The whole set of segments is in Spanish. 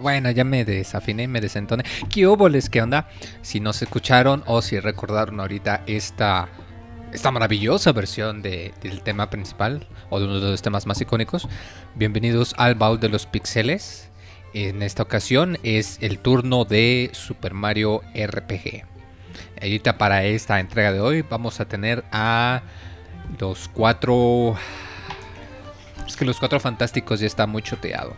Bueno, ya me desafiné, me desentoné. ¿Qué óboles? ¿Qué onda? Si no se escucharon o si recordaron ahorita esta, esta maravillosa versión del tema principal o de uno de los temas más icónicos, bienvenidos al baúl de los pixeles. En esta ocasión es el turno de Super Mario RPG. Ahorita para esta entrega de hoy vamos a tener a los cuatro... Es que los cuatro fantásticos ya está muy choteado.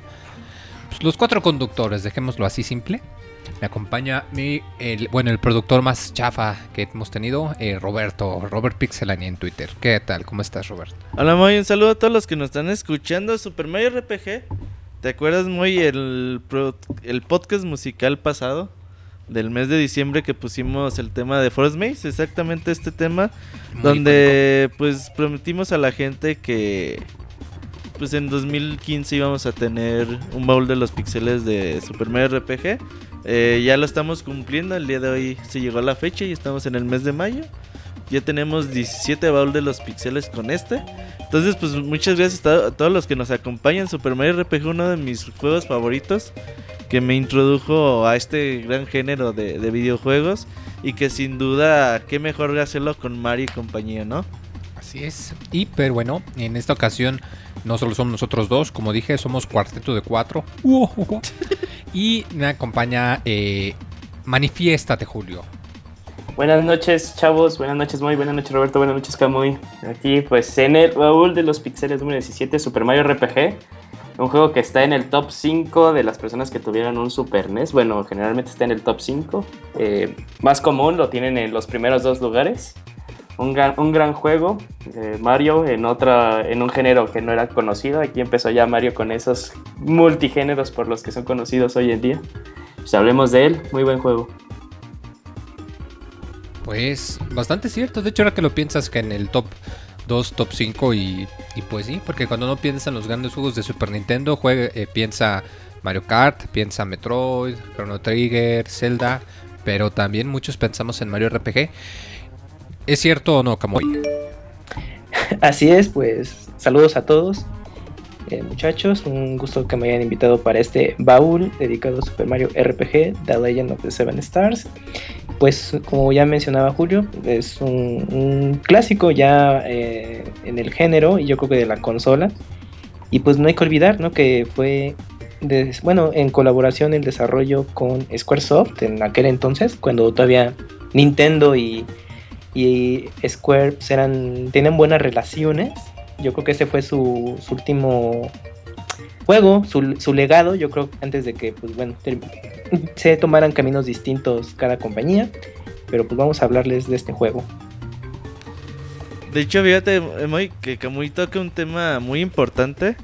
Pues los cuatro conductores, dejémoslo así simple. Me acompaña mi, el, bueno, el productor más chafa que hemos tenido, eh, Roberto, Robert Pixelani en Twitter. ¿Qué tal? ¿Cómo estás, Roberto? Hola, muy un saludo a todos los que nos están escuchando. Super Mario RPG. ¿Te acuerdas, muy el, el podcast musical pasado? Del mes de diciembre que pusimos el tema de Forest Maze, exactamente este tema, donde pues prometimos a la gente que pues en 2015 íbamos a tener un baúl de los pixeles de Super Mario RPG. Eh, ya lo estamos cumpliendo, el día de hoy se llegó a la fecha y estamos en el mes de mayo. Ya tenemos 17 baúl de los pixeles con este. Entonces, pues muchas gracias a todos los que nos acompañan. Super Mario RPG, uno de mis juegos favoritos, que me introdujo a este gran género de, de videojuegos. Y que sin duda, qué mejor hacerlo con Mario y compañía, ¿no? Así es. Y, pero bueno, en esta ocasión no solo somos nosotros dos, como dije, somos cuarteto de cuatro. y me acompaña eh, Manifiéstate, Julio. Buenas noches, chavos. Buenas noches, muy buenas noches, Roberto. Buenas noches, Camuy. Aquí, pues, en el baúl de los pixeles número 17, Super Mario RPG. Un juego que está en el top 5 de las personas que tuvieron un Super NES. Bueno, generalmente está en el top 5. Eh, más común lo tienen en los primeros dos lugares un gran, un gran juego. Eh, Mario en otra, en un género que no era conocido. Aquí empezó ya Mario con esos multigéneros por los que son conocidos hoy en día. Pues hablemos de él, muy buen juego. Pues bastante cierto. De hecho, ahora que lo piensas que en el top 2, top 5 y, y pues sí, porque cuando uno piensa en los grandes juegos de Super Nintendo, juega, eh, piensa Mario Kart, piensa Metroid, Chrono Trigger, Zelda, pero también muchos pensamos en Mario RPG. ¿Es cierto o no, Camoy? Así es, pues saludos a todos, eh, muchachos. Un gusto que me hayan invitado para este baúl dedicado a Super Mario RPG, The Legend of the Seven Stars. Pues como ya mencionaba Julio, es un, clásico ya eh, en el género y yo creo que de la consola. Y pues no hay que olvidar, ¿no? Que fue, bueno, en colaboración el desarrollo con Squaresoft en aquel entonces, cuando todavía Nintendo y y Square pues, eran, tienen buenas relaciones. Yo creo que ese fue su, último juego, su, legado. Yo creo antes de que, pues bueno, se tomaran caminos distintos cada compañía. Pero pues vamos a hablarles de este juego. De hecho, fíjate, muy, que muy toca un tema muy importante.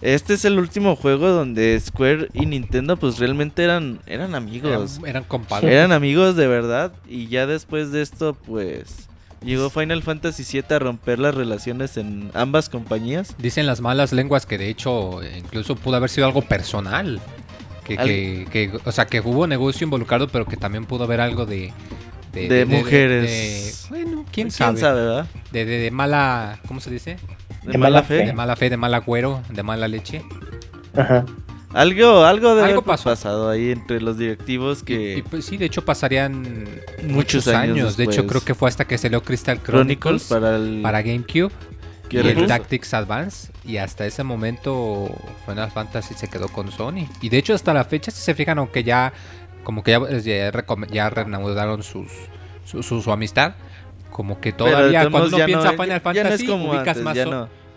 Este es el último juego donde Square y Nintendo pues realmente eran, eran amigos. Eran, compadres. Eran amigos de verdad. Y ya después de esto pues llegó Final Fantasy VII a romper las relaciones en ambas compañías. Dicen las malas lenguas que de hecho incluso pudo haber sido algo personal. Que, que, o sea, que hubo negocio involucrado, pero que también pudo haber algo de... De, mujeres. bueno, quién sabe. ¿Quién sabe, verdad? de mala... ¿Cómo se dice? De, mala, fe. De mala fe, de mal agüero, de mala leche. Ajá. Algo, algo de algo pasó. pasado ahí entre los directivos que. Y, pues sí, de hecho pasarían muchos, años. De hecho, creo que fue hasta que salió Crystal Chronicles, para, el... para GameCube y el Tactics Advance. Y hasta ese momento Final Fantasy se quedó con Sony. Y de hecho, hasta la fecha, si se fijan, aunque ya como que ya, ya, ya reanudaron sus, su, su amistad como que todavía cuando uno piensa no, Final Fantasy como ubicas más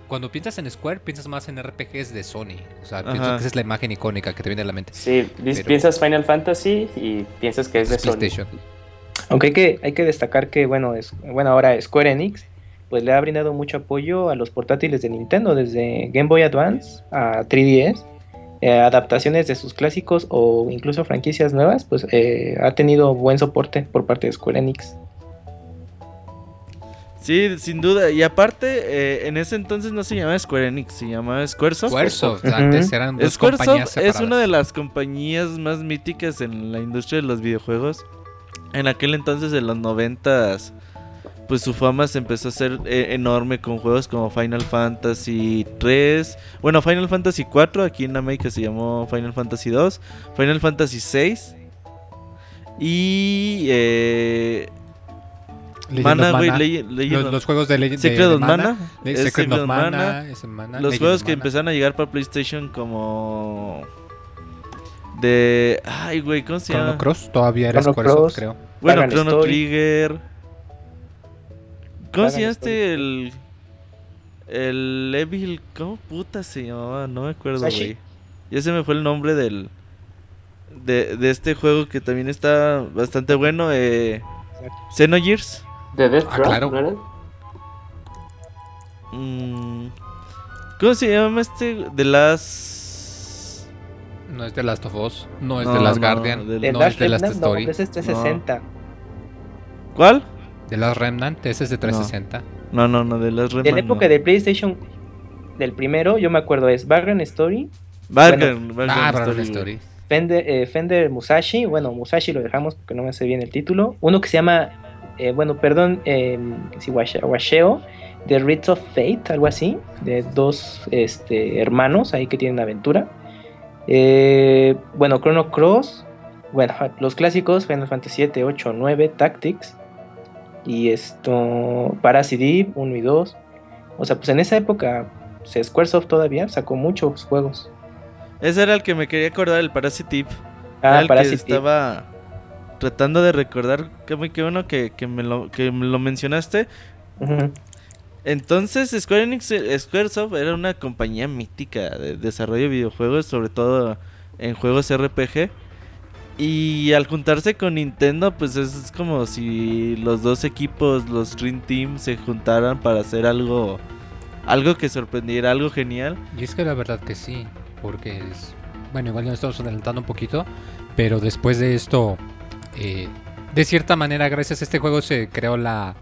cuando piensas en Square piensas más en RPGs de Sony. O sea piensas que esa es la imagen icónica que te viene a la mente. Sí piensas Final Fantasy y piensas que es de Sony. Aunque hay que hay que destacar que bueno es bueno ahora Square Enix pues le ha brindado mucho apoyo a los portátiles de Nintendo desde Game Boy Advance a 3DS eh, adaptaciones de sus clásicos o incluso franquicias nuevas pues eh, ha tenido buen soporte por parte de Square Enix Sí, sin duda. Y aparte, eh, en ese entonces no se llamaba Square Enix, se llamaba Squaresoft. Squaresoft, antes eran dos Squaresoft es una de las compañías más míticas en la industria de los videojuegos. En aquel entonces, en los noventas, pues su fama se empezó a hacer eh, enorme con juegos como Final Fantasy 3, bueno, Final Fantasy 4, aquí en América se llamó Final Fantasy 2, Final Fantasy 6 y eh, Legend Mana, of güey, Mana. Lege- Legend los, los juegos de Legend Secret de of Mana, Le- es Secret Secret of Mana, Mana, es Mana, los Legend juegos que Mana. empezaron a llegar para PlayStation como de ay, güey, ¿cómo se Chrono llama? Cross todavía era Chrono Squaresoft, creo. Bueno, Dragon Chrono Story. Trigger. ¿Cómo se llama este? El. El Evil. ¿Cómo puta se llamaba? No me acuerdo, güey. Ya se me fue el nombre del. De, de este juego que también está bastante bueno. Eh, Xenogears. ¿De Death Ah, claro. ¿no? Mm, ¿Cómo se llama este? De las. No es de Last of Us, no es No, de Last no, Guardian, ¿De no Last es de Last? No, Story. ese es 360. ¿Cuál? De Last Remnant, ese es de 360. No, no, no, de las De la época no. de PlayStation, del primero, yo me acuerdo, es Vagrant Story, Vagrant, Vagrant Ah, Story. Fender, eh, Fender Musashi, bueno, Musashi lo dejamos porque no me sé bien el título. Uno que se llama, eh, bueno, perdón, eh, sí, Washeo, The Rites of Fate, algo así, de dos este, hermanos ahí que tienen aventura. Eh, bueno, Chrono Cross, bueno, los clásicos, Final Fantasy 7, 8, 9, Tactics. Y esto, Parasite 1 y 2. O sea, pues en esa época, pues, Squaresoft todavía sacó muchos juegos. Ese era el que me quería acordar, el Parasite. Ah, Era el que Parasite. estaba tratando de recordar. Qué, muy- qué bueno que, que me lo, que me lo mencionaste. Ujú. Entonces, Square Enix, Squaresoft era una compañía mítica de desarrollo de videojuegos, sobre todo en juegos RPG. Y al juntarse con Nintendo, pues es como si los dos equipos, los Dream Team, se juntaran para hacer algo, algo que sorprendiera, algo genial. Y es que la verdad que sí, porque es... Bueno, igual ya nos estamos adelantando un poquito, pero después de esto, eh, de cierta manera, gracias a este juego se creó la,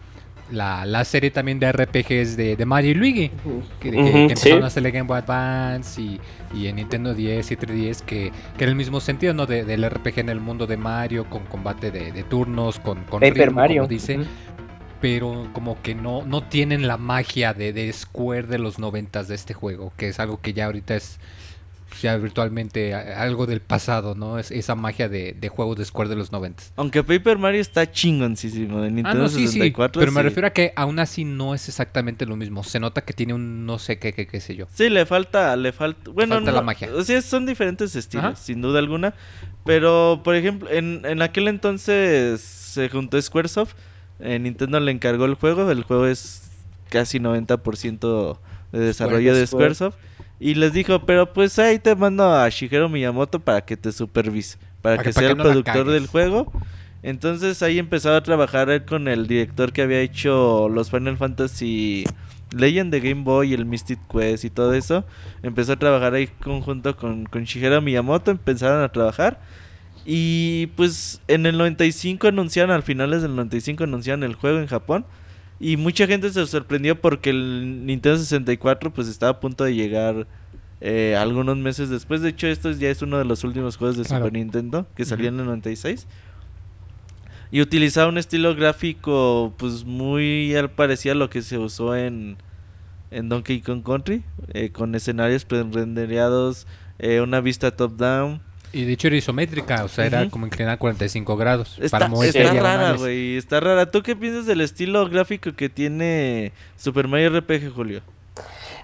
la, la serie también de RPGs de, de Mario y Luigi, que, que- Ujú, que empezaron sí. a hacer en Game Boy Advance y, y en Nintendo 10 y 3DS, que, que era el mismo sentido, ¿no? De- del RPG en el mundo de Mario, con combate de, de turnos, con, con Paper ritmo, Mario. como dice Ujú. pero como que no, no tienen la magia de, de Square de los noventas de este juego, que es algo que ya ahorita es ya virtualmente algo del pasado, ¿no? Es esa magia de, de juegos de Square de los noventas. Aunque Paper Mario está chingoncísimo de Nintendo Ah, no, sí, sí, 64. pero me sí. refiero a que aún así no es exactamente lo mismo. Se nota que tiene un no sé qué, qué, qué sé yo. Sí, le falta, le falta, bueno, Falta no, la magia. O sea, son diferentes estilos, Ajá. sin duda alguna. Pero, por ejemplo, en, en aquel entonces se juntó Squaresoft, eh, Nintendo le encargó el juego, el juego es casi 90% de desarrollo de Square. Y les dijo, pero pues ahí te mando a Shigeru Miyamoto para que te supervise, para, Para que, que- para sea que el no productor del juego. Entonces ahí empezaba a trabajar él con el director que había hecho los Final Fantasy Legend de Game Boy, el Mystic Quest y todo eso. Empezó a trabajar ahí conjunto con, con Shigeru Miyamoto, empezaron a trabajar. Y pues en el 95 anunciaron, al finales del 95 anunciaron el juego en Japón. Y mucha gente se sorprendió porque el Nintendo 64 pues estaba a punto de llegar eh, algunos meses después. De hecho, esto ya es uno de los últimos juegos de Claro. Super Nintendo que salió en el 96. Y utilizaba un estilo gráfico pues muy al parecido a lo que se usó en, en Donkey Kong Country. eh, con escenarios pre-rendereados, eh, una vista top-down. Y de hecho era isométrica, o sea, era como inclinada a 45 grados. Está, para mover está rara, güey. Está rara. ¿Tú qué piensas del estilo gráfico que tiene Super Mario RPG, Julio?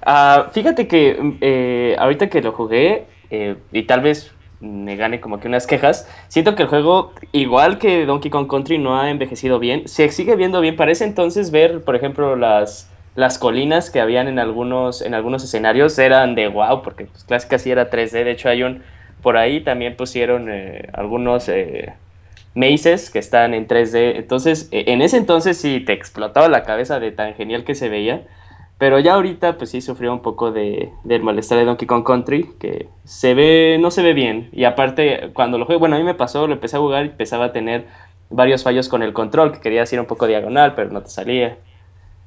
Ah, fíjate que mm, eh, ahorita que lo jugué, eh, y tal vez me gane como que unas quejas, siento que el juego, igual que Donkey Kong Country, no ha envejecido bien. Se sigue viendo bien. Parece entonces ver, por ejemplo, las, las colinas que habían en algunos, en algunos escenarios eran de wow, porque pues, clásica sí era 3D. De hecho, hay un. Por ahí también pusieron eh, algunos. eh, mazes que están en 3D. Entonces, eh, en ese entonces sí te explotaba la cabeza de tan genial que se veía. Pero ya ahorita, pues sí sufrió un poco de, del malestar de Donkey Kong Country, que se ve, no se ve bien. Y aparte, cuando lo jugué, bueno, a mí me pasó, lo empecé a jugar y empezaba a tener varios fallos con el control, que quería ir un poco diagonal, pero no te salía.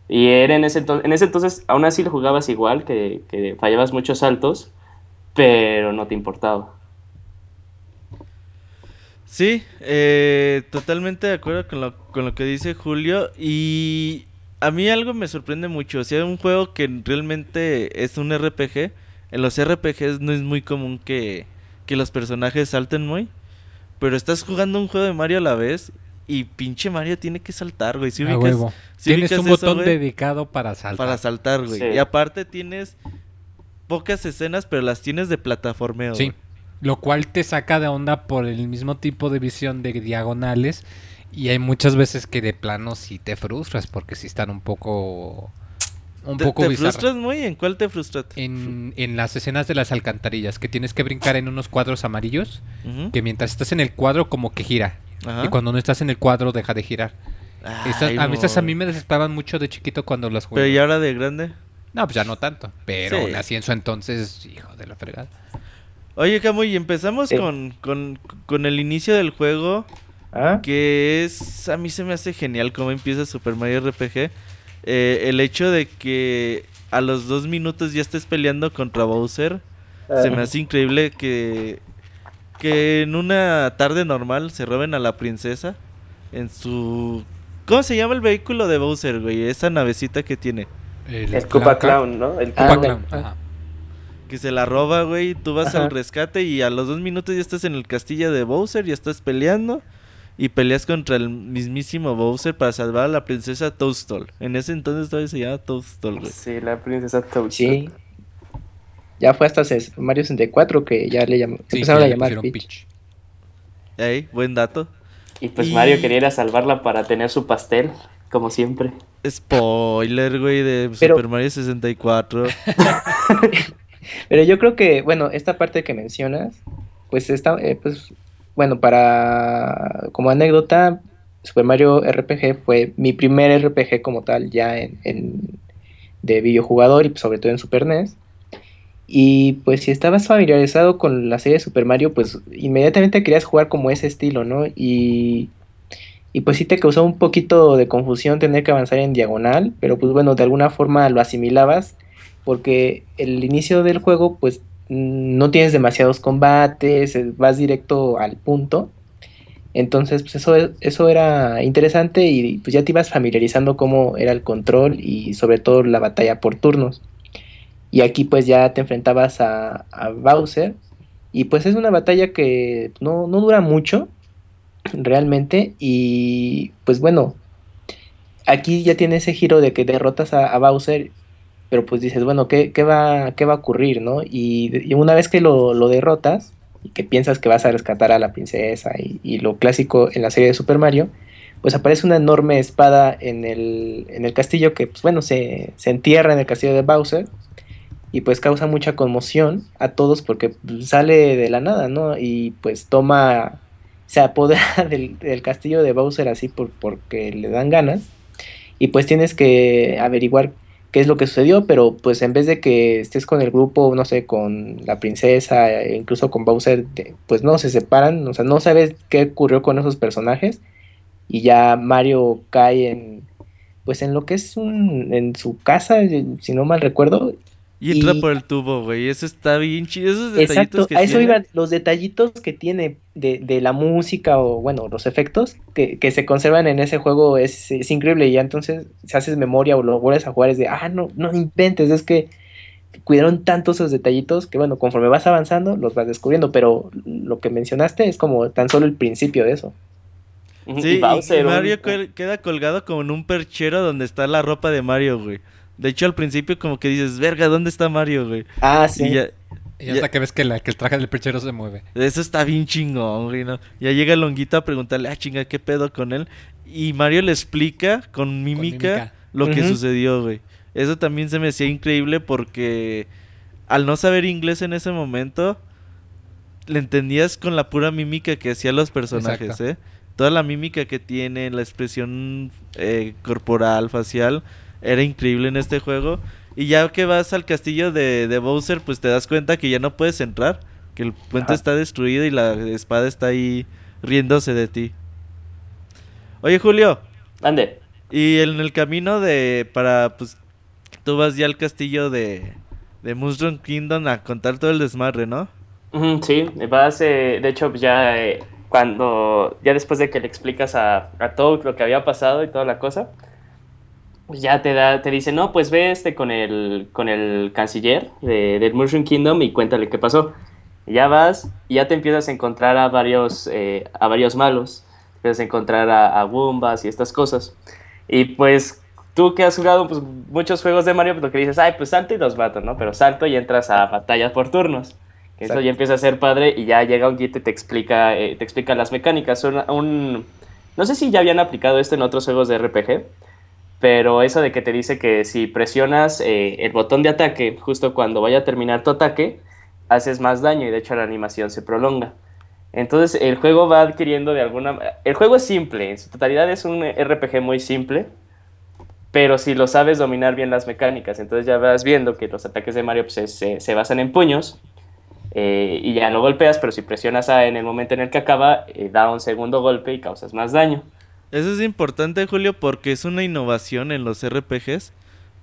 Y era en ese, en ese entonces, aún así lo jugabas igual, que fallabas muchos saltos, pero no te importaba. Sí, eh, totalmente de acuerdo con lo, con lo que dice Julio. Y a mí algo me sorprende mucho. O sea, un juego que realmente es un RPG. En los RPGs no es muy común que, que los personajes salten muy. Pero estás jugando un juego de Mario a la vez y pinche Mario tiene que saltar, güey. ¿Sí A ubicas- huevo. Tienes ubicas un eso, botón güey? dedicado para saltar. Para saltar, güey. Sí. Y aparte tienes pocas escenas, pero las tienes de plataformeo. Sí. güey. Lo cual te saca de onda por el mismo tipo de visión de diagonales. Y hay muchas veces que de plano sí te frustras porque sí están un poco. Un ¿Te, poco te frustras muy? ¿En cuál te frustras? En, en las escenas de las alcantarillas, que tienes que brincar en unos cuadros amarillos, que mientras estás en el cuadro como que gira. Y cuando no estás en el cuadro deja de girar. Estas- Ay, a, mí, estas a mí me desesperaban mucho de chiquito cuando las jugué. Pero ¿y ahora de grande? No, pues ya no tanto. Pero Sí. así en su entonces, hijo de la fregada. Oye, Camuy, empezamos Sí. con, con, con el inicio del juego, Ah, que es... A mí se me hace genial cómo empieza Super Mario RPG. Eh, el hecho de que a los dos minutos ya estés peleando contra Bowser, se me hace increíble que, que en una tarde normal se roben a la princesa en su... ¿Cómo se llama el vehículo de Bowser, güey? Esa navecita que tiene. El Koopa Clown ¿no? El Ah, Koopa Clown. Clown, ajá. Que se la roba, güey. Tú vas Ajá. al rescate y a los dos minutos ya estás en el castillo de Bowser, ya estás peleando. Y peleas contra el mismísimo Bowser para salvar a la princesa Toadstool. En ese entonces todavía se llama Toadstool, güey. Sí, la princesa Toadstool. sí. Ya fue hasta Mario 64 que ya le llam- Sí, empezaron a llamar Peach. Peach. Ey, buen dato. Y pues Y- Mario quería ir a salvarla para tener su pastel, como siempre. Spoiler, güey, de Pero- Super Mario 64. Pero yo creo que, bueno, esta parte que mencionas, pues está, eh, pues, bueno, para, como anécdota, Super Mario RPG fue mi primer RPG como tal, ya en, en- de videojugador y sobre todo en Super NES. Y pues si estabas familiarizado con la serie de Super Mario, pues inmediatamente querías jugar como ese estilo, ¿no? Y, y pues sí te causó un poquito de confusión tener que avanzar en diagonal, pero pues bueno, de alguna forma lo asimilabas porque el inicio del juego pues no tienes demasiados combates, eh, vas directo al punto. Entonces, pues eso, eso era interesante y pues ya te ibas familiarizando cómo era el control y sobre todo la batalla por turnos. Y aquí pues ya te enfrentabas a, a Bowser y pues es una batalla que no, no dura mucho realmente y pues bueno, aquí ya tiene ese giro de que derrotas a, a Bowser pero pues dices, bueno, ¿qué, qué va, qué va a ocurrir, no? Y, una vez que lo, lo derrotas y que piensas que vas a rescatar a la princesa y, y lo clásico en la serie de Super Mario, pues aparece una enorme espada en el, en el castillo que, pues bueno, se, se entierra en el castillo de Bowser y pues causa mucha conmoción a todos porque pues, sale de la nada, ¿no? Y pues toma, se apodera del, del castillo de Bowser así por, porque le dan ganas y pues tienes que averiguar qué es lo que sucedió, pero pues en vez de que estés con el grupo, no sé, con la princesa, e incluso con Bowser, pues no, se separan, o sea, no sabes qué ocurrió con esos personajes y ya Mario cae en, pues en lo que es un, en su casa, si no mal recuerdo, Y entra Y- por el tubo, güey. Eso está bien chido. Esos detallitos Exacto, que a eso tiene. iban los detallitos que tiene de, de la música o bueno, los efectos que, que se conservan en ese juego es, es increíble y ya entonces si haces memoria o lo vuelves a jugar es de, ah, no, no inventes, es que cuidaron tanto esos detallitos que bueno, conforme vas avanzando los vas descubriendo, pero lo que mencionaste es como tan solo el principio de eso. Sí, y y- Bowser, y Mario un- queda colgado como en un perchero donde está la ropa de Mario, güey. De hecho, al principio como que dices, verga, ¿dónde está Mario, güey? Ah, sí. Y ya, Y hasta Ya- que ves que, la- que el traje del perchero se mueve. eso está bien chingón, güey, ¿no? Ya llega el Longuito a preguntarle, ah, chinga, ¿qué pedo con él? Y Mario le explica con mímica, mímica. lo que sucedió, güey. Eso también se me hacía increíble porque al no saber inglés en ese momento, le entendías con la pura mímica que hacían los personajes, Exacto. ¿eh? Toda la mímica que tiene, la expresión eh, corporal, facial, era increíble en este juego. Y ya que vas al castillo de, de Bowser, pues te das cuenta que ya no puedes entrar, que el puente Ajá. está destruido y la espada está ahí riéndose de ti. Oye, Julio, Ande. y en el camino de para pues tú vas ya al castillo de de Mushroom Kingdom a contar todo el desmadre, ¿no? Sí, vas, eh, de hecho, pues ya eh, cuando, ya después de que le explicas a, a Toad lo que había pasado y toda la cosa, ya te da, te dice, no, pues ve este con el, con el canciller de, del Mushroom Kingdom y cuéntale qué pasó. Y ya vas y ya te empiezas a encontrar a varios, eh, a varios malos. Empiezas a encontrar a, a Goombas y estas cosas. Y pues tú que has jugado pues, muchos juegos de Mario, pues lo que dices, ay, pues salto y los mato, ¿no? Pero salto y entras a batallas por turnos. Que eso ya empieza a ser padre y ya llega un y te explica, eh, te explica las mecánicas. Un, un, no sé si ya habían aplicado esto en otros juegos de RPG, pero eso de que te dice que si presionas eh, el botón de ataque justo cuando vaya a terminar tu ataque, haces más daño y de hecho la animación se prolonga. Entonces el juego va adquiriendo de alguna... El juego es simple, en su totalidad es un RPG muy simple, pero si lo sabes dominar bien las mecánicas, entonces ya vas viendo que los ataques de Mario pues, se, se, basan en puños eh, y ya lo golpeas, pero si presionas A en el momento en el que acaba, eh, da un segundo golpe y causas más daño. Eso es importante, Julio, porque es una innovación en los RPGs.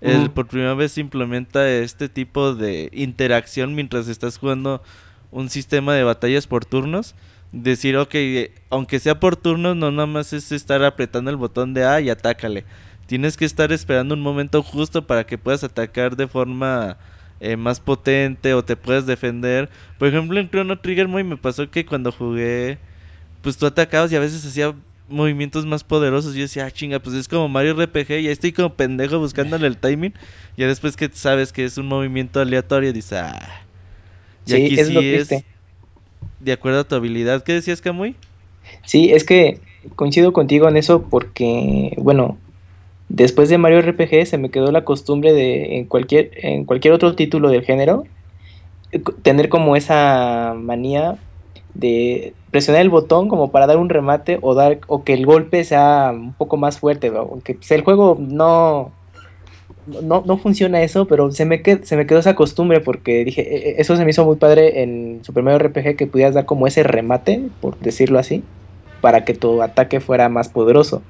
El, por primera vez se implementa este tipo de interacción mientras estás jugando un sistema de batallas por turnos. Decir, ok, aunque sea por turnos, no nada más es estar apretando el botón de A y atácale. Tienes que estar esperando un momento justo para que puedas atacar de forma eh, más potente o te puedas defender. Por ejemplo, en Chrono Trigger muy me pasó que cuando jugué, pues tú atacabas y a veces hacía movimientos más poderosos. Yo decía, ah, chinga, pues es como Mario RPG. Y ahí estoy como pendejo buscándole el timing. Ya después que sabes que es un movimiento aleatorio, dices, ah. Y sí, aquí es sí lo es triste. de acuerdo a tu habilidad. ¿Qué decías, Camuy? Sí, es que coincido contigo en eso porque, bueno, después de Mario RPG se me quedó la costumbre de en cualquier, en cualquier otro título del género tener como esa manía de presionar el botón como para dar un remate o dar o que el golpe sea un poco más fuerte, aunque pues, el juego no no, no funciona eso, pero se me, qued- se me quedó esa costumbre porque dije, "E- e- eso se me hizo muy padre en Super Mario RPG que pudieras dar como ese remate, por decirlo así, para que tu ataque fuera más poderoso.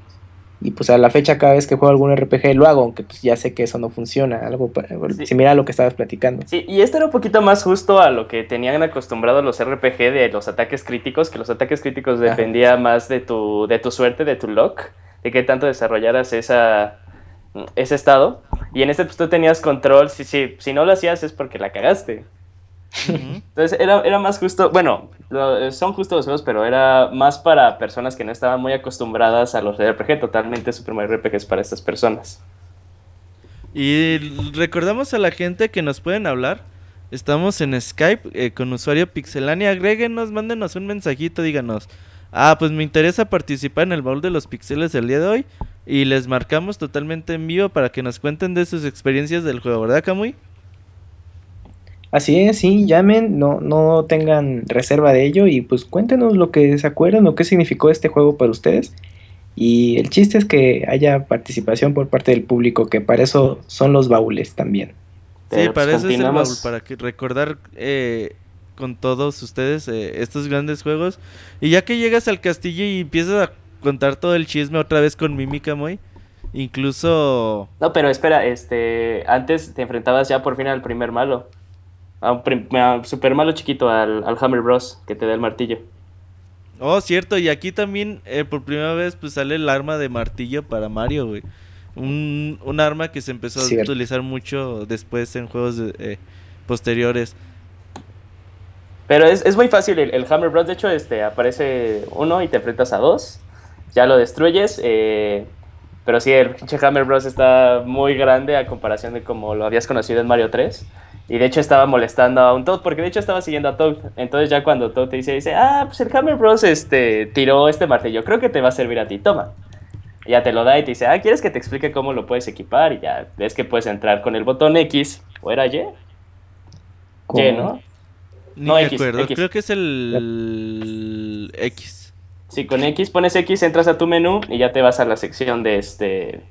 Y pues a la fecha cada vez que juego algún RPG lo hago, aunque pues ya sé que eso no funciona, algo Sí. similar a lo que estabas platicando. Sí, y este era un poquito más justo a lo que tenían acostumbrados los RPG de los ataques críticos, que los ataques críticos Ajá. dependía más de tu, de tu suerte, de tu luck, de qué tanto desarrollaras esa, ese estado. Y en este pues tú tenías control, si, si, si no lo hacías es porque la cagaste. Entonces era, era más justo, bueno, lo- son justos los juegos, pero era más para personas que no estaban muy acostumbradas a los RPG, totalmente Super Mario RPG es para estas personas. Y recordamos a la gente que nos pueden hablar. Estamos en Skype eh, con usuario Pixelania. Agréguenos, mándenos un mensajito, díganos. Ah, pues me interesa participar en el baúl de los pixeles el día de hoy. Y les marcamos totalmente en vivo para que nos cuenten de sus experiencias del juego, ¿verdad, Camuy? Así es, sí, llamen, no, no tengan reserva de ello y pues cuéntenos lo que se acuerdan o qué significó este juego para ustedes. Y el chiste es que haya participación por parte del público, que para eso son los baúles también. Sí, Pero, pues, para eso es el baúl, para que recordar eh, con todos ustedes eh, estos grandes juegos. Y ya que llegas al castillo y empiezas a contar todo el chisme otra vez con Mimi Camuy, incluso... No, pero espera, este, antes te enfrentabas ya por fin al primer malo. A un prim- a un super malo chiquito, al, al Hammer Bros, que te da el martillo. Oh, cierto, y aquí también eh, por primera vez pues sale el arma de martillo para Mario, güey. Un, un arma que se empezó a utilizar mucho después en juegos de- eh, posteriores. Pero es, es muy fácil el, el Hammer Bros. De hecho, este, aparece uno y te enfrentas a dos. Ya lo destruyes. eh, pero sí, el pinche Hammer Bros. está muy grande a comparación de como lo habías conocido en Mario 3. Y de hecho estaba molestando a un Toad, porque de hecho estaba siguiendo a Toad. Entonces ya cuando Toad te dice, dice, ah, pues el Hammer Bros. Este, tiró este martillo, creo que te va a servir a ti, toma. Y ya te lo da y te dice, ah, ¿quieres que te explique cómo lo puedes equipar? Y ya ves que puedes entrar con el botón X, o era Y, Con- Y, ¿no? Ni No, me X, acuerdo, X. creo que es el X. Sí, con X pones X, entras a tu menú y ya te vas a la sección de este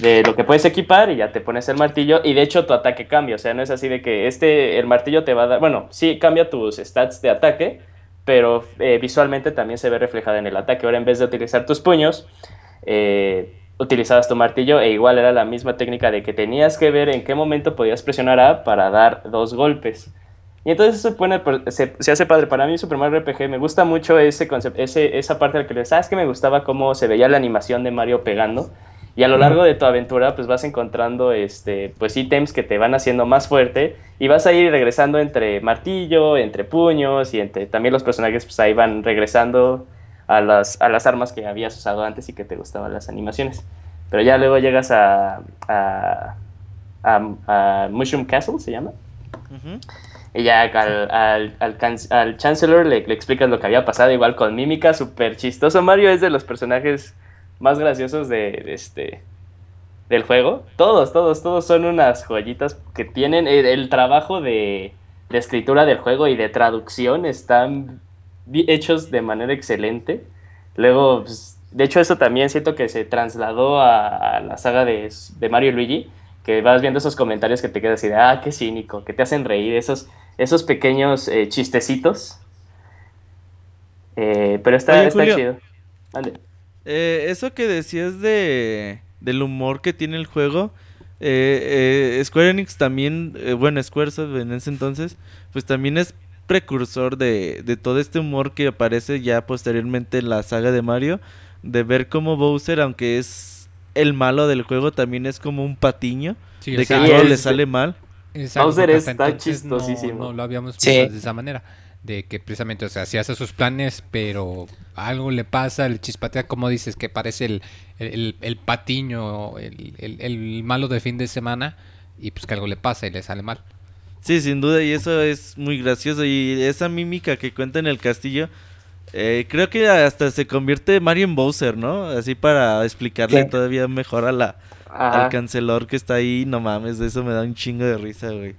de lo que puedes equipar y ya te pones el martillo y de hecho tu ataque cambia, o sea, no es así de que este el martillo te va a dar, bueno, sí cambia tus stats de ataque, pero eh, visualmente también se ve reflejada en el ataque. Ahora en vez de utilizar tus puños, eh, utilizabas tu martillo e igual era la misma técnica de que tenías que ver en qué momento podías presionar A para dar dos golpes. Y entonces se, pone, se, se hace padre. Para mí Super Mario RPG me gusta mucho ese concepto, ese, esa parte la que le sabes que me gustaba cómo se veía la animación de Mario pegando. Y a lo largo de tu aventura, pues vas encontrando este, pues ítems que te van haciendo más fuerte y vas a ir regresando entre martillo, entre puños y entre también los personajes pues ahí van regresando a las, a las armas que habías usado antes y que te gustaban las animaciones. Pero ya luego llegas a, a, a- a Mushroom Castle, se llama. Y ya al, al, al Chancellor le, le explicas lo que había pasado, igual con mímica, súper chistoso. Mario es de los personajes más graciosos de, de este del juego. Todos, todos, todos son unas joyitas que tienen el, el trabajo de, de escritura del juego y de traducción están hechos de manera excelente. Luego, pues, de hecho, eso también siento que se trasladó a, a la saga de, de Mario y Luigi, que vas viendo esos comentarios que te quedas así de, ah, qué cínico, que te hacen reír, esos, esos pequeños eh, chistecitos. Eh, pero está, Oye, está Julio. chido. Ande. Eh, eso que decías de del humor que tiene el juego, eh, eh, Square Enix también, eh, bueno, Squaresoft en ese entonces, pues también es precursor de, de todo este humor que aparece ya posteriormente en la saga de Mario, de ver cómo Bowser, aunque es el malo del juego, también es como un patiño, Sí, o de sea, que todo es- le sale mal. Bowser que está entonces chistosísimo. No, lo habíamos Sí. visto de esa manera. De que precisamente, o sea, si hace sus planes, pero algo le pasa, le chispatea, como dices, que parece el, el, el patiño, el, el- el malo de fin de semana, y pues que algo le pasa y le sale mal. Sí, sin duda, y eso es muy gracioso. Y esa mímica que cuenta en el castillo, eh, creo que hasta se convierte Mario en Bowser, ¿no? Así para explicarle todavía mejor a la, Ajá. al cancelor que está ahí. No mames, de eso me da un chingo de risa, güey.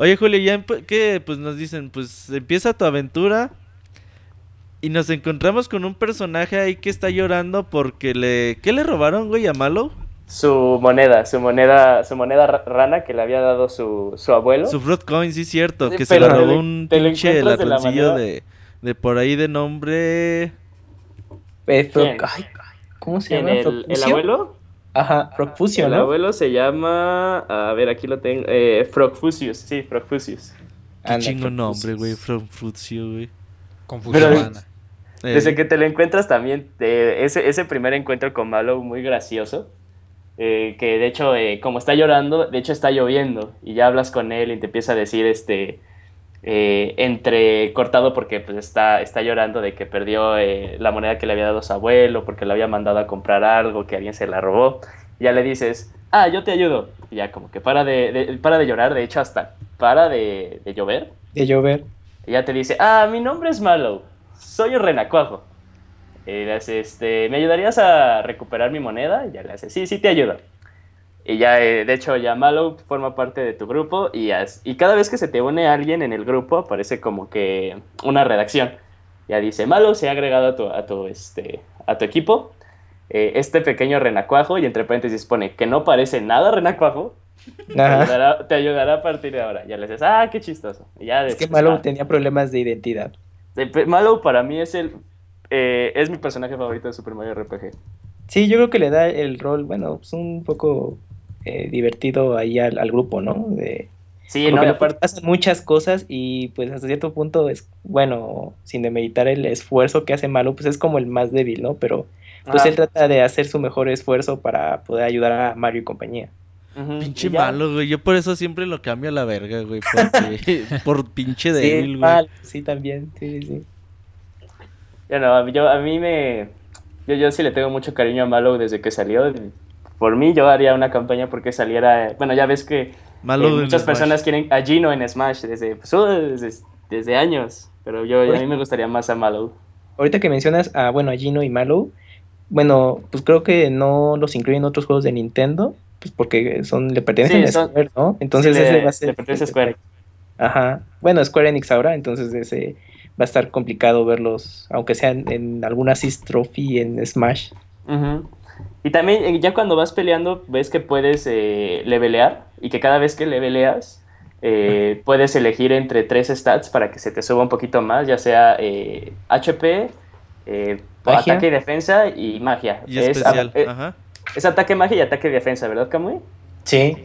Oye, Julio, ya que pues nos dicen, pues empieza tu aventura y nos encontramos con un personaje ahí que está llorando porque le... ¿Qué le robaron, güey, a Malo? Su moneda, su moneda, su moneda ra- rana que le había dado su, su abuelo. Su Fruit Coin, sí, cierto, Sí, que se la robó un pinche de ladroncillo manera- de, de por ahí de nombre... Eh, ¿Cómo se ¿Quién, llama? el, abuelo? Ajá, Frogfusio, El ¿no? abuelo se llama. A ver, aquí lo tengo. Eh, Frogfusius, sí, Frogfusius. Qué Anda, chingo nombre, Frogfusius. güey, Fruitio, güey. Confusión. Eh, Desde que te lo encuentras también, eh, ese, ese primer encuentro con Malo muy gracioso. eh, que de hecho, eh, como está llorando, de hecho está lloviendo. Y ya hablas con él y te empieza a decir, este. Eh, entre cortado porque pues, está, está llorando de que perdió eh, la moneda que le había dado su abuelo, porque le había mandado a comprar algo, que alguien se la robó. Ya le dices, ah, yo te ayudo. Y ya como que para de, de- para de llorar, de hecho hasta para de, de llover. De llover. Y ya te dice, ah, mi nombre es Mallow, soy un renacuajo. Y le hace, este, ¿me ayudarías a recuperar mi moneda? Y ya le hace, sí, sí te ayudo. Y ya, eh, de hecho, ya Mallow forma parte de tu grupo y, as- y cada vez que se te une alguien en el grupo aparece como que una redacción. Ya dice, Mallow se ha agregado a tu, a tu, este, a tu equipo. eh, este pequeño renacuajo y entre paréntesis pone que no parece nada renacuajo. Te ayudará, te ayudará a partir de ahora. Ya le dices, ah, qué chistoso. Y ya Es que Malo ah, tenía problemas de identidad. Mallow para mí es el eh, es mi personaje favorito de Super Mario RPG. Sí, yo creo que le da el rol, bueno, pues un poco eh, divertido ahí al, al grupo, ¿no? De, Sí, porque no, aparte, muchas cosas y pues hasta cierto punto es, bueno, sin demeritar el esfuerzo que hace Malo, pues es como el más débil, ¿no? Pero pues ah, él trata de hacer su mejor esfuerzo para poder ayudar a Mario y compañía. Pinche malo, güey. Yo por eso siempre lo cambio a la verga, güey. Porque, por pinche Sí, débil, güey. mal, sí, también, sí, sí, sí. Ya no, a mí, yo, a mí me yo, yo sí le tengo mucho cariño a Mallow desde que salió. Por mí yo haría una campaña porque saliera, bueno, ya ves que eh, muchas Smash. personas quieren a Gino en Smash desde pues, uh, desde, desde años, pero yo a mí me gustaría más a Mallow. Ahorita que mencionas a, bueno, a Gino y Malo, bueno, pues creo que no los incluyen otros juegos de Nintendo, pues porque son, le pertenecen Sí, a Square, ¿no? Entonces Sí, le- ese va a ser... le pertenece a Square. Ajá. Bueno, Square Enix ahora, entonces ese va a estar complicado verlos, aunque sean en alguna Trophy en Smash. Ujú. Y también eh, ya cuando vas peleando ves que puedes eh, levelear y que cada vez que leveleas eh, puedes elegir entre tres stats para que se te suba un poquito más, ya sea eh, HP, eh, Magia. ataque y defensa y magia. Y Es, especial. eh, Ajá. es ataque, magia y ataque y defensa, ¿verdad, Kamui? Sí.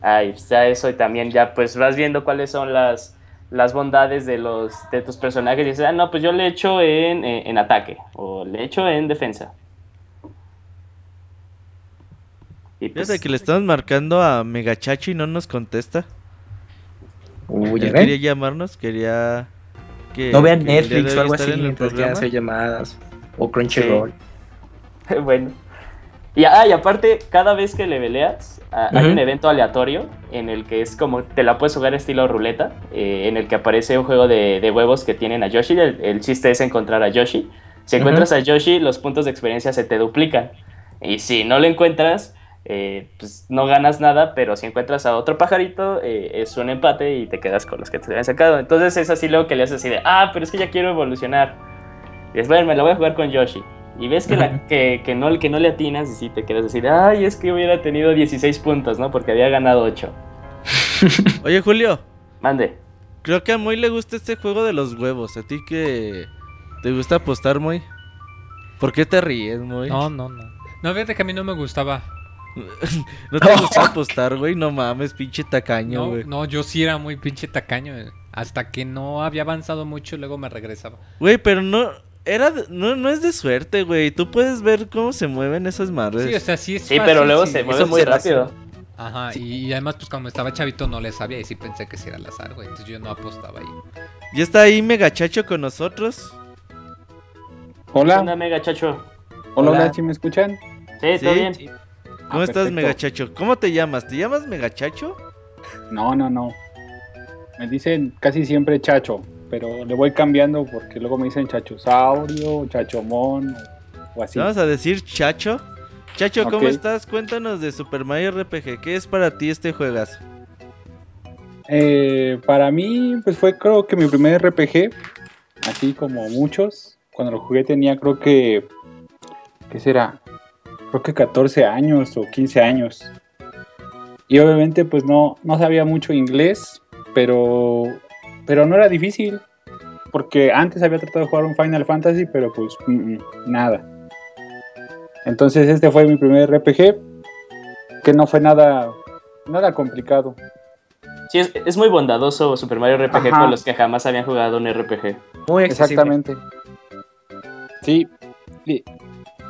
Ahí está eso y también ya pues vas viendo cuáles son las, las bondades de los de tus personajes y dices, ah, no, pues yo le echo en, en, en ataque o le echo en defensa. Y pues, Fíjate que le estamos marcando a Megachacho y no nos contesta. Uy, ya Él quería llamarnos, quería que... No vean que Netflix o algo así mientras que programa. hace llamadas. O Crunchyroll. bueno. Y, ah, y aparte, cada vez que le veleas, ah, hay un evento aleatorio en el que es como te la puedes jugar estilo ruleta, eh, en el que aparece un juego de, de huevos que tienen a Yoshi. El, el chiste es encontrar a Yoshi. Si encuentras a Yoshi, los puntos de experiencia se te duplican. Y si no lo encuentras, eh, pues no ganas nada, pero si encuentras a otro pajarito, eh, es un empate y te quedas con los que te habían sacado. Entonces es así luego que le haces así de, ah, pero es que ya quiero evolucionar. Y dices, bueno, me la voy a jugar con Yoshi. Y ves que, la, que, que no, que no le atinas y sí te quedas así de, ay, es que hubiera tenido 16 puntos, ¿no? Porque había ganado 8. Oye, Julio, Mande. creo que a Moy le gusta este juego de los huevos. ¿A ti que te gusta apostar, Moy? ¿Por qué te ríes, Moy? No, no, no. No, fíjate que a mí no me gustaba. ¿No te gusta apostar, güey? No mames, pinche tacaño, No, güey. no, yo sí era muy pinche tacaño. eh. Hasta que no había avanzado mucho, luego me regresaba. Güey, pero no... Era de- no, no es de suerte, güey. Tú puedes ver cómo se mueven esas madres. Sí, o sea, sí es Sí, fácil, pero luego sí. se mueve muy rápido. Ajá, y, y además, pues como estaba chavito no le sabía y sí pensé que sí era al azar, güey. Entonces yo no apostaba ahí. Ya está ahí Megachacho con nosotros. ¿Qué Hola, onda, mega chacho? hola, Hola. hola, ¿sí me escuchan? Sí, ¿todo Sí. bien? ¿Cómo Ah, estás. Megachacho? ¿Cómo te llamas? ¿Te llamas Megachacho? No, no, no. Me dicen casi siempre Chacho, pero le voy cambiando porque luego me dicen Chachosaurio, Chachomón o, o así. ¿Te vamos a decir Chacho? Chacho, ¿cómo estás? Cuéntanos de Super Mario RPG. ¿Qué es para ti este juegas? Eh, para mí, pues fue creo que mi primer RPG, así como muchos. Cuando lo jugué tenía creo que, ¿qué será? Creo que 14 años o 15 años. Y obviamente pues no, no sabía mucho inglés, pero, pero no era difícil. Porque antes había tratado de jugar un Final Fantasy, pero pues nada. Entonces este fue mi primer RPG, que no fue nada, nada complicado. Sí, es, es muy bondadoso Super Mario RPG Ajá. con los que jamás habían jugado un RPG. Muy accesible. Exactamente. Sí.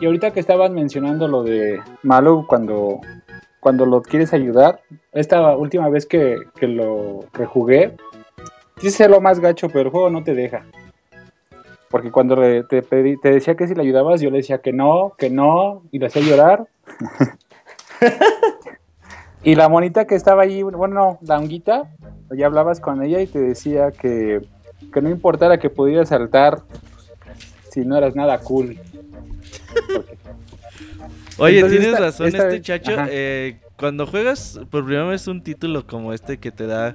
Y, ahorita que estabas mencionando lo de Malo cuando, cuando lo quieres ayudar, esta última vez que, que lo rejugué, quise lo más gacho, pero el juego no te deja. Porque cuando te, pedí- te decía que si le ayudabas, yo le decía que no, que no, y lo hacía llorar. y la monita que estaba ahí, bueno, no, la honguita, ya hablabas con ella y te decía que, que no importara que pudieras saltar si no eras nada cool. Oye, Entonces, tienes esta- razón, esta este vez- chacho. eh, cuando juegas por primera vez un título como este que te da,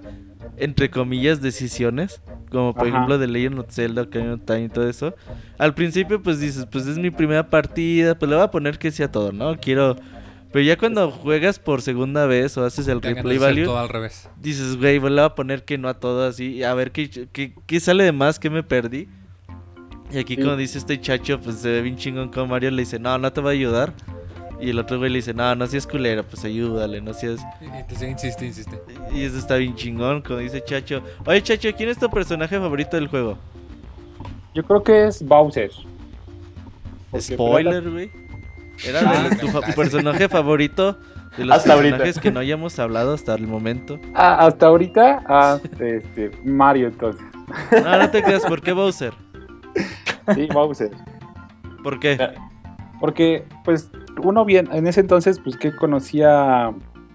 entre comillas, decisiones, como por Ajá. ejemplo de Legend of Zelda, Ocarina of Time y todo eso, al principio pues dices, pues es mi primera partida, pues le voy a poner que sea todo, ¿no? Quiero... Pero ya cuando juegas por segunda vez o haces el replay value, todo al revés. dices, güey, pues le voy a poner que no a todo así, a ver qué, qué, qué sale de más, qué me perdí. Y aquí Sí. como dice este chacho, pues se ve bien chingón como Mario le dice, no, no te va a ayudar. Y el otro güey le dice, no, no seas culero, pues ayúdale, no seas... Sigue, insiste, insiste. Y eso está bien chingón, como dice Chacho. Oye, Chacho, ¿quién es tu personaje favorito del juego? Yo creo que es Bowser. Porque Spoiler, güey. Era Ah, tu fa- personaje favorito de los Hasta ahorita. personajes que no hayamos hablado hasta el momento. Ah, hasta ahorita, ah, este, Mario entonces. No, no te creas, ¿por qué Bowser? Sí, Bowser. ¿Por qué? Porque, pues, uno bien, en ese entonces, pues, que conocía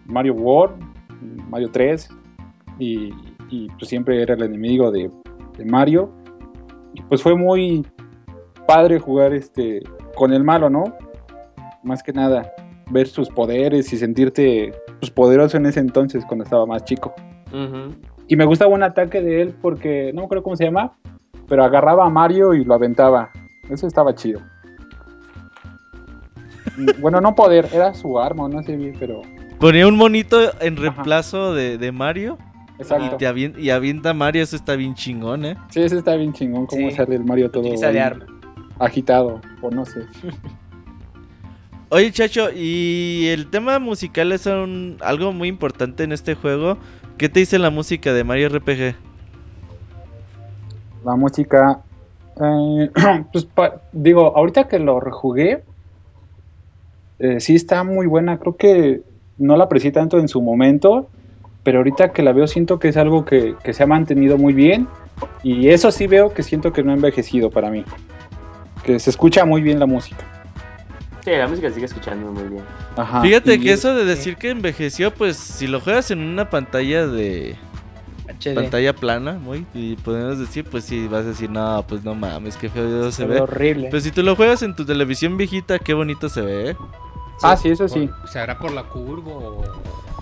Mario World, Mario 3, y, y, pues siempre era el enemigo de, de Mario. Y pues fue muy padre jugar este con el malo, ¿no? Más que nada, ver sus poderes y sentirte pues, poderoso en ese entonces cuando estaba más chico. Y me gustaba un ataque de él porque, no me acuerdo cómo se llama, pero agarraba a Mario y lo aventaba. Eso estaba chido. Bueno, no poder, era su arma, no sé bien, pero... Ponía un monito en reemplazo de, de Mario y, Exacto. te y avienta a Mario, eso está bien chingón, ¿eh? Sí, ese está bien chingón, cómo Sí. sale el Mario todo ahí arma. agitado, o no sé. Oye, Chacho, y el tema musical es un- algo muy importante en este juego. ¿Qué te dice la música de Mario RPG? La música... eh, pues, pa- digo, ahorita que lo rejugué, eh, sí está muy buena. Creo que no la aprecié tanto en su momento, pero ahorita que la veo siento que es algo que, que se ha mantenido muy bien. Y eso sí veo que siento que no ha envejecido para mí. Que se escucha muy bien la música. Sí, la música sigue escuchando muy bien. Ajá. Fíjate y- que eso de decir que envejeció, pues si lo juegas en una pantalla de HD. pantalla plana, muy, y podemos decir, pues si vas a decir, no, pues no mames, qué feo se Se ve horrible. Pero si tú lo juegas en tu televisión viejita, qué bonito se ve, ¿eh? Ah, sí, eso sí. ¿Se hará por la curva o...?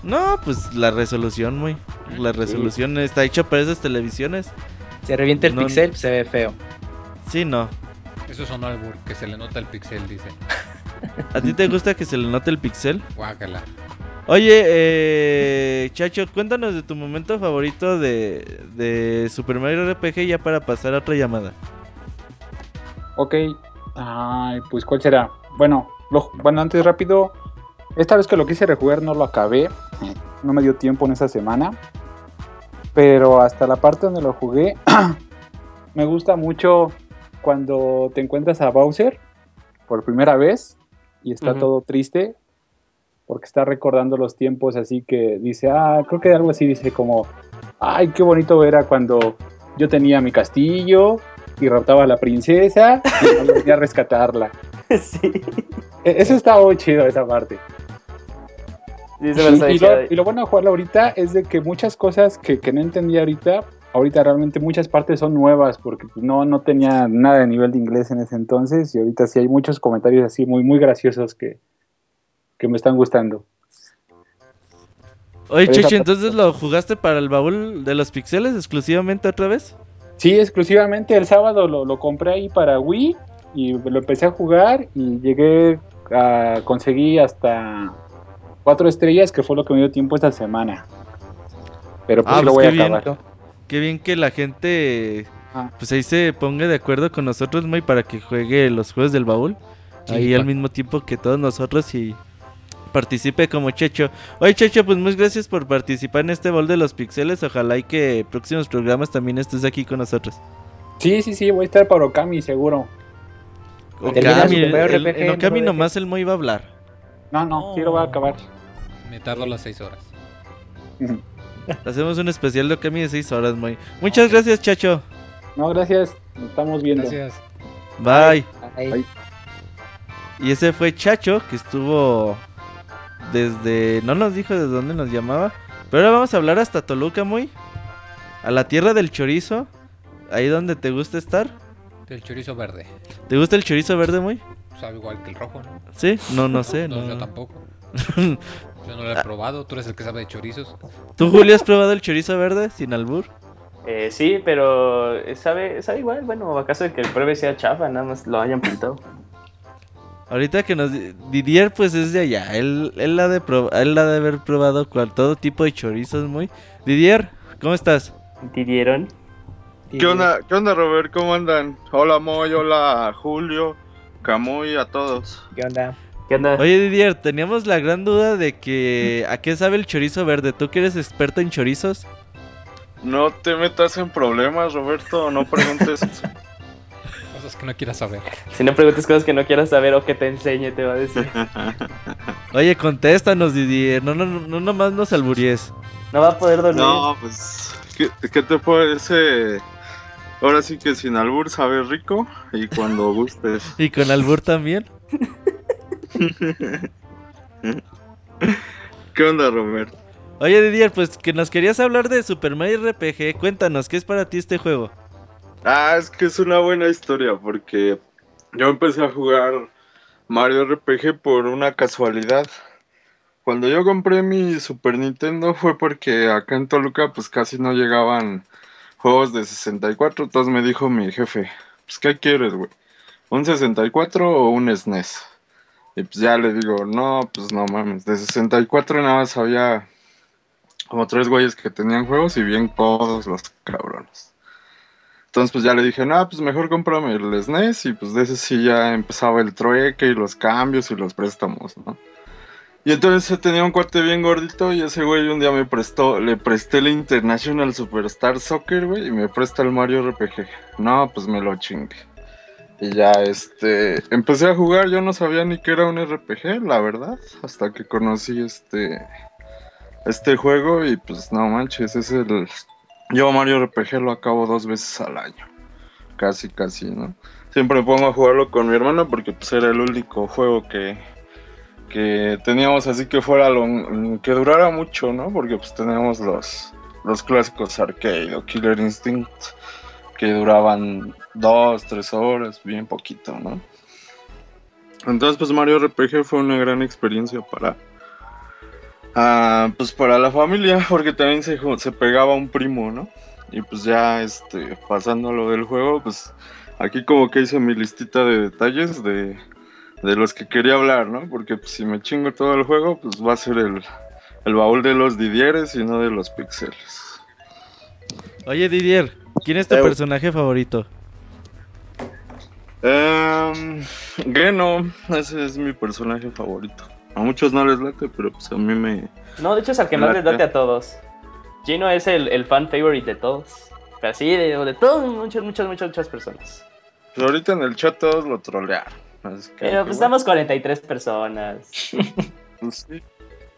No, pues la resolución, muy. La resolución está hecha para esas televisiones. Se revienta el No- pixel, se ve feo. Sí, no. Eso sonó albur, que se le nota el pixel, dice. ¿A ti te gusta que se le note el pixel? Guácala. Oye, eh, Chacho, cuéntanos de tu momento favorito de, de Super Mario RPG ya para pasar a otra llamada. Ok. Ay, pues ¿cuál será? Bueno, lo- bueno, antes rápido. Esta vez que lo quise rejugar no lo acabé. No me dio tiempo en esa semana. Pero hasta la parte donde lo jugué, me gusta mucho cuando te encuentras a Bowser por primera vez y está todo triste porque está recordando los tiempos así que dice, ah, creo que algo así dice como, ay, qué bonito era cuando yo tenía mi castillo y raptaba a la princesa y no venía a rescatarla. sí. E- Eso está muy chido, esa parte. Sí, Y, y lo, y lo bueno de jugarlo ahorita es de que muchas cosas que, que no entendía ahorita, ahorita realmente muchas partes son nuevas porque no, no tenía nada de nivel de inglés en ese entonces y ahorita sí hay muchos comentarios así muy, muy graciosos que, que me están gustando. Oye, parte- entonces lo jugaste para el baúl de los pixeles exclusivamente otra vez? Sí, exclusivamente el sábado lo, lo compré ahí para Wii y lo empecé a jugar y llegué a conseguir hasta cuatro estrellas que fue lo que me dio tiempo esta semana. Pero pues Ah, lo pues voy a qué bien. acabar. Qué bien que la gente Ah. pues ahí se ponga de acuerdo con nosotros, muy para que juegue los juegos del baúl. Sí, ahí al mismo tiempo que todos nosotros y participe como Checho. Oye, Checho, pues muchas gracias por participar en este baúl de los pixeles. Ojalá y que próximos programas también estés aquí con nosotros. Sí, sí, sí, voy a estar para Okami seguro. Okami, el- en no Okami lo nomás el Moy va a hablar. No, no, sí lo voy a acabar. Me tardo las seis horas. Hacemos un especial de Okami de 6 horas, Moy. Muchas gracias, Chacho. No, gracias. Nos estamos viendo. Gracias. Bye. Ay, Ay. Y ese fue Chacho, que estuvo desde... No nos dijo desde dónde nos llamaba. Pero ahora vamos a hablar hasta Toluca, muy. A la tierra del chorizo. Ahí donde te gusta estar. El chorizo verde. ¿Te gusta el chorizo verde, muy? Sabe igual que el rojo, ¿no? ¿Sí? No, no sé. No, no. yo tampoco. Yo no lo he probado. Tú eres el que sabe de chorizos. ¿Tú, Julio, has probado el chorizo verde sin albur? Eh, sí, pero sabe, sabe igual. Bueno, acaso de que el pruebe sea chafa, nada más lo hayan pintado. Ahorita que nos... Didier, pues es de allá. Él, él, ha, de prob- él ha de haber probado cual, todo tipo de chorizos, muy. Didier, ¿cómo estás? ¿Didieron? ¿Qué onda, ¿Qué onda, Robert? ¿Cómo andan? Hola, Moy, hola, Julio, Camuy, a todos. ¿Qué onda? ¿Qué onda? Oye, Didier, teníamos la gran duda de que... ¿A qué sabe el chorizo verde? ¿Tú que eres experta en chorizos? No te metas en problemas, Roberto, no preguntes. Que no quieras saber. Si no preguntes cosas que no quieras saber o que te enseñe, te va a decir. Oye, contéstanos, Didier. No, no, no, no nomás nos alburies. No va a poder dormir. no, pues, ¿qué, qué te parece? Ahora sí que sin albur sabe rico y cuando gustes. Y con albur también. ¿Qué onda, Robert? Oye, Didier, pues que nos querías hablar de Super Mario RPG. Cuéntanos, ¿qué es para ti este juego? Ah, es que es una buena historia porque yo empecé a jugar Mario RPG por una casualidad. Cuando yo compré mi Super Nintendo fue porque acá en Toluca pues casi no llegaban juegos de 64, entonces me dijo mi jefe, pues ¿qué quieres, güey? ¿Un 64 o un SNES? Y pues ya le digo, no, pues no mames, de 64 nada más había como tres güeyes que tenían juegos y bien codos los cabrones. Entonces pues ya le dije, no, pues mejor cómprame el SNES y pues de ese sí ya empezaba el trueque y los cambios y los préstamos, ¿no? Y entonces tenía un cuate bien gordito y ese güey un día me prestó, le presté el International Superstar Soccer, güey, y me presta el Mario RPG. No, pues me lo chingue. Y ya, este, empecé a jugar, yo no sabía ni que era un RPG, la verdad, hasta que conocí este, este juego y pues no manches, es el... Yo Mario RPG lo acabo dos veces al año, casi, casi, ¿no? Siempre me pongo a jugarlo con mi hermano porque pues era el único juego que, que teníamos así que fuera lo que durara mucho, ¿no? Porque pues teníamos los, los clásicos arcade o Killer Instinct que duraban dos, tres horas, bien poquito, ¿no? Entonces, pues Mario RPG fue una gran experiencia para, ah, pues para la familia, porque también se, se pegaba un primo, ¿no? Y pues ya, este, pasando lo del juego, pues aquí como que hice mi listita de detalles de, de los que quería hablar, ¿no? Porque pues, si me chingo todo el juego, pues va a ser el, el baúl de los Didieres y no de los pixeles. Oye, Didier, ¿quién es tu Eh, personaje favorito? Um, Geno, ese es mi personaje favorito. A muchos no les late, pero pues a mí me... No, de hecho es al que más les date a todos. Gino es el, el fan favorite de todos. Pero sí, de, de todos, muchas, muchas, muchas, muchas personas. Pues ahorita en el chat todos lo trolearon. así que, Pero pues estamos 43 personas. pues, sí.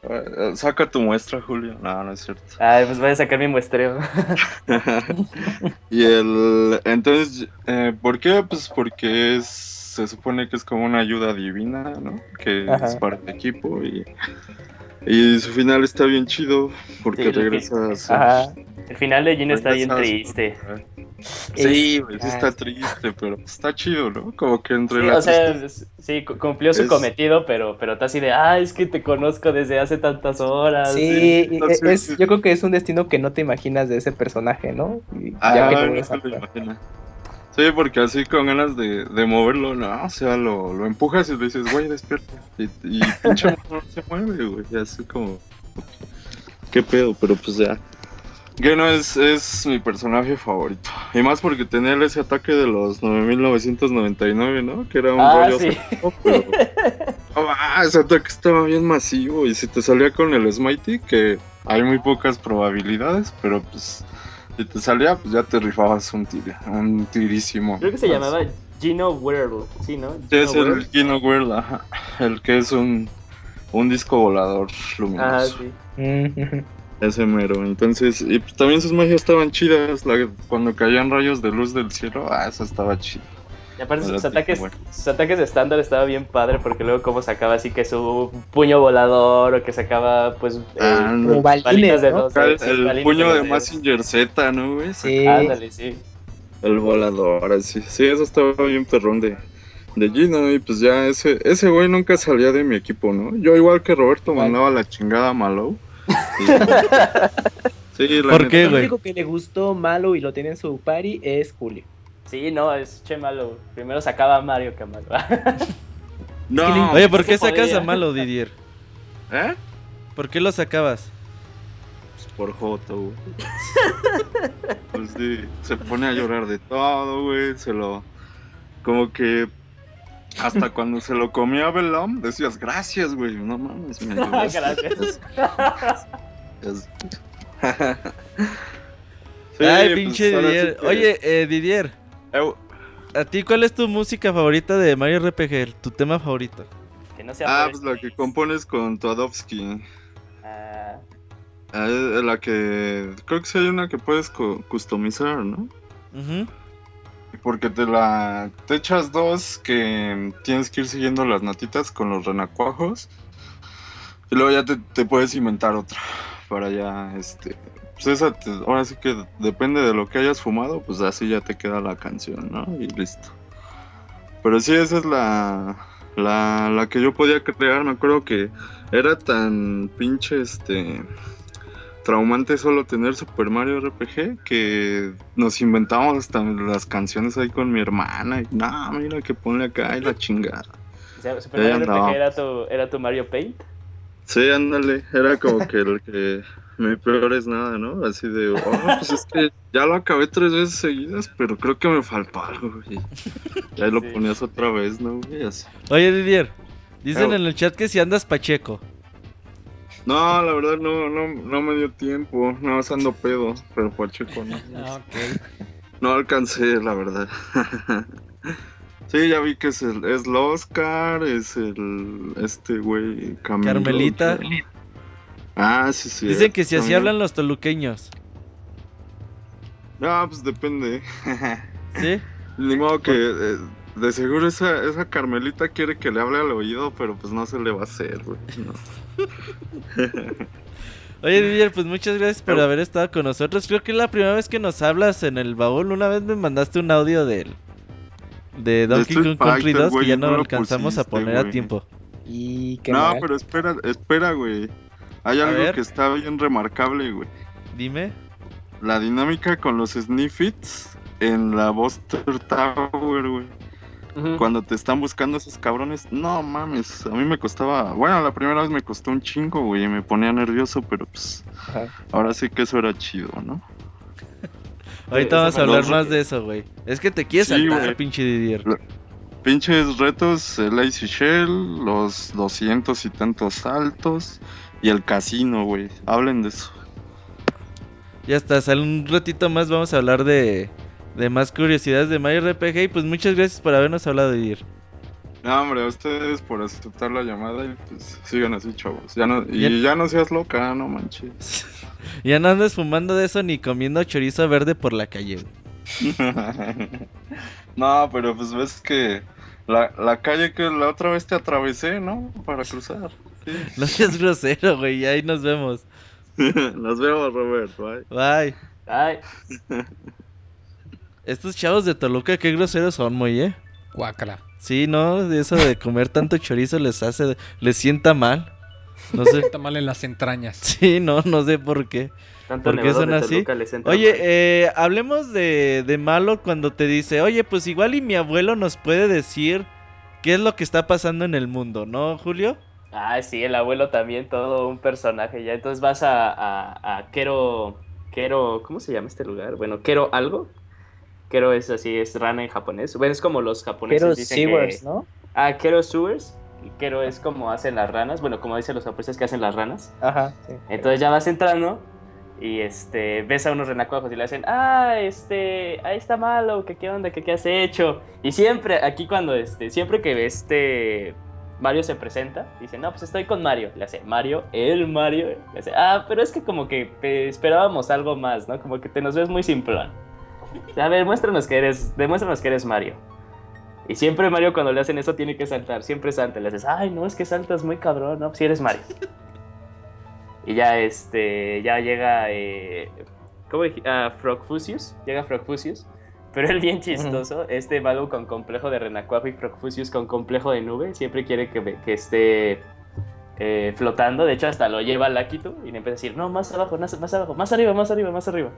Eh, Saca tu muestra, Julio. No, no es cierto. Ay, pues voy a sacar mi muestreo. y el... Entonces, eh, ¿por qué? Pues porque es... Se supone que es como una ayuda divina, ¿no? Que Ajá. es para el equipo y... Y su final está bien chido porque Sí, fin- regresas... Ajá. El final de Gino está bien triste. Sí, güey, sí Ah, está triste, pero está chido, ¿no? Como que entre Sí, la o sea, es- sí, cu- cumplió su Es- cometido, pero, pero está así de, ah, es que te conozco desde hace tantas horas. Sí, sí, es, yo creo que es un destino que no te imaginas de ese personaje, ¿no? Y ya Ah, que no a se lo jugar. Sí, porque así con ganas de, de moverlo, no, o sea, lo, lo empujas y le dices, güey, despierta. Y, y pinche mono no se mueve, güey, así como, qué pedo, pero pues ya. Geno es, es mi personaje favorito. Y más porque tenía ese ataque de los 9999, ¿no? Que era un Ah, rollo sí. pero... Ah, ese ataque estaba bien masivo. Y si te salía con el Smitey, que hay muy pocas probabilidades, pero pues si te salía, pues ya te rifabas un tir, un tirísimo. Creo que se llamaba Gino Whirl, sí, ¿no? Sí, es Gino el Whirl. Kino World, ajá. El que es un, un disco volador Ah, luminoso. sí. Mm. Ese mero. Entonces, y pues también sus magias estaban chidas. la- cuando caían rayos de luz del cielo, ah, eso estaba chido. Y aparte sus ataques, bueno. sus ataques de estándar estaba bien padre porque luego como sacaba así que su puño volador o que sacaba pues Ah, eh, no. Balitas balines, de ¿no? dos El, puño de dedos. Massinger Z, ¿no, güey? Sí. Ándale, sí. El volador, así. Sí, eso estaba bien perrón de, de Gino. Y pues ya ese, ese güey nunca salía de mi equipo, ¿no? Yo, igual que Roberto, mandaba la chingada a Malou. Y- sí, la ¿Por neta. qué, El güey? único que le gustó malo y lo tiene en su party es Julio. Sí, no, es che malo. Primero sacaba a Mario que a Malo. No, Oye, ¿por qué se sacas podía. a Malo, Didier? ¿eh? ¿Por qué lo sacabas? Pues por Joto, güey. Pues sí, se pone a llorar de todo, güey. Se lo. Como que. Hasta cuando se lo comía Belom, decías gracias, güey. No mames, me ayudaste". Gracias. Es- Sí, Ay, pues, pinche sí Didier. que- Oye, eh, Didier, ¿a ti cuál es tu música favorita de Mario RPG? Tu tema favorito. que no sea Ah, pues la que compones con Todovsky. Ah, Ah, la que. Creo que sí hay una que puedes cu- customizar, ¿no? Ujú. Porque te la. Te echas dos que tienes que ir siguiendo las notitas con los renacuajos. Y luego ya te, te puedes inventar otra. Para ya, este. Pues esa, te- ahora sí que depende de lo que hayas fumado, pues así ya te queda la canción, ¿no? Y listo. Pero sí, esa es la. La, la que yo podía crear. Me acuerdo que era tan pinche, este traumante solo tener Super Mario RPG que nos inventábamos hasta las canciones ahí con mi hermana. Y no, mira que ponle acá y la chingada. o sea, Super Mario. RPG era tu, era tu Mario Paint. Sí, ándale, era como que el que mi peor es nada, ¿no? Así de, oh, pues es que ya lo acabé tres veces seguidas, pero creo que me faltó algo, güey. Y ahí lo Sí. ponías otra vez, ¿no, güey? Así. Oye, Didier, dicen Eh, en el chat que si andas pacheco. No, la verdad no, no, no me dio tiempo, no más ando pedo, pero Pacheco no. Ah, ok. No alcancé, la verdad. Sí, ya vi que es el, es el Oscar, es el este güey Camilo, Carmelita. que- Ah, sí, sí. Dicen que si así también. hablan los toluqueños. No, pues depende. ¿Sí? Ni modo que eh, de seguro esa, esa Carmelita quiere que le hable al oído, pero pues no se le va a hacer, güey. no. Oye, Didier, pues muchas gracias por haber estado con nosotros. Creo que es la primera vez que nos hablas en el baúl. Una vez me mandaste un audio del de Donkey Kong Country Fighter, 2 que ya no no lo alcanzamos a poner a tiempo. Y qué no, mal. pero espera, espera, güey. Hay A algo ver. que está bien remarcable, güey. Dime. La dinámica con los Sniffits en la Buster Tower, güey. Cuando te están buscando esos cabrones, no mames, a mí me costaba, bueno, la primera vez me costó un chingo, güey, y me ponía nervioso, pero pues Ajá. ahora sí que eso era chido, ¿no? Ahorita vamos a hablar los- más de eso, güey. Es que te quieres Sí, saltar, pinche Didier. Pinches retos, el Lazy Shell, los 200 y tantos saltos y el casino, güey. Hablen de eso. Ya está, sale un ratito más vamos a hablar de, de más curiosidades de Mario RPG. Y pues muchas gracias por habernos hablado, Didier. No, hombre, a ustedes por aceptar la llamada y pues sigan así, chavos. Ya no, y Bien. ya no seas loca, no manches. ya no andes fumando de eso ni comiendo chorizo verde por la calle. güey. no, pero pues ves que la, la calle que la otra vez te atravesé, ¿no? Para cruzar. No seas grosero, güey. y Ahí nos vemos. Nos vemos, Robert. Bye. Bye. Ay, Estos chavos de Toluca, qué groseros son, muy, ¿eh? Guácala. Sí, no, eso de comer tanto chorizo les hace, les sienta mal. No sé. Está mal en las entrañas. Sí, no, no sé por qué. tanto ¿Por qué son de así? Toluca les entra Oye, mal. eh, hablemos de, de malo cuando te dice, oye, pues igual y mi abuelo nos puede decir qué es lo que está pasando en el mundo, ¿no, Julio? Ah, sí, el abuelo también, todo un personaje ya. Entonces vas a, a, a Kero, Kero, ¿cómo se llama este lugar? Bueno, Kero algo. Kero es así, es rana en japonés. Bueno, es como los japoneses Pero dicen Sewers, que... ¿no? Ah, Kero Sewers. Kero es como hacen las ranas. Bueno, como dicen los japoneses que hacen las ranas. Ajá, sí. Entonces ya vas entrando y este ves a unos renacuajos y le hacen, ah, este, ahí está malo, que qué onda, que qué has hecho. Y siempre, aquí cuando este, siempre que este Mario se presenta, dice, no, pues estoy con Mario. Le hace, Mario, el Mario. Le hace, ah, pero es que como que eh, esperábamos algo más, ¿no? Como que te nos ves muy simplón. A ver, muéstranos que eres, demuéstranos que eres Mario. Y siempre Mario cuando le hacen eso tiene que saltar, siempre salta. Le haces, ay, no, es que saltas muy cabrón, no, pues si eres Mario. Y ya este, ya llega, eh, ¿cómo dije? Ah, Frogfusius, llega Frogfusius. Pero él bien chistoso, este Malu con complejo de renacuajo y Frogfusius con complejo de nube, siempre quiere que, que esté eh, flotando. De hecho, hasta lo lleva al Lakitu y le empieza a decir, no, más abajo, más, más abajo, más arriba, más arriba, más arriba.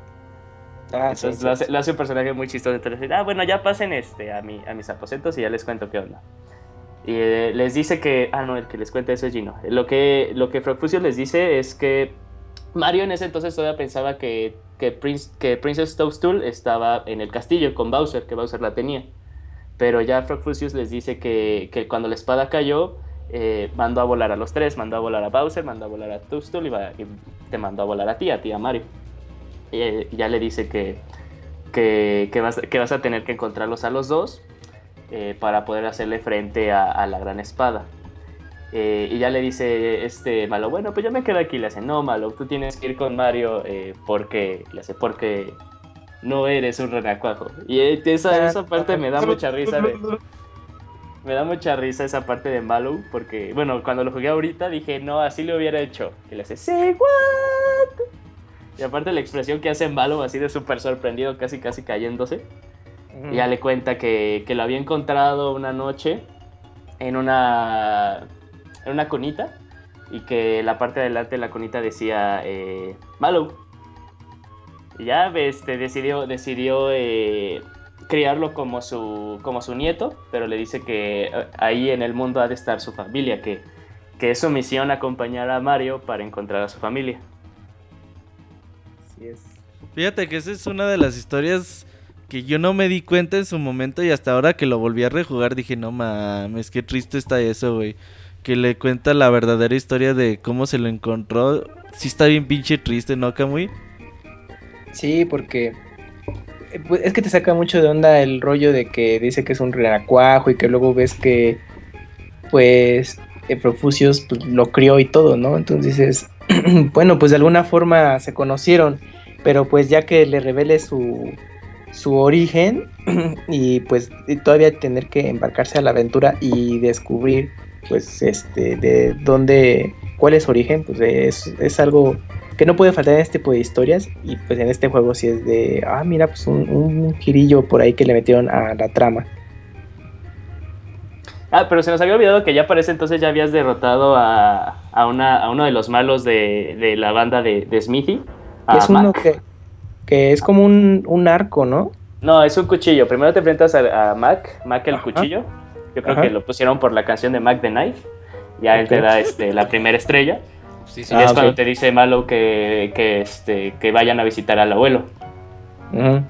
Ah, sí, Entonces sí, lo, hace, sí. lo hace un personaje muy chistoso. Entonces dice, ah, bueno, ya pasen este, a, mi, a mis aposentos y ya les cuento qué onda. Y eh, les dice que, ah, no, el que les cuenta eso es Gino. Lo que, lo que Frogfusius les dice es que Mario en ese entonces todavía pensaba que, que, Prince, que Princess Toadstool estaba en el castillo con Bowser, que Bowser la tenía. Pero ya Frogfusius les dice que, que cuando la espada cayó, eh, mandó a volar a los tres, mandó a volar a Bowser, mandó a volar a Toadstool y, te mandó a volar a ti, a Mario. Y eh, ya le dice que, que, que vas, que vas a tener que encontrarlos a los dos eh, para poder hacerle frente a la gran espada. Eh, y ya le dice este malo, bueno, pues yo me quedo aquí. Le hace, no, malo, tú tienes que ir con Mario eh, porque, le hace, porque no eres un renacuajo. Y eh, esa, esa parte me da mucha risa. de- me da mucha risa esa parte de Mallow porque, bueno, cuando lo jugué ahorita dije, no, así lo hubiera hecho. Y le hace, say what? Y aparte la expresión que hace Mallow así de súper sorprendido, casi casi cayéndose. Y ya le cuenta que, que lo había encontrado una noche en una, en una conita y que la parte de adelante de la conita decía eh, Mallow. Y ya este, decidió, decidió eh, criarlo como su, como su nieto, pero le dice que eh, ahí en el mundo ha de estar su familia, que, que es su misión acompañar a Mario para encontrar a su familia. Así es. Fíjate que esa es una de las historias que yo no me di cuenta en su momento y hasta ahora que lo volví a rejugar dije, no mames, qué triste está eso, güey. Que le cuenta la verdadera historia de cómo se lo encontró. Sí está bien pinche triste, ¿no, Kamui? Sí, porque eh, pues, es que te saca mucho de onda el rollo de que dice que es un renacuajo y que luego ves que, pues, eh, Profusius pues, lo crió y todo, ¿no? Entonces dices, bueno, pues de alguna forma se conocieron, pero pues ya que le revele su, su origen y pues todavía tener que embarcarse a la aventura y descubrir pues este de dónde cuál es su origen pues es, es algo que no puede faltar en este tipo de historias y pues en este juego sí es de ah mira pues un, un girillo por ahí que le metieron a la trama Ah, pero se nos había olvidado que ya parece entonces ya habías derrotado a, a, una, a uno de los malos de, de la banda de, de Smithy. a es uno Mac. que, que es como un, un arco no No, es un cuchillo. Primero te enfrentas a, a Mac, Mac el Ajá. cuchillo. Yo creo Ajá. que lo pusieron por la canción de Mac the Knife. Ya él te da este, la primera estrella. Sí, Y sí. Ah, es ok. cuando te dice Malo que, que, este, que vayan a visitar al abuelo. Ujú.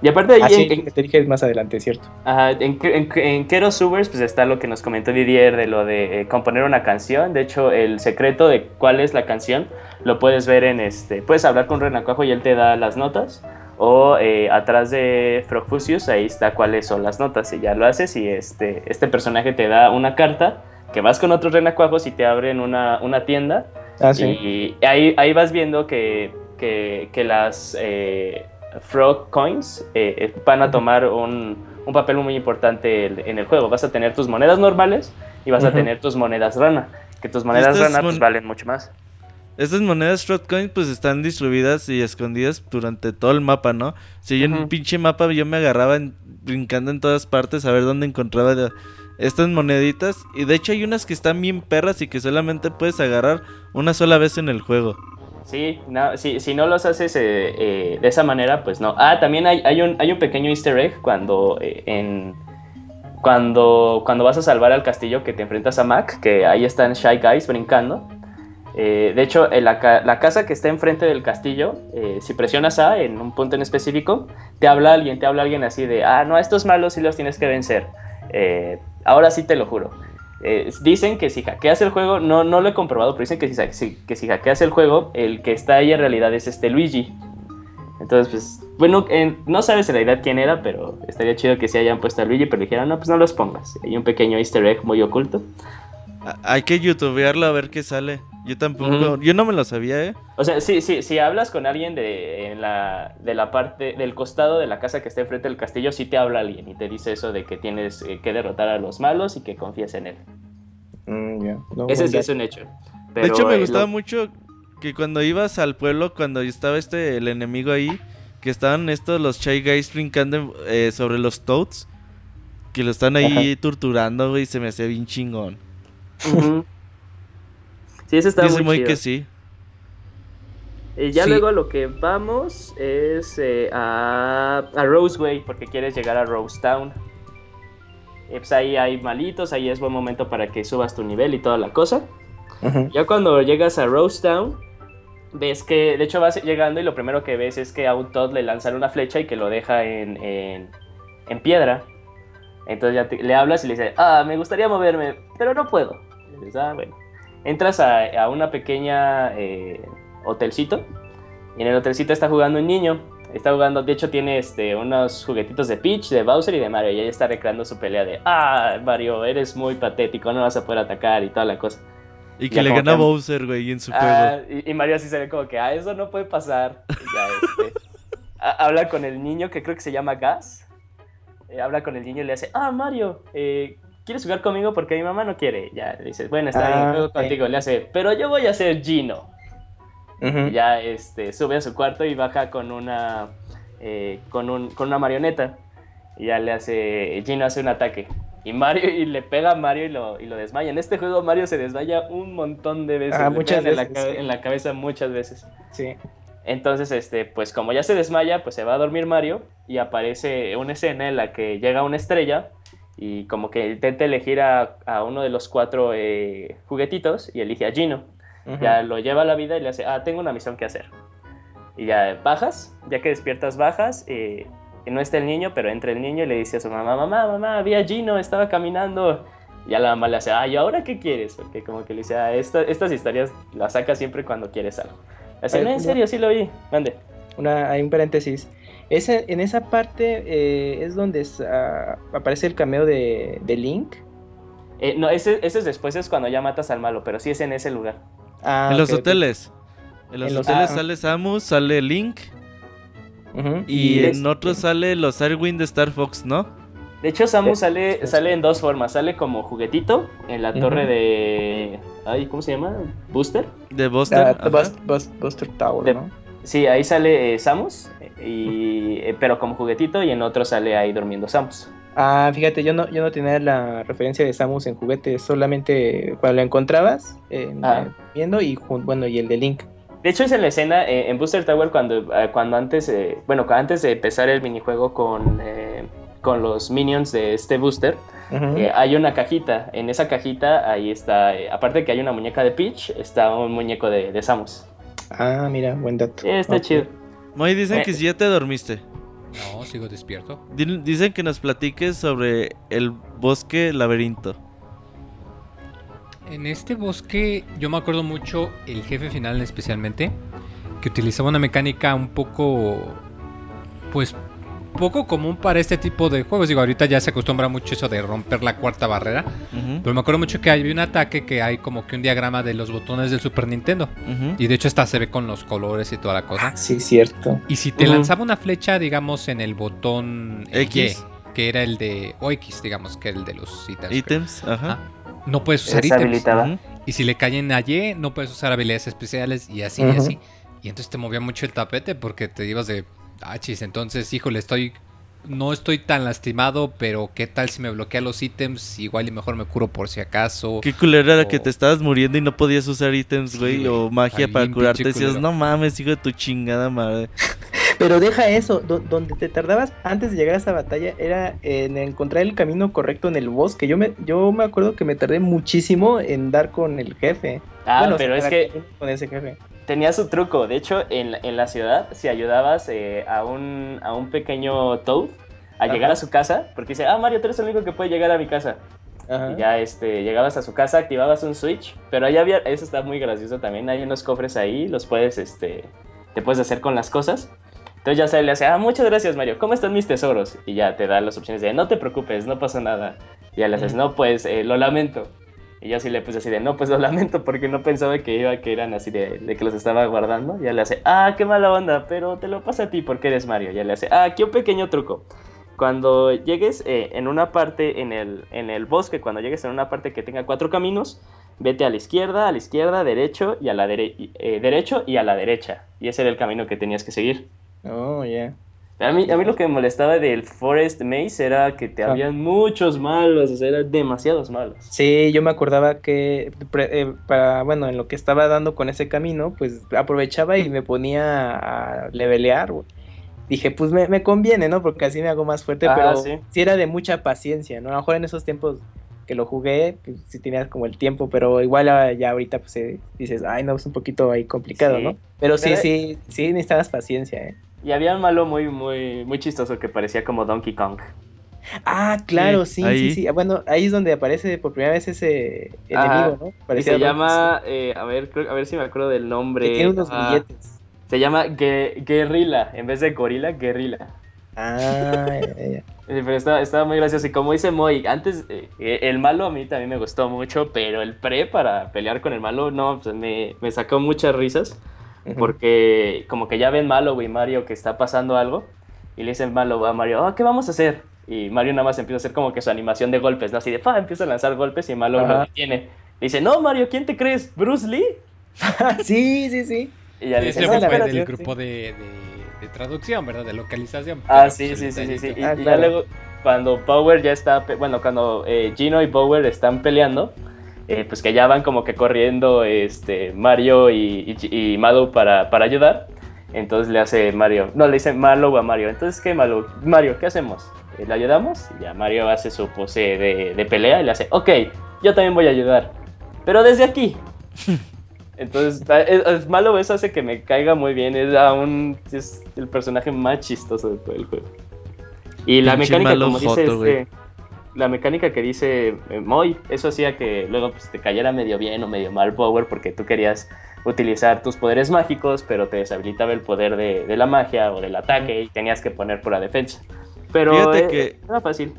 Y aparte de ahí, Así en- en- que te dije más adelante cierto Ajá, en, en, en Kero Subers pues está lo que nos comentó Didier de lo de eh, componer una canción. De hecho, el secreto de cuál es la canción lo puedes ver en este. Puedes hablar con Renacuajo y él te da las notas. O eh, atrás de Frogfusius, ahí está cuáles son las notas. Y ya lo haces. Y este, este personaje te da una carta que vas con otros Renacuajos y te abren una, una tienda. ah sí Y ahí, ahí vas viendo que, que, que las eh, Frog Coins eh, eh, van a tomar un, un papel muy importante en el juego. Vas a tener tus monedas normales y vas a tener tus monedas rana. Que tus monedas Estas rana pues, valen mucho más. Estas monedas Shotcoin pues están distribuidas y escondidas durante todo el mapa, ¿no? Si yo en un pinche mapa yo me agarraba en- brincando en todas partes a ver dónde encontraba de- estas moneditas. Y de hecho hay unas que están bien perras y que solamente puedes agarrar una sola vez en el juego. Sí, no, si no los haces eh, eh, de esa manera, pues no. Ah, también hay, hay, un, hay un pequeño easter egg cuando eh, en... Cuando, cuando vas a salvar al castillo que te enfrentas a Mac, que ahí están Shy Guys brincando. Eh, de hecho, la, ca- la casa que está enfrente del castillo, eh, si presionas A en un punto en específico, te habla alguien, te habla alguien así de, ah, no, estos malos sí los tienes que vencer. Eh, ahora sí te lo juro. Dicen que si hackeas el juego, no, no lo he comprobado, pero dicen que si, que si hackeas el juego, el que está ahí en realidad es este Luigi. Entonces, pues, bueno, en- no sabes en realidad quién era, pero estaría chido que se hayan puesto a Luigi, pero dijeron, no, pues no los pongas. Hay un pequeño easter egg muy oculto. Hay que youtubearlo a ver qué sale. Yo tampoco, yo no me lo sabía, ¿eh? O sea, sí, sí, si hablas con alguien de, en la, de la parte, del costado de la casa que está enfrente del castillo, sí te habla alguien y te dice eso de que tienes eh, que derrotar a los malos y que confíes en él. Mm, ya. No, Ese sí es un hecho. de hecho me eh, gustaba lo- mucho que cuando ibas al pueblo, cuando estaba este, el enemigo ahí, que estaban estos, los Shy Guys brincando eh, sobre los Toads. Que lo están ahí torturando, güey, y se me hacía bien chingón. Ujú. Sí, ese está Dice muy muy chido. que sí. Y ya Sí. luego lo que vamos es eh, a, a Roseway, porque quieres llegar a Rose Town. Y pues ahí hay malitos, ahí es buen momento para que subas tu nivel y toda la cosa. Ya cuando llegas a Rose Town, ves que, de hecho vas llegando y lo primero que ves es que a un Todd le lanzan una flecha y que lo deja en, en, en piedra. Entonces ya te- le hablas y le dices, ah, me gustaría moverme, pero no puedo. Y dices, ah, bueno. Entras a, a una pequeña eh, hotelcito y en el hotelcito está jugando un niño. Está jugando, de hecho tiene este, unos juguetitos de Peach, de Bowser y de Mario. Y ella está recreando su pelea de, ah, Mario, eres muy patético, no vas a poder atacar y toda la cosa. Y que Ya le gana que- Bowser, güey, en su Ah, juego. y, y Mario así se ve como que, ah, eso no puede pasar. Ya, este, ha- habla con el niño que creo que se llama Gas. Eh, habla con el niño y le hace, ah, Mario, eh, ¿quieres jugar conmigo? Porque mi mamá no quiere. Ya, le dice, bueno, está bien, Ah, juego contigo. Le hace, pero yo voy a ser Gino. Y ya este, sube a su cuarto y baja con una, eh, con, un, con una marioneta. Y ya le hace, Gino hace un ataque. Y Mario, y le pega a Mario y lo, y lo desmaya. En este juego Mario se desmaya un montón de veces. Ah, muchas pegan en la veces, en la cabeza muchas veces. Sí. Entonces, este, pues como ya se desmaya, pues se va a dormir Mario y aparece una escena en la que llega una estrella y como que intenta elegir a, a uno de los cuatro eh, juguetitos y elige a Gino. Ujú. Ya lo lleva a la vida y le hace, ah, tengo una misión que hacer. Y ya bajas, ya que despiertas bajas, eh, y no está el niño, pero entra el niño y le dice a su mamá, mamá, mamá, vi a Gino, estaba caminando. Y ya la mamá le hace, ah, ¿y ahora qué quieres? Porque como que le dice, ah, esta- estas historias las sacas siempre cuando quieres algo. Le hace, no, en serio, sí lo vi, mande. Una, hay un paréntesis. Ese, en esa parte eh, es donde es, ah, aparece el cameo de, de Link. Eh, no, ese, ese es después, es cuando ya matas al malo, pero sí es en ese lugar. Ah, en los hoteles. En los En los- hoteles ah. sale Samus, sale Link. Y, es- en otros sale los Airwind de Star Fox, ¿no? De hecho, Samus Eh, sale, sale en dos formas. Sale como juguetito en la torre de... Ay, ¿Cómo se llama? ¿Booster? De Buster. Bust- Buster Tower, De- ¿no? Sí, ahí sale eh, Samus, y, eh, pero como juguetito, y en otro sale ahí durmiendo Samus. Ah, fíjate, yo no, yo no tenía la referencia de Samus en juguetes, solamente cuando lo encontrabas, eh, Ah. viendo, y bueno, y el de Link. De hecho, es en la escena eh, en Booster Tower cuando, eh, cuando antes, eh, bueno, antes de empezar el minijuego con, eh, con los minions de este booster, eh, hay una cajita. En esa cajita ahí está, eh, aparte de que hay una muñeca de Peach, está un muñeco de, de Samus. Ah, mira, buen dato. Está chido. Moy, dicen Eh. que si ya te dormiste. No, sigo despierto. Di- Dicen que nos platiques sobre el bosque laberinto. En este bosque yo me acuerdo mucho el jefe final especialmente que utilizaba una mecánica un poco pues poco común para este tipo de juegos. Digo, ahorita ya se acostumbra mucho eso de romper la cuarta barrera, pero me acuerdo mucho que hay un ataque que hay como que un diagrama de los botones del Super Nintendo y de hecho hasta se ve con los colores y toda la cosa. Ah, sí, cierto. Y si te lanzaba una flecha, digamos, en el botón X. Y, que era el de o X, digamos, que era el de los ítems. Ítems, ajá. Ah, no puedes usar Es ítems. Y si le caen a Y, no puedes usar habilidades especiales y así y así. Y entonces te movía mucho el tapete porque te ibas de, ah, chis, entonces, híjole, estoy, no estoy tan lastimado, pero ¿qué tal si me bloquea los ítems? Igual y mejor me curo por si acaso. Qué culero era que te estabas muriendo y no podías usar ítems, güey, o magia para curarte. Decías, no mames, hijo de tu chingada madre. Pero deja eso, do- donde te tardabas antes de llegar a esa batalla era en encontrar el camino correcto en el bosque. Yo me, yo me acuerdo que me tardé muchísimo en dar con el jefe. Ah, Bueno, pero es que con ese jefe. Tenía su truco. De hecho, en, la- en la ciudad, si ayudabas eh, a, un, a un pequeño Toad a Ajá. llegar a su casa, porque dice, ah, Mario, tú eres el único que puede llegar a mi casa. Ajá. Y ya este, llegabas a su casa, activabas un switch, pero ahí había, eso está muy gracioso también, hay unos cofres ahí, los puedes, este, te puedes hacer con las cosas. Entonces ya se le hace, ah, muchas gracias Mario, ¿cómo están mis tesoros? Y ya te da las opciones de, no te preocupes, no pasa nada. Y ya le haces, no, pues, eh, lo lamento. Y yo sí le puse así de, no, pues lo lamento porque no pensaba que iba, que eran así de, de que los estaba guardando. Ya le hace, ah, qué mala onda, pero te lo pasa a ti porque eres Mario. Ya le hace, ah, aquí un pequeño truco. Cuando llegues eh, en una parte en el, en el bosque, cuando llegues en una parte que tenga cuatro caminos, vete a la izquierda, a la izquierda, derecho y a la dere- eh, derecho y a la derecha. Y ese era el camino que tenías que seguir. Oh, ya. A mí, a mí lo que me molestaba del Forest Maze era que te Ah. habían muchos malos, o sea, eran demasiados malos. Sí, yo me acordaba que eh, para, bueno, en lo que estaba dando con ese camino, pues aprovechaba y me ponía a levelear, güey. Dije, pues me, me conviene, ¿no? Porque así me hago más fuerte, Ah, pero sí. sí. era de mucha paciencia, ¿no? A lo mejor en esos tiempos que lo jugué, pues sí tenías como el tiempo, pero igual ya ahorita pues eh, dices, ay, no, es un poquito ahí complicado, Sí. ¿no? Pero sí, sí, sí necesitabas paciencia, ¿eh? Y había un malo muy, muy, muy chistoso que parecía como Donkey Kong. Ah, claro, sí, ahí. sí, sí. Ah, Bueno, ahí es donde aparece por primera vez ese Ajá. enemigo, ¿no? Y Parecía se llama, eh, a ver, creo- a ver si me acuerdo del nombre. que tiene unos Ah, billetes. Se llama Gue- Guerrilla, en vez de Gorila, Guerrilla. Ah, ya, ya, Pero estaba, estaba muy gracioso. Y como dice Moy, antes eh, el malo a mí también me gustó mucho, pero el pre para pelear con el malo, no, pues me, me sacó muchas risas. Porque como que ya ven malo, güey, Mario, que está pasando algo. Y le dicen malo a Mario, ah, ¿qué vamos a hacer? Y Mario nada más empieza a hacer como que su animación de golpes, ¿no? Así de, pa, empieza a lanzar golpes y malo lo detiene. Le dice, no, Mario, ¿quién te crees? ¿Bruce Lee? sí, sí, sí. Y ya le dice, no, fue espérate". del grupo de, de- de traducción, ¿verdad? De localización. Ah, sí, pues, sí, el sí, sí, sí. Y. Ah, y ya luego, cuando Power ya está, bueno, cuando eh, Gino y Power están peleando, eh, pues que ya van como que corriendo este, Mario y, y, y Malo para, para ayudar. Entonces le hace Mario, no, le dice Malo a Mario. Entonces, ¿qué Malo? Mario, ¿qué hacemos? Eh, ¿Le ayudamos? Y ya Mario hace su pose de, de pelea y le hace, ok, yo también voy a ayudar. Pero desde aquí. Entonces, a- es, es malo, eso hace que me caiga muy bien. Es aún es el personaje más chistoso de todo el juego. Y la mecánica, como dice este, la mecánica que dice eh, Moy, eso hacía que luego pues, te cayera medio bien o medio mal Power porque tú querías utilizar tus poderes mágicos, pero te deshabilitaba el poder de, de la magia o del ataque y tenías que poner por la defensa. Pero Fíjate eh, que- era fácil.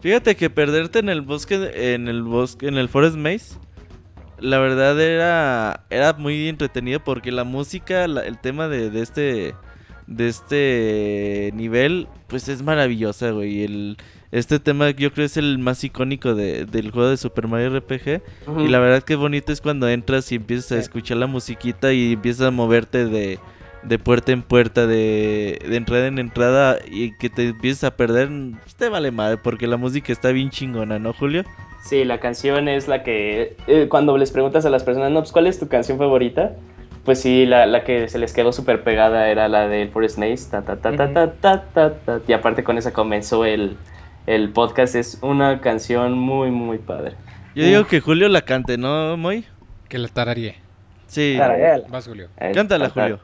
Fíjate que perderte en el bosque, en el bosque, en el Forest Maze, la verdad era, era muy entretenido porque la música, la- el tema de, de este, de este nivel, pues es maravillosa, güey. El, este tema yo creo es el más icónico de- del juego de Super Mario RPG. Y la verdad que bonito es cuando entras y empiezas a escuchar la musiquita y empiezas a moverte de, de puerta en puerta, de, de entrada en entrada y que te empiezas a perder, te vale madre porque la música está bien chingona, ¿no, Julio? Sí, la canción es la que. eh, cuando les preguntas a las personas, no, pues, ¿cuál es tu canción favorita? Pues sí, la, la que se les quedó súper pegada era la del Forest Maze. Ta, ta, ta, ta, ta, ta, ta, ta. Y aparte con esa comenzó el, el podcast. Es una canción muy, muy padre. Yo digo que Julio la cante, ¿no, Moy? Que la tararíe. Sí. Tarareala. Vas, Julio. Eh, Cántala, ta, ta, Julio.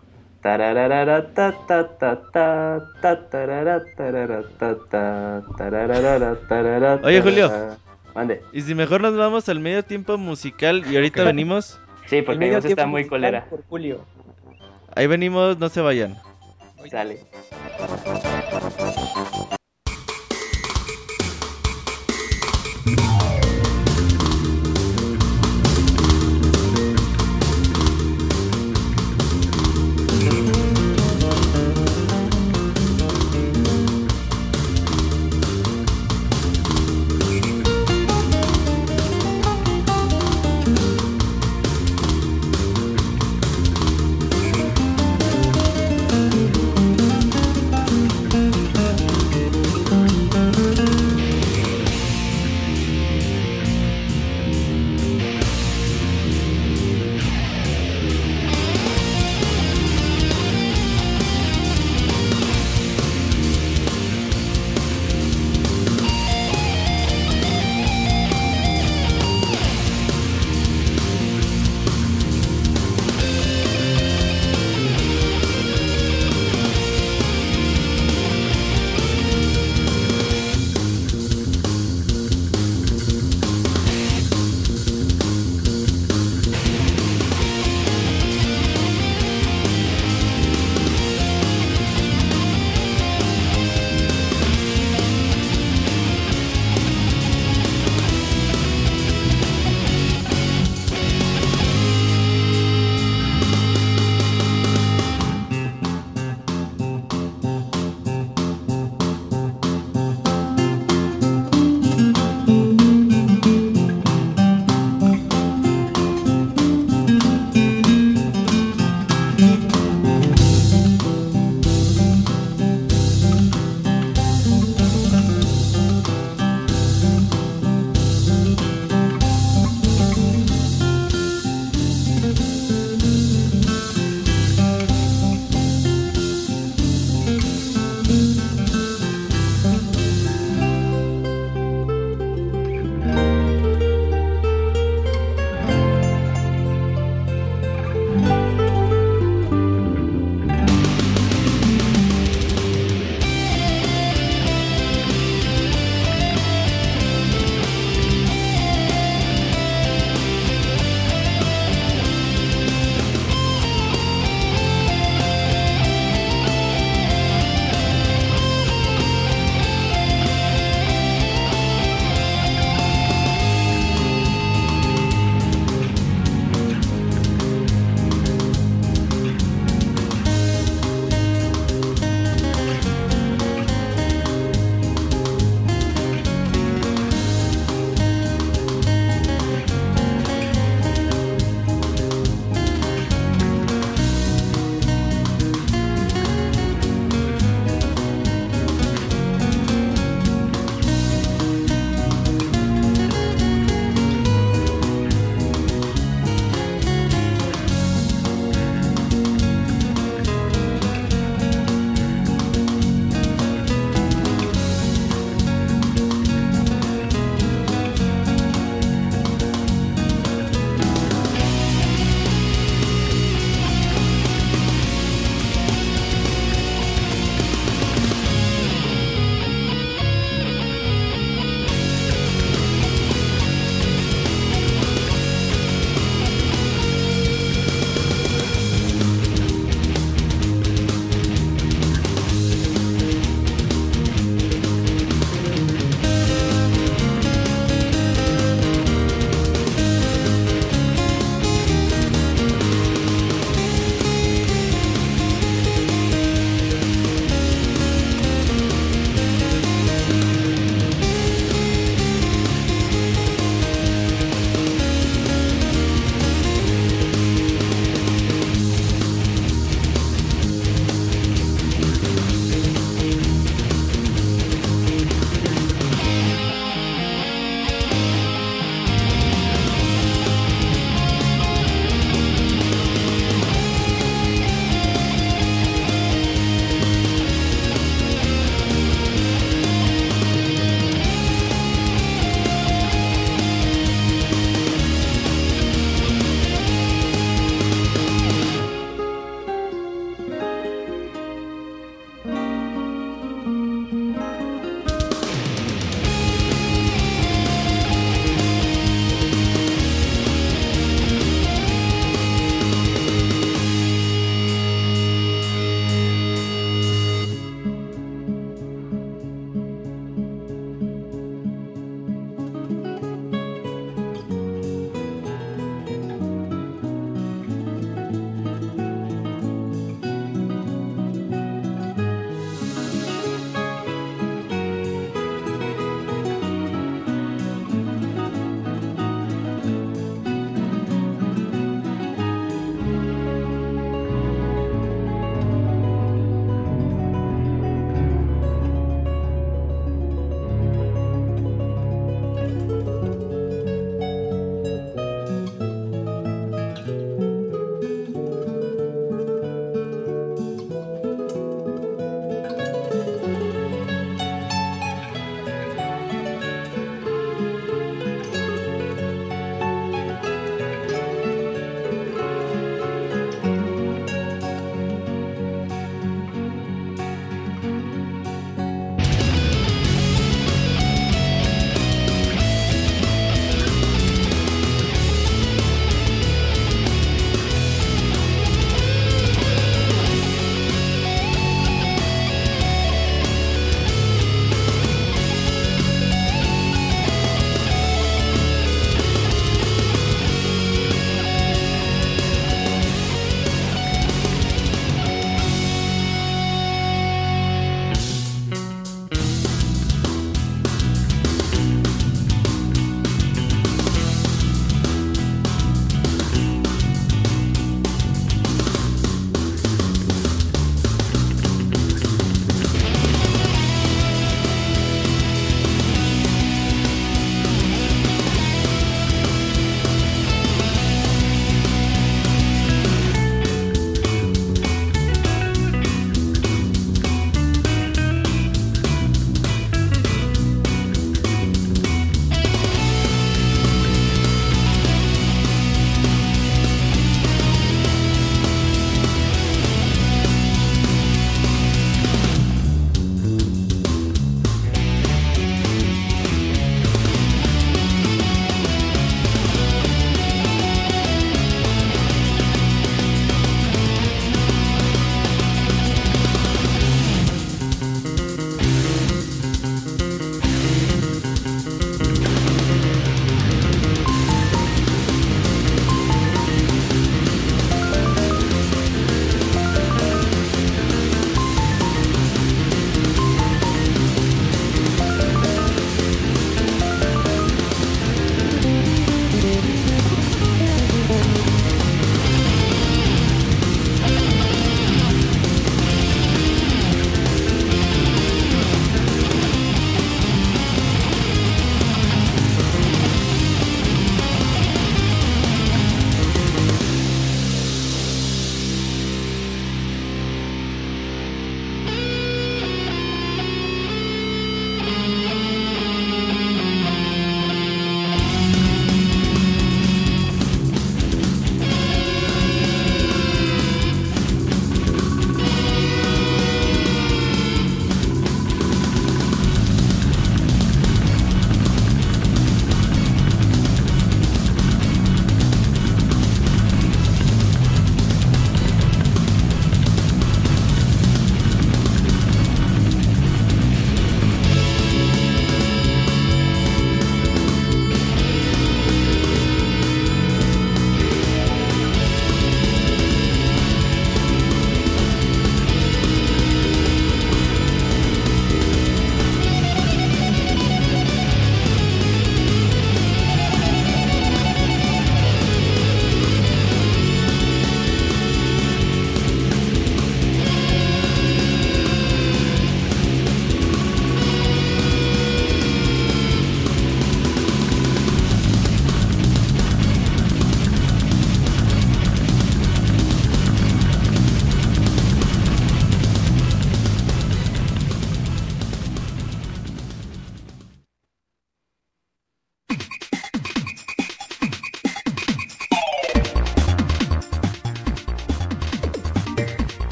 Oye, Julio. Mande. Y si mejor nos vamos al medio tiempo musical y ahorita Ok. venimos, Sí, El porque medio está muy colera. Por Julio. ahí venimos, no se vayan. Sale.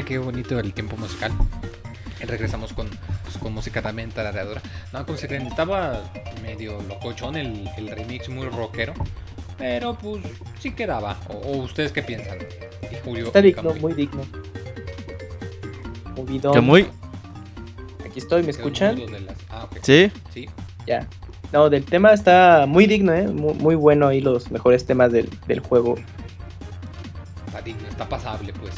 Ya, qué bonito el tiempo musical. Y regresamos con, pues, con música también tarareadora. No, como se creen, estaba medio locochón el, el remix, muy rockero. Pero pues sí quedaba. ¿O, o ustedes qué piensan? Y Julio, Está y digno, muy digno. Que muy. Aquí estoy, ¿me escuchan? las- Ah, ok. Sí. Sí. Ya. No, del tema está muy digno, ¿eh? Muy, muy bueno ahí los mejores temas del, del juego. Está digno, está pasable, pues.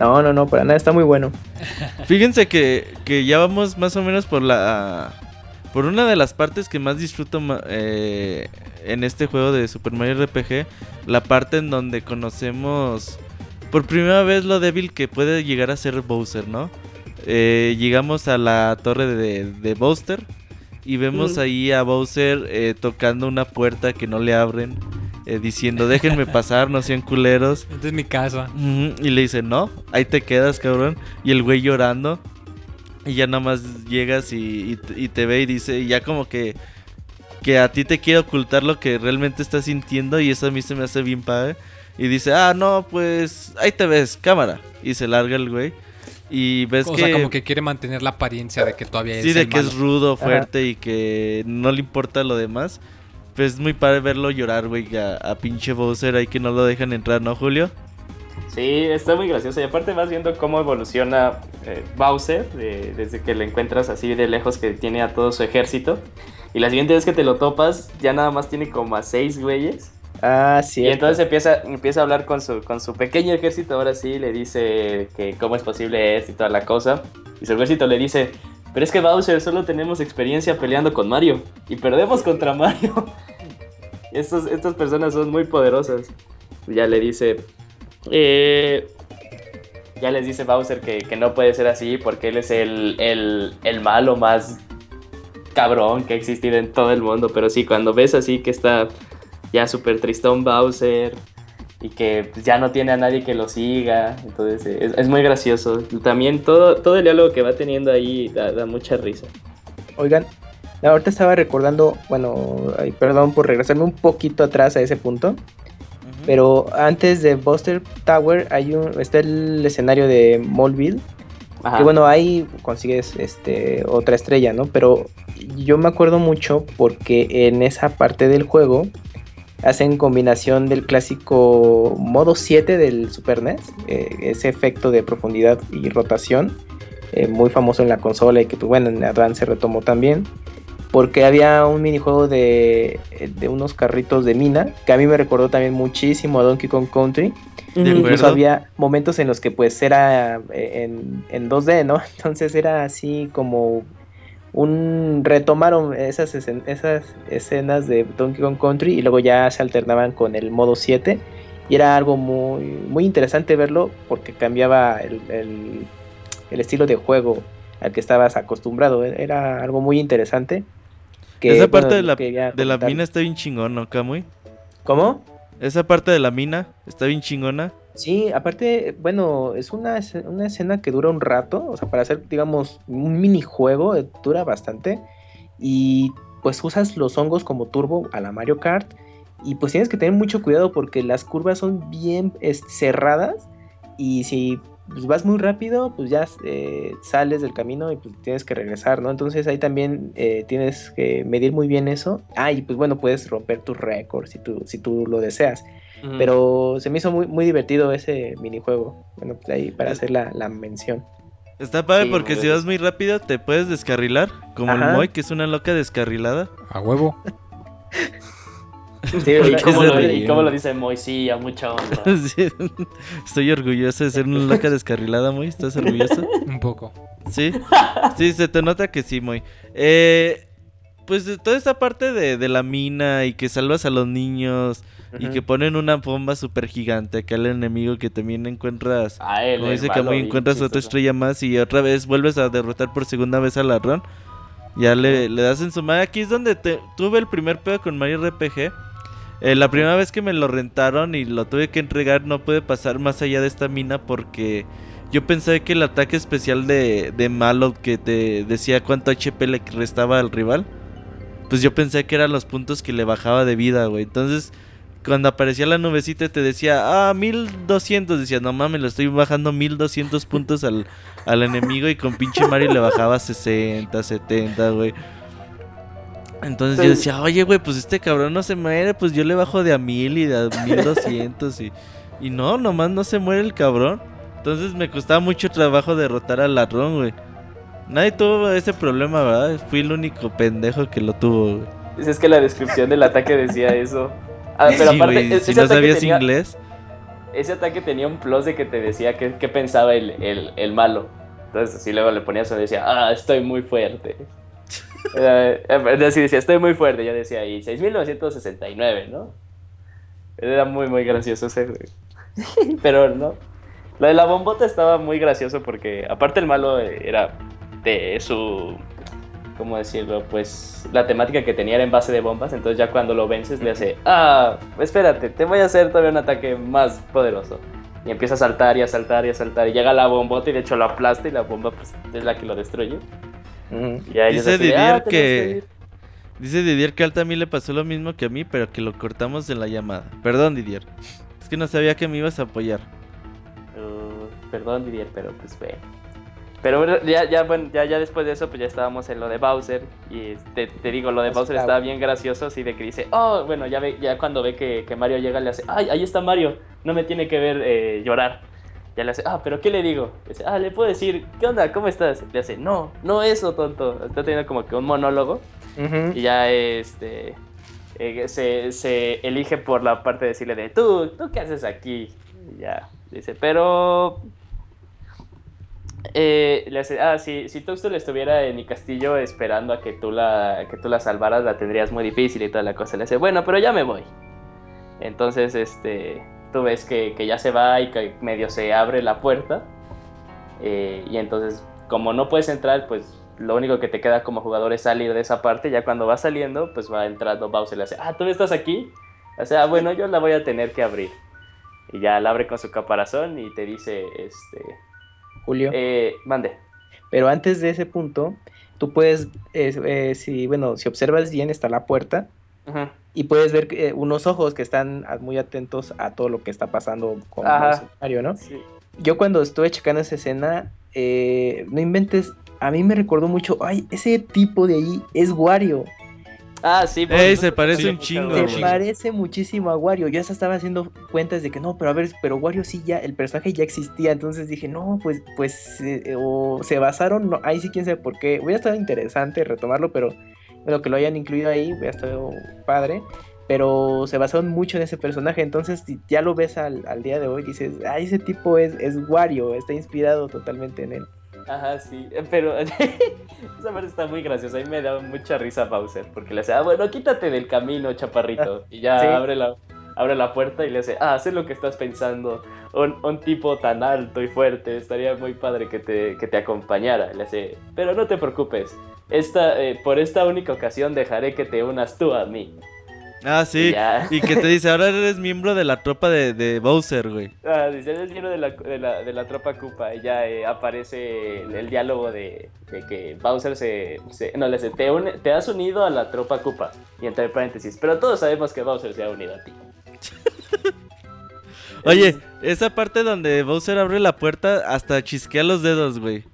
No, no, no, para nada, está muy bueno. Fíjense que, que ya vamos más o menos por la. Por una de las partes que más disfruto eh, en este juego de Super Mario RPG. La parte en donde conocemos por primera vez lo débil que puede llegar a ser Bowser, ¿no? Eh, llegamos a la torre de, de Bowser. Y vemos ahí a Bowser eh, tocando una puerta que no le abren. Eh, diciendo, déjenme pasar, no sean culeros. Esta es mi casa. Y le dice, no, ahí te quedas, cabrón. Y el güey llorando. Y ya nada más llegas y, y te- y te ve y dice, y ya como que, que a ti te quiere ocultar lo que realmente estás sintiendo. Y eso a mí se me hace bien padre. Y dice, ah, no, pues ahí te ves, cámara. Y se larga el güey. Y ves o que... sea, como que quiere mantener la apariencia de que todavía es Sí, de el que es rudo, Ajá. fuerte y que no le importa lo demás. Pues es muy padre verlo llorar, güey, a, a pinche Bowser ahí que no lo dejan entrar, ¿no, Julio? Sí, está muy gracioso. Y aparte vas viendo cómo evoluciona eh, Bowser de- desde que lo encuentras así de lejos que tiene a todo su ejército. Y la siguiente vez que te lo topas, ya nada más tiene como a seis güeyes. Ah, sí. Y entonces empieza, empieza a hablar con su, con su pequeño ejército. Ahora sí, le dice que cómo es posible esto y toda la cosa. Y su ejército le dice: Pero es que Bowser solo tenemos experiencia peleando con Mario. Y perdemos contra Mario. Estos, estas personas son muy poderosas. Ya le dice. eh, ya les dice Bowser que, que no puede ser así porque él es el, el, el malo más cabrón que ha existido en todo el mundo. Pero sí, cuando ves así que está ya súper tristón Bowser y que pues, ya no tiene a nadie que lo siga. Entonces eh, es, es muy gracioso. También todo, todo el diálogo que va teniendo ahí da, da mucha risa. Oigan, ahorita estaba recordando, bueno, ay, perdón por regresarme un poquito atrás a ese punto. Pero antes de Buster Tower hay un, está el escenario de Molville. Ajá. Que bueno, ahí consigues este, otra estrella, ¿no? Pero yo me acuerdo mucho porque en esa parte del juego hacen combinación del clásico modo 7 del Super NES, eh, ese efecto de profundidad y rotación, eh, muy famoso en la consola y que pues, bueno, en Advance se retomó también. Porque había un minijuego de, de unos carritos de mina que a mí me recordó también muchísimo a Donkey Kong Country. De Incluso acuerdo. había momentos en los que pues era eh, en, en 2D, ¿no? Entonces era así como un... retomaron esas, escen- esas escenas de Donkey Kong Country y luego ya se alternaban con el modo 7 y era algo muy, muy interesante verlo porque cambiaba el, el- el estilo de juego al que estabas acostumbrado. e-, Era algo muy interesante. que, Esa bueno, parte de la, de la mina está bien chingón, ¿no, Kamui? ¿Cómo? Esa parte de la mina está bien chingona. Sí, aparte, bueno, es una, una escena que dura un rato, o sea, para hacer, digamos, un minijuego, eh, dura bastante. Y pues usas los hongos como turbo a la Mario Kart. Y pues tienes que tener mucho cuidado porque las curvas son bien cerradas. Y si pues, vas muy rápido, pues ya eh, sales del camino y pues tienes que regresar, ¿no? Entonces ahí también eh, tienes que medir muy bien eso. Ah, y pues bueno, puedes romper tus récords si tú, si tú lo deseas. Pero se me hizo muy, muy divertido ese minijuego. Bueno, pues ahí para Es- hacer la, la mención. Está padre Sí, porque si vas muy rápido te puedes descarrilar. Como Ajá. el Moy, que es una loca descarrilada. A huevo. Sí, ¿Y cómo, lo, ríe. y cómo lo dice Moy? Sí, a mucha. Sí, Estoy orgulloso de ser una loca descarrilada, Moy. ¿Estás orgulloso? Un poco. Sí, sí, se te nota que sí, muy. Eh, pues de toda esta parte de, de la mina y que salvas a los niños y que ponen una bomba súper gigante acá al enemigo que también encuentras. A él, Como dice encuentras otra estrella más y otra vez vuelves a derrotar por segunda vez al ladrón. Ya le, le das en su madre. Aquí es donde te- tuve el primer pedo con Mario RPG. Eh, la primera vez que me lo rentaron y lo tuve que entregar, no pude pasar más allá de esta mina porque yo pensé que el ataque especial de, de Malo que te decía cuánto HP le restaba al rival, pues yo pensé que eran los puntos que le bajaba de vida, güey. Entonces, cuando aparecía la nubecita te decía, ah, 1200. Decía, no mames, le estoy bajando 1200 puntos al, al enemigo y con pinche Mario le bajaba 60, 70, güey. Entonces yo decía, oye, güey, pues este cabrón no se muere, pues yo le bajo de a 1000 y de a 1200 y, y no, nomás no se muere el cabrón. Entonces me costaba mucho trabajo derrotar al ladrón, güey. Nadie tuvo ese problema, ¿verdad? Fui el único pendejo que lo tuvo, güey. Es que la descripción del ataque decía eso. Ah, pero Sí, aparte, güey, ese si no ataque sabías tenía- inglés. Ese ataque tenía un plus de que te decía qué, pensaba el, el, el malo. Entonces, así luego le ponías y decía, ah, estoy muy fuerte. Así decía, estoy muy fuerte. Yo decía, y 6969, ¿no? Era muy, muy gracioso ese, güey. Pero no. Lo de la bombota estaba muy gracioso porque, aparte, el malo era de su. ¿Cómo decirlo? Pues la temática que tenía era en base de bombas. Entonces, ya cuando lo vences, le hace, ah, espérate, te voy a hacer todavía un ataque más poderoso. Y empieza a saltar y a saltar y a saltar. Y llega la bombota y de hecho lo aplasta y la bomba pues, es la que lo destruye. Y ahí Dice Didier "Ah, que- ir". Dice Didier que a él también le pasó lo mismo que a mí, pero que lo cortamos en la llamada. Perdón, Didier. Es que no sabía que me ibas a apoyar. Uh, perdón, Didier, pero pues ve. Pero ya, ya, bueno, ya, ya después de eso, pues ya estábamos en lo de Bowser. Y te, te digo, lo de Bowser Está- estaba bien gracioso, así de que dice, oh, bueno, ya, ve, ya cuando ve que, que Mario llega, le hace, ay, ahí está Mario, no me tiene que ver eh, llorar. Ya le hace, ah, pero ¿qué le digo? Le dice, ah, le puedo decir, ¿qué onda? ¿Cómo estás? Le hace, no, no eso, tonto. Está teniendo como que un monólogo. Y ya este eh, se, se elige por la parte de decirle de tú, ¿tú qué haces aquí? Y ya dice, pero eh, le hace, ah, si, si Toadstool estuviera en mi castillo esperando a que tú la que tú la salvaras, la tendrías muy difícil y toda la cosa. Le dice, bueno, pero ya me voy. Entonces, este, tú ves que, que ya se va y que medio se abre la puerta. eh, y entonces, como no puedes entrar, pues lo único que te queda como jugador es salir de esa parte. Ya cuando va saliendo, pues va entrando Bowser y le hace, ah, ¿tú estás aquí? O sea, bueno, yo la voy a tener que abrir. Y ya la abre con su caparazón y te dice, este, Julio. eh, mande. Pero antes de ese punto, tú puedes, eh, eh, si, bueno, si observas bien, está la puerta Ujú. y puedes ver eh, unos ojos que están muy atentos a todo lo que está pasando con Ajá. Bowser Mario, ¿no? Sí. Yo cuando estuve checando esa escena, eh, no inventes, a mí me recordó mucho, ay, ese tipo de ahí es Wario. Ah, sí. por Ey, se parece un chingo. Se parece muchísimo a Wario. Yo hasta estaba haciendo cuentas de que no, pero a ver, pero Wario sí ya, el personaje ya existía. Entonces dije, no, pues, pues, eh, o se basaron, no, ahí sí quién sabe por qué. Hubiera estado interesante retomarlo, pero bueno, que lo hayan incluido ahí, hubiera estado padre. Pero se basaron mucho en ese personaje. Entonces, si ya lo ves al, al día de hoy, dices, ah, ese tipo es, es Wario, está inspirado totalmente en él. Ajá, sí, eh, pero esa parte está muy graciosa. A mí me da mucha risa Bowser porque le hace, ah, bueno, quítate del camino, chaparrito. Y ya Sí. abre, la, abre la puerta y le hace, ah, sé lo que estás pensando. Un, un tipo tan alto y fuerte, estaría muy padre que te, que te acompañara. Le hace, pero no te preocupes, esta, eh, por esta única ocasión dejaré que te unas tú a mí. Ah, sí. Y que te dice, ahora eres miembro de la tropa de, de Bowser, güey. Ah, dice, eres miembro de la, de la, de la tropa Koopa. Y ya eh, aparece el, el diálogo de, de que Bowser se, se- No, le dice, te, une- te has unido a la tropa Koopa. Y entre paréntesis, pero todos sabemos que Bowser se ha unido a ti. Oye, esa parte donde Bowser abre la puerta hasta chisquea los dedos, güey.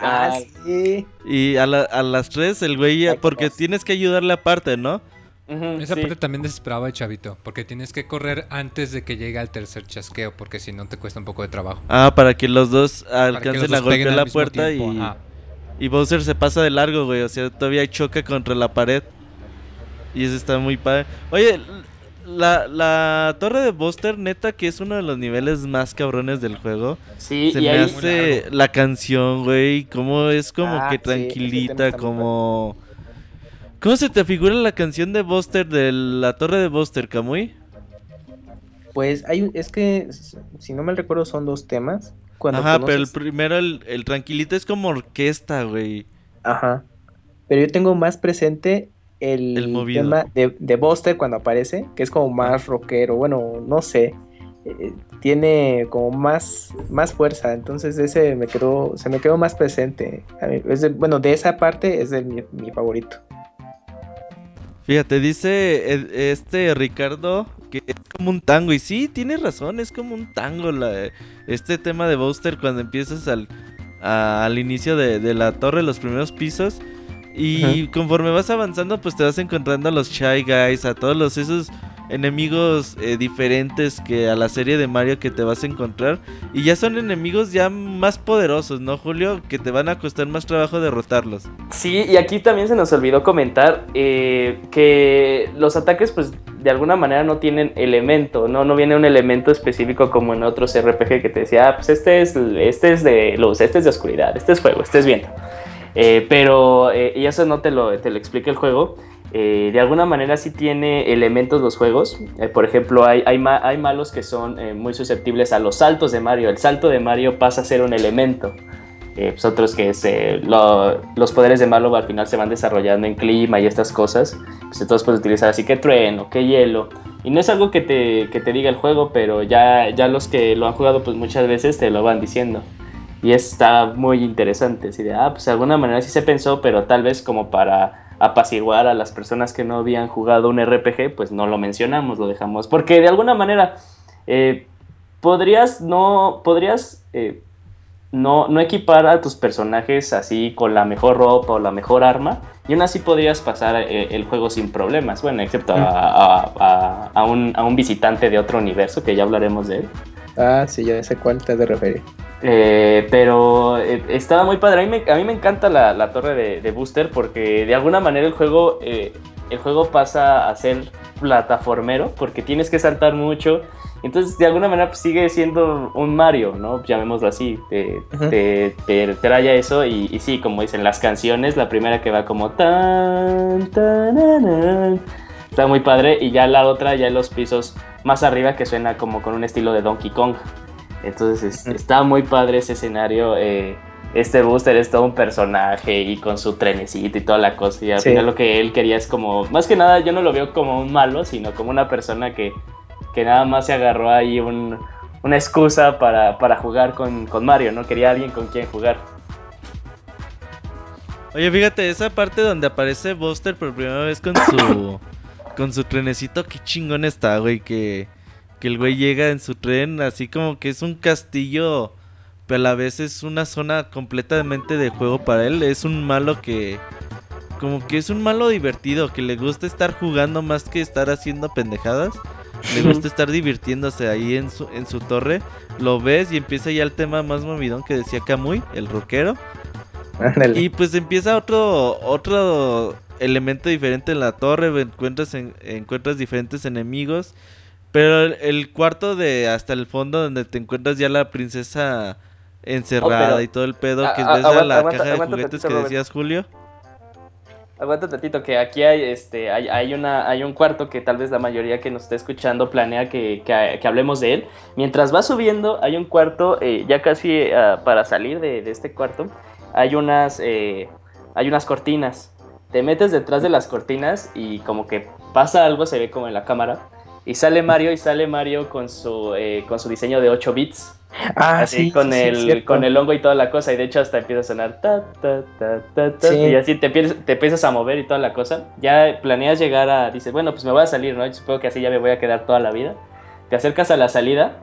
Ah, sí. Y a, la- a las tres el güey, porque tienes que ayudarle aparte, ¿no? Esa sí. parte también desesperaba el chavito, porque tienes que correr antes de que llegue al tercer chasqueo, porque si no te cuesta un poco de trabajo. Ah, para que los dos alcancen los a dos peguen golpear al la puerta y, y Bowser se pasa de largo, güey. O sea, todavía choca contra la pared. Y eso está muy padre. Oye, la, la torre de Buster, neta, que es uno de los niveles más cabrones del juego. Sí, se y me ahí... hace la canción, güey. Como es como Ah, que tranquilita, como. ¿Cómo se te figura la canción de Buster de la torre de Buster, Kamui? Pues hay, es que, si no mal recuerdo, son dos temas. Cuando Ajá, pero el primero, el, el tranquilito, es como orquesta, güey. Ajá. Pero yo tengo más presente el, tema de, de Buster cuando aparece, que es como más rockero. Bueno, no sé. eh, tiene como más, más fuerza. Entonces ese me quedó, se me quedó más presente. A mí, es de- bueno, de esa parte es de mi, mi favorito. Fíjate, dice eh, este Ricardo que es como un tango. Y sí, tienes razón, es como un tango la, este tema de Booster cuando empiezas al, a- al inicio de, de la torre, los primeros pisos. Y conforme vas avanzando, pues te vas encontrando a los Shy Guys, a todos los esos enemigos eh, diferentes que a la serie de Mario que te vas a encontrar. Y ya son enemigos ya más poderosos, ¿no, Julio? Que te van a costar más trabajo derrotarlos. Sí, y aquí también se nos olvidó comentar eh, que los ataques, pues de alguna manera no tienen elemento, ¿no? No viene un elemento específico como en otros RPG que te decía, ah, pues este es, este es de luz, este es de oscuridad, este es fuego, este es viento. Eh, pero, eh, y eso no te lo, te lo explica el juego. Eh, de alguna manera sí tiene elementos los juegos. Eh, por ejemplo, hay, hay, ma- hay malos que son eh, muy susceptibles a los saltos de Mario. El salto de Mario pasa a ser un elemento. Pues otros que los poderes de malo al final se van desarrollando en clima y estas cosas. Pues entonces puedes utilizar así que trueno, que hielo. Y no es algo que te, que te diga el juego, pero ya, ya los que lo han jugado pues muchas veces te lo van diciendo. Y está muy interesante. Así de, ah, pues de alguna manera sí se pensó, pero tal vez como para apaciguar a las personas que no habían jugado un RPG, pues no lo mencionamos, lo dejamos. Porque de alguna manera eh, podrías no, podrías eh, no, no equipar a tus personajes así con la mejor ropa o la mejor arma. Y aún así podrías pasar eh, el juego sin problemas. Bueno, excepto a, a- un, a un visitante de otro universo, que ya hablaremos de él. Ah, sí, ya sé cuál te has de. Eh, pero eh, estaba muy padre. A mí me, a mí me encanta la, la torre de, de Booster porque de alguna manera el juego, eh, el juego pasa a ser plataformero porque tienes que saltar mucho. Entonces, de alguna manera, pues, sigue siendo un Mario, ¿no? Llamémoslo así. Te, Ujú. te, te trae eso. Y, y sí, como dicen las canciones, la primera que va como tan, tan, Está muy padre. Y ya la otra, ya los pisos más arriba, que suena como con un estilo de Donkey Kong. Entonces es- está muy padre ese escenario. eh, este booster es todo un personaje y con su trenecito y toda la cosa. Y al Sí. final lo que él quería es como, más que nada yo no lo veo como un malo, sino como una persona que, que nada más se agarró ahí un- una excusa para, para jugar con, con Mario, ¿no? Quería alguien con quien jugar. Oye, fíjate, esa parte donde aparece Buster por primera vez con su con su trenecito, qué chingón está, güey, que, que el güey llega en su tren, así como que es un castillo, pero a la vez es una zona completamente de juego para él, es un malo que como que es un malo divertido, que le gusta estar jugando más que estar haciendo pendejadas. Le gusta estar divirtiéndose ahí en su, en su torre. Lo ves y empieza ya el tema más movidón que decía Kamui, el rockero. Ándale. Y pues empieza otro otro elemento diferente en la torre, encuentras en- encuentras diferentes enemigos, pero el, cuarto de hasta el fondo donde te encuentras ya la princesa encerrada Oh, pero- y todo el pedo que A- ves a la aguanta- caja de juguetes tantito, que decías Julio. Aguanta tantito, que aquí hay, este, hay, hay, una, hay un cuarto que tal vez la mayoría que nos está escuchando planea que, que- que hablemos de él. Mientras va subiendo, hay un cuarto, eh, ya casi ah, para salir de, de este cuarto, hay unas, eh, hay unas cortinas. Te metes detrás de las cortinas y como que pasa algo, se ve como en la cámara. Y sale Mario y sale Mario con su, eh, con su diseño de 8 bits. ah, así sí, con, sí, sí, el, cierto. con el hongo y toda la cosa. Y de hecho hasta empieza a sonar ta, ta, ta, Sí. y así te, te empiezas a mover y toda la cosa. Ya planeas llegar a, dices, bueno, pues me voy a salir, ¿no? Yo supongo que así ya me voy a quedar toda la vida. Te acercas a la salida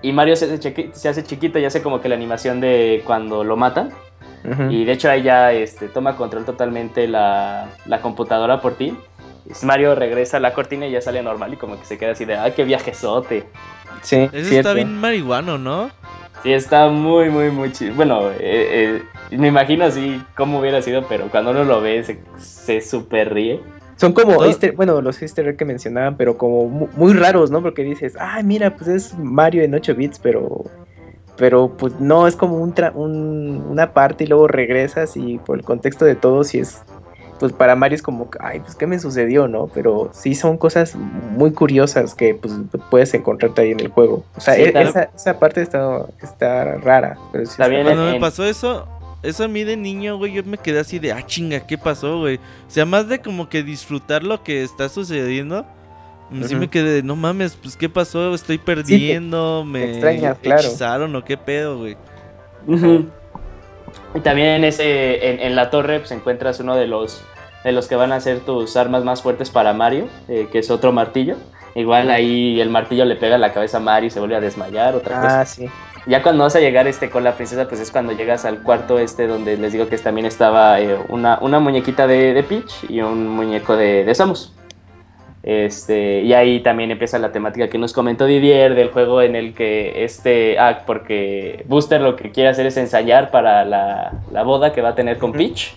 y Mario se hace, chiqui- se hace chiquito y hace como que la animación de cuando lo matan. Ujú. Y de hecho ahí ya este, toma control totalmente la, la computadora por ti. Y Mario regresa a la cortina y ya sale normal y como que se queda así de, ¡ay, qué viajezote! Sí, Eso cierto. está bien marihuano, ¿no? Sí, está muy, muy, muy chido. Bueno, eh, eh, me imagino así cómo hubiera sido, pero cuando uno lo ve se, se super ríe. Son como, easter- bueno, los easter egg que mencionaban, pero como mu- muy, raros, ¿no? Porque dices, ay, mira, pues es Mario en 8 bits, pero pero pues no, es como un, tra- un- una parte y luego regresas y por el contexto de todo, si es, pues para Mario es como, ay, pues qué me sucedió, ¿no? Pero sí son cosas muy curiosas que pues puedes encontrarte ahí en el juego. O sea, Sí, e- esa, esa parte está, está rara, pero sí Está bien, Cuando en- me pasó eso, eso a mí de niño, güey, yo me quedé así de, ah, chinga, ¿qué pasó, güey? O sea, más de como que disfrutar lo que está sucediendo, mm, sí me quedé de, no mames, pues, ¿qué pasó? Estoy perdiendo, me extrañas, claro. hechizaron o qué pedo, güey. Y también en, ese, en, en la torre pues, encuentras uno de los, de los que van a ser tus armas más fuertes para Mario, eh, que es otro martillo. Igual ahí el martillo le pega en la cabeza a Mario y se vuelve a desmayar, otra cosa. Ah, sí. Ya cuando vas a llegar este con la princesa, pues es cuando llegas al cuarto este donde les digo que también estaba eh, una, una muñequita de, de Peach y un muñeco de, de Samus. Este, y ahí también empieza la temática que nos comentó Didier del juego en el que este, ah, porque Booster lo que quiere hacer es ensayar para la, la boda que va a tener con Peach.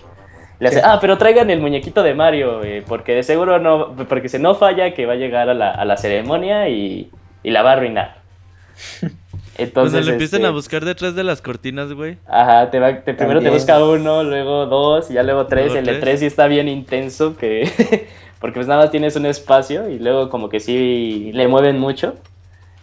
Le hace, Sí. ah, pero traigan el muñequito de Mario, eh, porque de seguro no, porque si no falla que va a llegar a la, a la ceremonia y, y la va a arruinar. Entonces, Cuando le empiezan este, a buscar detrás de las cortinas, güey. Ajá, te va, te- primero te busca uno, luego dos, y ya luego tres. Luego el de tres. tres sí está bien intenso, que porque pues nada más tienes un espacio y luego como que sí le mueven mucho.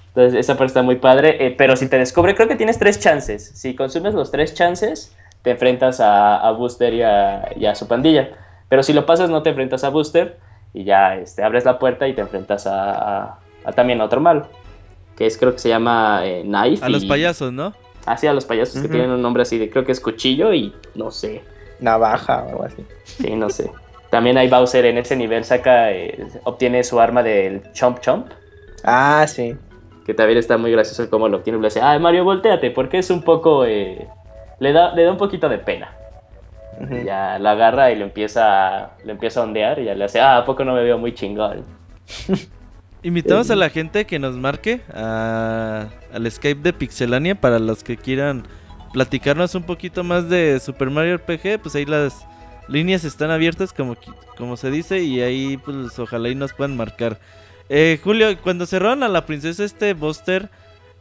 Entonces esa parte está muy padre, eh, pero si te descubre, creo que tienes tres chances. Si consumes los tres chances, te enfrentas a, a Booster y a, y a su pandilla. Pero si lo pasas, no te enfrentas a Booster y ya este, abres la puerta y te enfrentas a, a- a también a otro malo. Que es, creo que se llama eh, Knife. A los y- payasos, ¿no? Así a los payasos que Ujú. tienen un nombre así de creo que es cuchillo y no sé. Navaja o algo así. Sí, no sé. También hay Bowser en ese nivel, saca, eh, obtiene su arma del Chomp Chomp, Ah, sí. que también está muy gracioso cómo lo obtiene. Le dice, ah, Mario, volteate, porque es un poco, eh, le, da, le da un poquito de pena. Ya la agarra y lo empieza, a- lo empieza a ondear y ya le hace, ah, ¿a poco no me veo muy chingón? Invitamos Eh, a la gente que nos marque a- al Skype de Pixelania para los que quieran platicarnos un poquito más de Super Mario RPG, pues ahí las líneas están abiertas como, como se dice y ahí pues ojalá y nos puedan marcar. Eh, Julio, cuando cerraron a la princesa este Buster,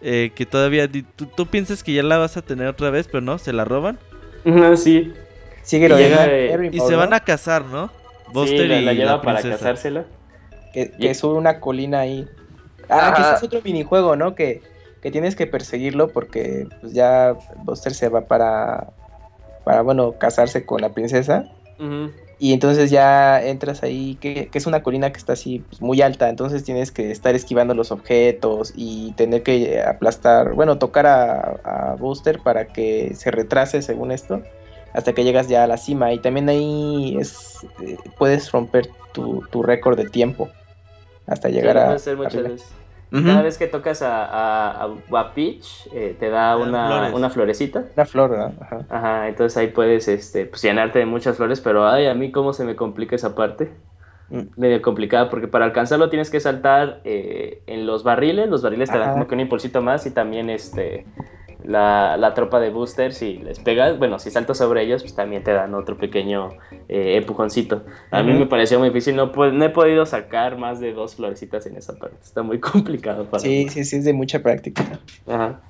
eh, que todavía tú, tú piensas que ya la vas a tener otra vez, pero no, se la roban sí, Sigue Y lo llega, y se van ¿no? a casar, ¿no? sí, Buster la, y la lleva la para casársela. Que, Y- que sube una colina ahí. Ah, que ese es otro minijuego, ¿no? Que, que tienes que perseguirlo porque pues ya Buster se va para, para, bueno, casarse con la princesa. Y entonces ya entras ahí, que, que es una colina que está así pues, muy alta, entonces tienes que estar esquivando los objetos y tener que aplastar, bueno, tocar a, a Booster para que se retrase según esto, hasta que llegas ya a la cima. Y también ahí es eh, puedes romper tu, tu récord de tiempo hasta llegar a... hacer muchas. Cada vez que tocas a, a, a- a Peach, eh, te da dan una, una florecita. Una flor, ¿no? Ajá. Ajá, entonces ahí puedes este, pues, llenarte de muchas flores, pero ay, a mí cómo se me complica esa parte. Mm. Medio complicada, porque para alcanzarlo tienes que saltar eh, en los barriles, los barriles te dan Ajá. como que un impulsito más y también este, la, la tropa de boosters, si les pegas, bueno, si saltas sobre ellos, pues también te dan otro pequeño eh, empujoncito. A mí Ujú. me pareció muy difícil, no, no he podido sacar más de dos florecitas en esa parte, está muy complicado para Sí, mí. sí, sí, es de mucha práctica. Ajá.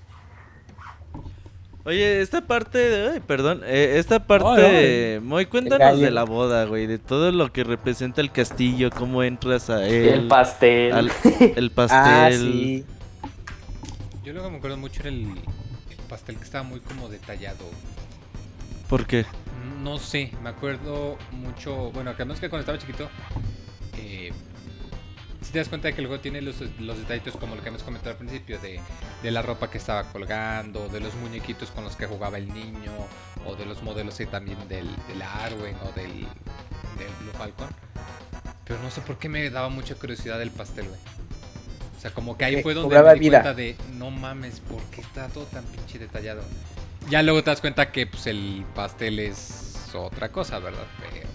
Oye, esta parte, de- ay, perdón, eh, esta parte, de- Moy, cuéntanos de la boda, güey, de todo lo que representa el castillo, cómo entras a él, El pastel. al- el pastel. Ah, sí. Yo lo que me acuerdo mucho era el pastel que estaba muy como detallado. ¿Por qué? No sé, me acuerdo mucho. Bueno, que menos que cuando estaba chiquito. Eh, si te das cuenta de que el juego tiene los, los detallitos como lo que hemos comentado al principio: de, de la ropa que estaba colgando, de los muñequitos con los que jugaba el niño, o de los modelos ahí también del, del Arwen o del, del Blue Falcon. Pero no sé por qué me daba mucha curiosidad el pastel, güey. O sea, como que ahí Que fue donde me di vida. cuenta de no mames, ¿por qué está todo tan pinche detallado? Ya luego te das cuenta que pues el pastel es otra cosa, ¿verdad? Pero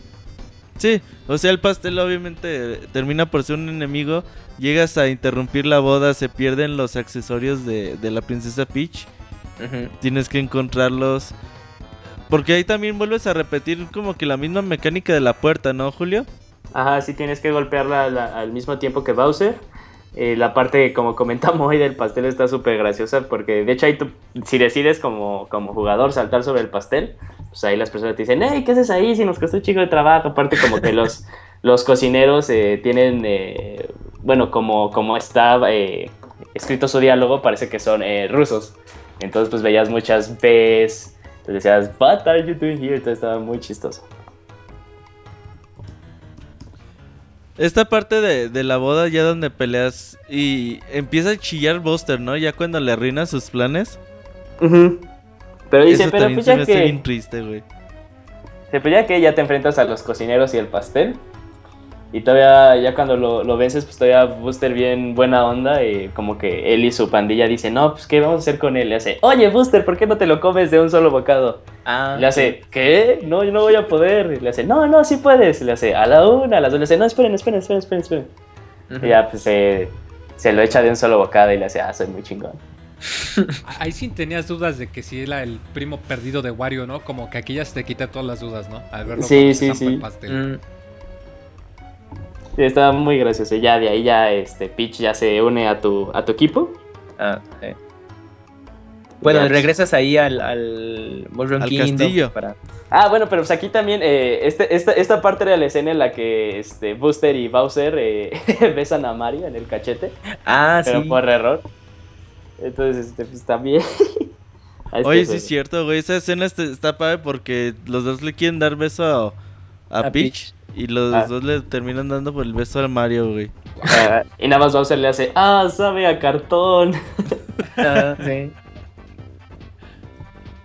Sí, o sea, el pastel obviamente termina por ser un enemigo, llegas a interrumpir la boda, se pierden los accesorios de, de la princesa Peach, tienes que encontrarlos, porque ahí también vuelves a repetir como que la misma mecánica de la puerta, ¿no, Julio? Ajá, sí tienes que golpearla la- al mismo tiempo que Bowser. Eh, la parte, como comentamos hoy, del pastel está súper graciosa porque de hecho ahí tú, si decides como, como jugador saltar sobre el pastel, pues ahí las personas te dicen, hey, ¿qué haces ahí? Si nos costó un chico de trabajo. Aparte como que los, los cocineros eh, tienen, eh, bueno, como, como está eh, escrito su diálogo, parece que son eh, rusos. Entonces pues veías muchas Bs, entonces decías, what are you doing here? Entonces estaba muy chistoso. Esta parte de, de la boda ya donde peleas y empieza a chillar Buster, ¿no? Ya cuando le arruinas sus planes. Ujú. Pero dice, Eso pero también pues se me hace que... bien triste, güey. Dice, pues ya que ya te enfrentas a los cocineros y el pastel, Y todavía, ya cuando lo, lo vences, pues todavía Booster bien buena onda. Y como que él y su pandilla dicen, no, pues ¿qué vamos a hacer con él? Le hace, oye Booster, ¿por qué no te lo comes de un solo bocado? Ah, Le hace, ¿qué? No, yo no voy a poder. Y le hace, no, no, sí puedes. Y le hace, a la una, a las dos. Le hace, no, esperen, esperen, esperen, esperen. esperen. Y ya, pues se, se lo echa de un solo bocado y le hace, ah, soy muy chingón. Ahí sí tenías dudas de que si era el primo perdido de Wario, ¿no? Como que aquí ya se te quita todas las dudas, ¿no? Al verlo Sí, con sí, zampa el sí. pastel. Mm, Sí, está muy gracioso. Y ya de ahí ya este Peach ya se une a tu, a tu equipo. ah, sí. Bueno, Ya. regresas ahí al, al castillo. para- Ah, bueno, pero pues aquí también, eh, este, esta, esta parte era la escena en la que este, Booster y Bowser eh, besan a Mario en el cachete, Ah, pero sí. por error. Entonces, este, pues también. este Oye, sí es cierto, güey. Esa escena está, está padre porque los dos le quieren dar beso a, a A Peach. Y los Ah. dos le terminan dando por el beso al Mario, güey. Ah, y nada más Bowser le hace, ah, sabe a cartón. Ah, sí.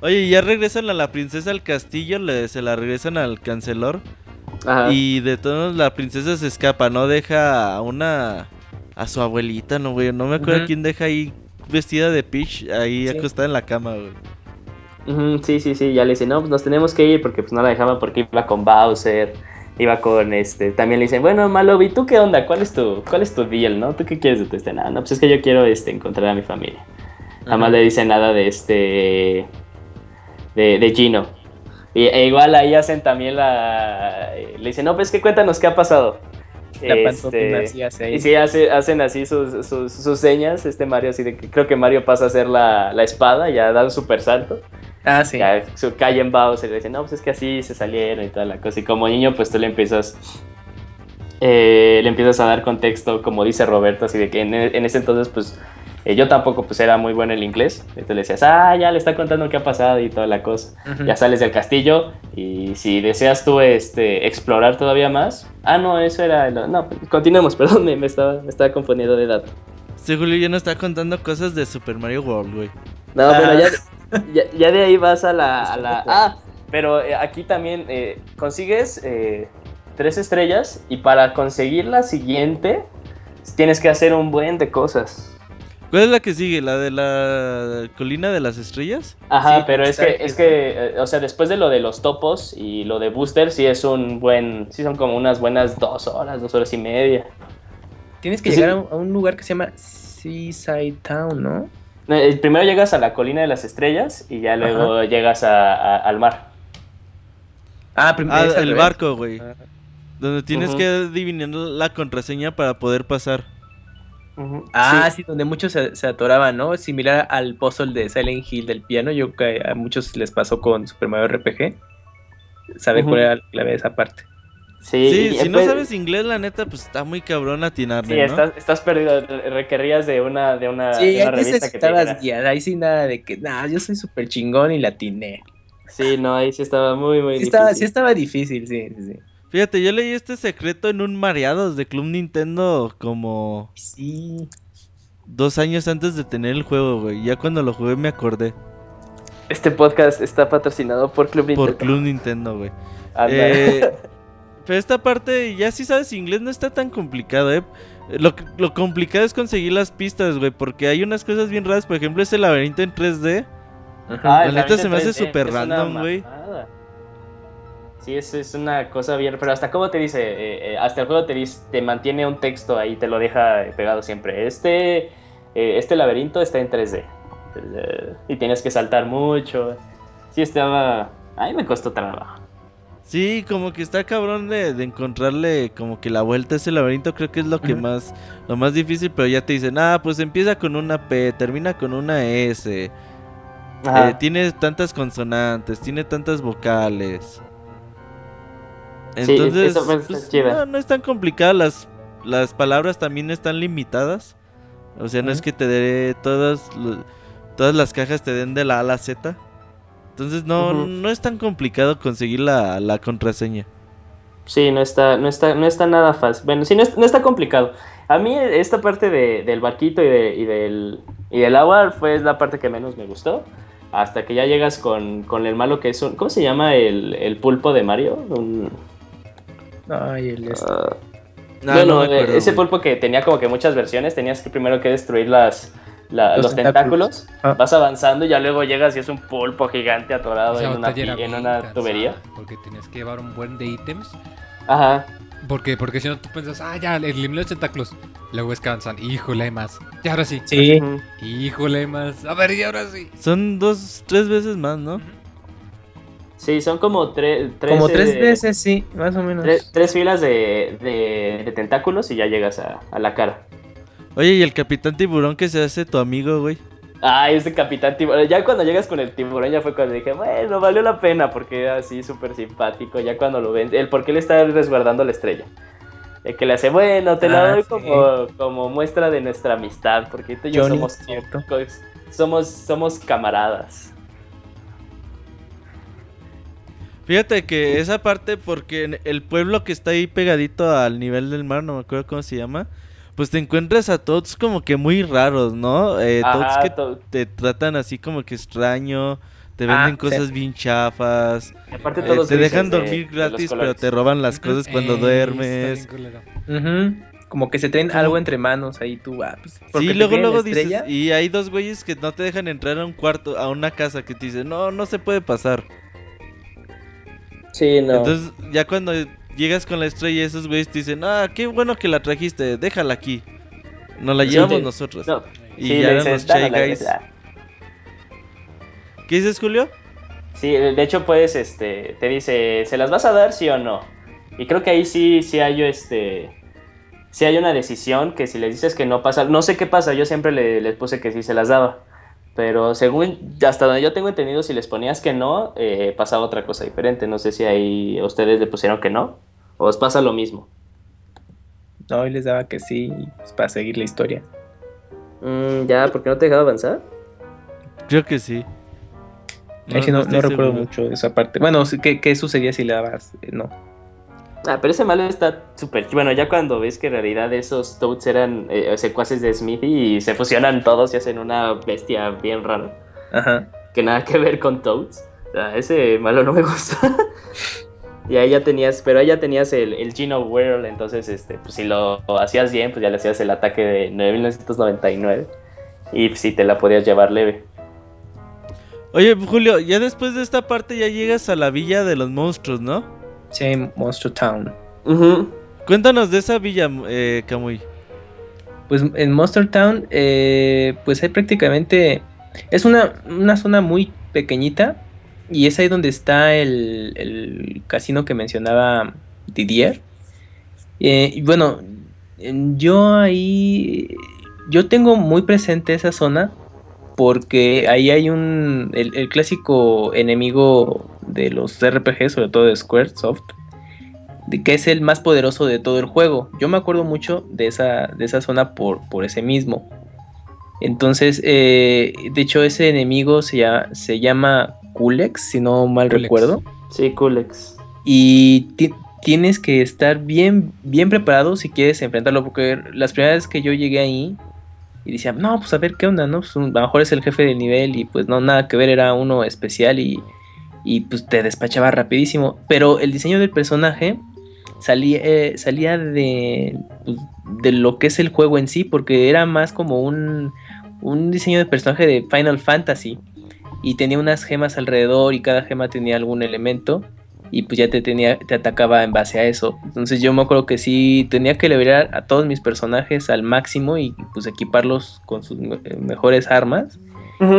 Oye, y ya regresan a la princesa al castillo, le, se la regresan al cancelor. Ajá. Y de todos la princesa se escapa, ¿no? Deja a una... A su abuelita, ¿no, güey? No me acuerdo quién deja ahí vestida de Peach, ahí Sí. acostada en la cama, güey. Sí, sí, sí, ya le dice, no, pues nos tenemos que ir porque pues no la dejaban porque iba con Bowser, iba con este, también le dicen, bueno, Malobi, ¿tú qué onda? ¿Cuál es tu, cuál es tu deal, no? ¿Tú qué quieres de tu este? Nada, no, pues es que yo quiero este, encontrar a mi familia. Nada más le dice nada de este, de, de Gino. Y, e igual ahí hacen también la, le dicen, no, pues que cuéntanos qué ha pasado. La Este, hace ahí. y sí, hace- hacen así sus, sus, sus señas, este Mario, así de que creo que Mario pasa a hacer la, la espada, ya da un super salto. Ah, sí. Ya su calle en Bowser le dice, no, pues es que así se salieron y toda la cosa. Y como niño, pues tú le empiezas. eh, le empiezas a dar contexto, como dice Roberto, así de que en, en ese entonces, pues. eh, yo tampoco pues era muy bueno en el inglés. Entonces le decías, ah, ya le está contando qué ha pasado y toda la cosa. Ya sales del castillo y si deseas tú este, explorar todavía más. Ah, no, eso era... No, continuemos, perdón, me, me estaba, me estaba confundiendo de dato. Este Julio ya no está contando cosas de Super Mario World, güey. No, Ah. pero ya, ya, ya de ahí vas a la... a la- ah, pero eh, aquí también eh, consigues eh, tres estrellas y para conseguir la siguiente tienes que hacer un buen de cosas. ¿Cuál es la que sigue? ¿La de la colina de las estrellas? Ajá, Sí, pero es que, es que, o sea, después de lo de los topos y lo de Booster, sí es un buen, sí son como unas buenas dos horas, dos horas y media. Tienes que Sí. llegar a un lugar que se llama Seaside Town, ¿no? Eh, Primero llegas a la colina de las estrellas y ya luego llegas a- a- al mar. Ah, prim- Ah, el barco, güey. Ah. Donde tienes Ujú. que adivinar la contraseña para poder pasar. Ah, Sí. sí, donde muchos se, se atoraban, ¿no? Similar al puzzle de Silent Hill del piano. Yo creo que a muchos les pasó con Super Mario RPG. ¿Saben cuál era la clave de esa parte? Sí, si no después- sabes inglés, la neta, pues está muy cabrón atinarle, Sí, ¿no? estás, estás perdido. Requerías de una, de una, Sí, de una revista que te. Ahí sí nada de que, nah, yo soy súper chingón y la atiné. Sí, no, ahí sí estaba muy, muy Sí difícil. estaba, sí estaba difícil, sí, sí, sí. Fíjate, yo leí este secreto en un Mareados de Club Nintendo como Sí. dos años antes de tener el juego, güey. Ya cuando lo jugué me acordé. Este podcast está patrocinado por Club Nintendo. Por Club Nintendo, güey. Anda. Eh, pero esta parte, ya si sabes inglés, no está tan complicado, ¿eh? Lo, lo complicado es conseguir las pistas, güey, porque hay unas cosas bien raras. Por ejemplo, ese laberinto en 3D. Ajá. La neta se me hace 3D, súper random, güey. Sí, es, es una cosa bien. Pero hasta cómo te dice, eh, eh, hasta el juego te dice, te mantiene un texto ahí, te lo deja pegado siempre. Este, eh, este laberinto está en 3D. Eh, Y tienes que saltar mucho. Sí, estaba. A mí me costó trabajo. Sí, como que está cabrón de, de encontrarle como que la vuelta a ese laberinto. Creo que es lo que más, lo más difícil. Pero ya te dicen, ah, pues empieza con una P, termina con una S. Eh, tiene tantas consonantes, tiene tantas vocales. Sí, Entonces, eso pues, no, no es tan complicado. Las, las palabras también están limitadas. O sea, no es que te dé todas, todas las cajas te den de la A a la Z. Entonces, no, no es tan complicado conseguir la, la contraseña. Sí, no está, no está, no está nada fácil. Bueno, sí, no, es- no está complicado. A mí esta parte de- del barquito y, de- y del, y del agua fue la parte que menos me gustó. Hasta que ya llegas con, con el malo que es un... ¿Cómo se llama el, el pulpo de Mario? Un, Ay, el este. ah, No, bueno, no acuerdo, eh, ese güey. pulpo que tenía como que muchas versiones, tenías que primero que destruir las, la- Los los, tentáculos. tentáculos. Ah. Vas avanzando y ya luego llegas y es un pulpo gigante atorado Esa en una, en una tubería. Porque tenías que llevar un buen de ítems. Ajá. Porque, porque si no tú piensas, ah, ya, eliminé los tentáculos. Luego es que avanzan, híjole, hay más. Y ahora sí. Sí. Híjole, hay más. A ver, y ahora sí. Son dos, tres veces más, ¿no? Sí, son como tre- tres. como tres eh, veces, sí, más o menos. tre- tres filas de, de- de tentáculos y ya llegas a, a la cara. Oye, y el capitán tiburón que se hace tu amigo, güey. Ah, ese capitán tiburón. Ya cuando llegas con el tiburón ya fue cuando dije, bueno, valió la pena porque era así súper simpático. Ya cuando lo ven, el por qué le está resguardando la estrella. El que le hace, bueno, te la Ah, doy sí. como, como muestra de nuestra amistad, porque tú y yo Johnny, somos, cierto. somos, somos camaradas. Fíjate que esa parte, porque el pueblo que está ahí pegadito al nivel del mar, no me acuerdo cómo se llama, pues te encuentras a todos como que muy raros, ¿no? Eh, todos Ajá, que to- te tratan así como que extraño, te Ah, venden sí. cosas bien chafas, y aparte eh, todos te dejan de- dormir de gratis, pero te roban las cosas cuando duermes. Como que se traen algo entre manos ahí tú, ah, pues, Sí, luego, luego dices, y hay dos güeyes que no te dejan entrar a un cuarto, a una casa que te dicen, no, no se puede pasar. Sí, no. Entonces, ya cuando llegas con la estrella, esos güeyes te dicen, ah, qué bueno que la trajiste, déjala aquí. Nos la Sí, llevamos te- nosotros. no, y sí, ya eran los "Dale Shy la Guys. verdad". ¿Qué dices, Julio? Sí, de hecho puedes, este, te dice, ¿se las vas a dar sí o no? Y creo que ahí sí, sí hay, este, sí hay una decisión que si les dices que no pasa, no sé qué pasa, yo siempre le- les puse que sí se las daba. Pero según, hasta donde yo tengo entendido, si les ponías que no, eh, pasaba otra cosa diferente. No sé si ahí ustedes le pusieron que no, o os pasa lo mismo. No, y les daba que sí, pues, para seguir la historia. Mm, ya, ¿por qué no te dejaba avanzar? Creo que sí. No, estoy no recuerdo seguro. mucho esa parte. Bueno, ¿qué, qué sucedía si le dabas? Eh, No. Ah, pero ese malo está súper... Bueno, ya cuando ves que en realidad esos Toads eran eh, secuaces de Smithy y se fusionan todos y hacen una bestia bien rara. Ajá. Que nada que ver con Toads. Ah, ese malo no me gusta. y ahí ya tenías... Pero ahí ya tenías el, el Geno World, entonces este, pues si lo hacías bien, pues ya le hacías el ataque de 1999. Y pues, sí te la podías llevar leve. Oye, Julio, ya después de esta parte ya llegas a la villa de los monstruos, ¿no? Sí, Monster Town. Ujú. Cuéntanos de esa villa, eh, Kamui. Pues en Monster Town, eh, pues hay prácticamente. Es una, una zona muy pequeñita. Y es ahí donde está el, el casino que mencionaba Didier. Eh, y bueno, en- yo ahí. Yo tengo muy presente esa zona. Porque ahí hay un. El, el clásico enemigo de los RPG, sobre todo de Squaresoft. que es el más poderoso de todo el juego. Yo me acuerdo mucho de esa, de esa zona por, por ese mismo. Entonces, eh, de hecho, ese enemigo se llama, se llama Kulex, si no mal recuerdo. Sí, Kulex. Y ti- tienes que estar bien, bien preparado si quieres enfrentarlo. Porque las primeras veces que yo llegué ahí y decía, no, pues a ver qué onda, ¿no? Pues, a lo mejor es el jefe del nivel y pues no, nada que ver, era uno especial y, y pues te despachaba rapidísimo. Pero el diseño del personaje salía, eh, salía de, pues, de lo que es el juego en sí, porque era más como un, un diseño de personaje de Final Fantasy. Y tenía unas gemas alrededor y cada gema tenía algún elemento. Y pues ya te tenía, te atacaba en base a eso. Entonces yo me acuerdo que sí tenía que liberar a todos mis personajes al máximo y pues equiparlos con sus me- mejores armas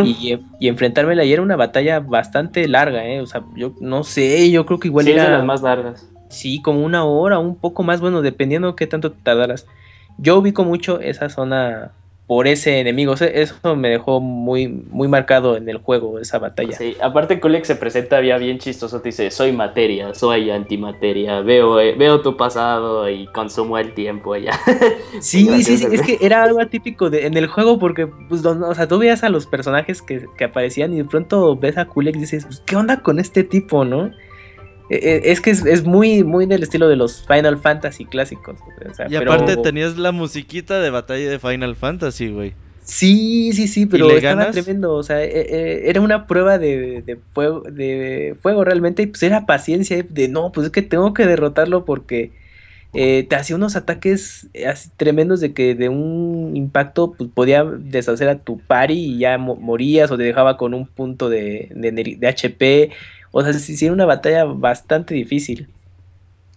y, y enfrentármela y era una batalla bastante larga, ¿eh? O sea, yo no sé, yo creo que igual sí, es de las más largas. Sí, como una hora, un poco más, bueno, dependiendo qué tanto te tardaras. Yo ubico mucho esa zona por ese enemigo, o sea, eso me dejó muy, muy marcado en el juego, esa batalla. Sí, aparte Kulex se presenta ya bien chistoso, te dice, soy materia, soy antimateria, veo, eh, veo tu pasado y consumo el tiempo ya. Sí, sí, sí, es que era algo atípico de, en el juego porque, pues, don- o sea, tú veías a los personajes que, que aparecían y de pronto ves a Kulex y dices, pues, ¿qué onda con este tipo, no? Eh, eh, es que es, es muy, muy del estilo de los Final Fantasy clásicos. o sea, Y pero- aparte tenías la musiquita de batalla de Final Fantasy, güey. Sí, sí, sí, pero estaba ganas? tremendo. O sea, eh, eh, era una prueba de, de fuego, de fuego realmente. Y pues era paciencia. De no, pues es que tengo que derrotarlo porque eh, te hacía unos ataques así tremendos de que de un impacto pues, podía deshacer a tu pari y ya mo- morías o te dejaba con un punto de, de, de HP. O sea, sí, sí era una batalla bastante difícil.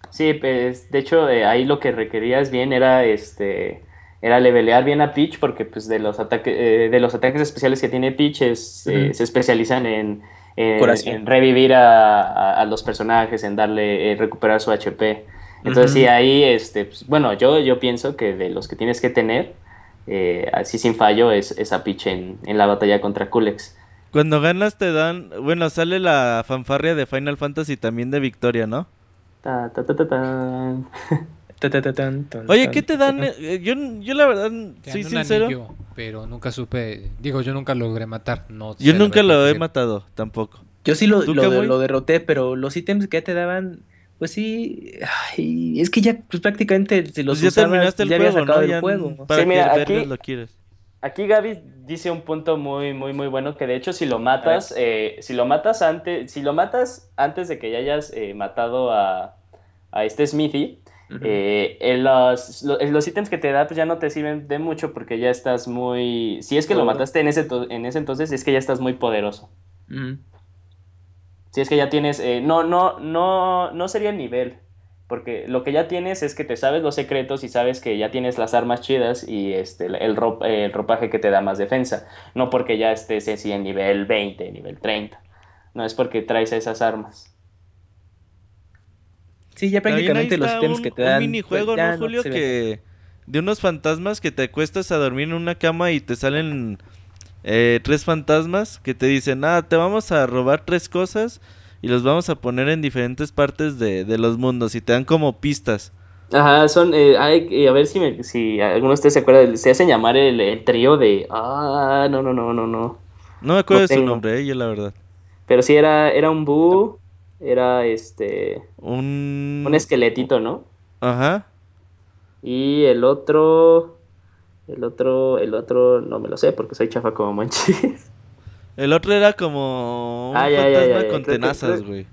Sí, pues de hecho eh, ahí lo que requerías bien era este era levelear bien a Peach porque pues de los ataques eh, de los ataques especiales que tiene Peach es, eh, se especializan en, en- Curación. en revivir a, a- a los personajes, en darle recuperar su HP. Entonces sí ahí este pues, bueno yo yo pienso que de los que tienes que tener eh, así sin fallo es, es a Peach en, en la batalla contra Kulex. Cuando ganas te dan, bueno, sale la fanfarria de Final Fantasy también de victoria, ¿no? Ta, ta, ta, ta, Oye, ¿qué te dan? Eh, Yo, yo la verdad, Te soy sincero, anillo, pero nunca supe. Digo, yo nunca logré matar. No yo nunca lo he matado, tampoco. Yo sí lo, derroté, pero los ítems que te daban, pues sí, ay, es que ya pues, prácticamente si los Pues ya usabas, terminaste el ya habías juego, sacado ¿no? el Ya juego. para Sí, mira, que aquí- lo quieres. Aquí Gaby dice un punto muy, muy, muy bueno que de hecho si lo matas, eh, si lo matas antes, si lo matas antes de que ya hayas eh, matado a, a este Smithy, eh, en los, los ítems que te da pues ya no te sirven de mucho porque ya estás muy, si es que lo mataste en ese, en ese entonces es que ya estás muy poderoso. Si es que ya tienes, eh, no, no, no, no sería el nivel, porque lo que ya tienes es que te sabes los secretos y sabes que ya tienes las armas chidas y este, el, el ro- el ropaje que te da más defensa, no porque ya estés así en nivel 20, nivel 30, no es porque traes esas armas. Sí, ya prácticamente los ítems un, que te un dan. minijuego, pues, ya ¿no, Julio? que de unos fantasmas que te acuestas a dormir en una cama y te salen eh, tres fantasmas que te dicen, ah, te vamos a robar tres cosas y los vamos a poner en diferentes partes de, de los mundos y te dan como pistas. Ajá, son, eh, hay- a ver si, me- si alguno de ustedes se acuerda, se hacen llamar el, el trío de, ah, no, no, no, no, no, No me acuerdo No de su nombre, eh, yo la verdad. pero sí era, era un búho, era este, Un... un esqueletito, ¿no? Ajá. Y el otro, el otro, el otro no me lo sé porque soy chafa como manchis. El otro era como un Ah, ya, ya, fantasma ya, ya, con tenazas, güey.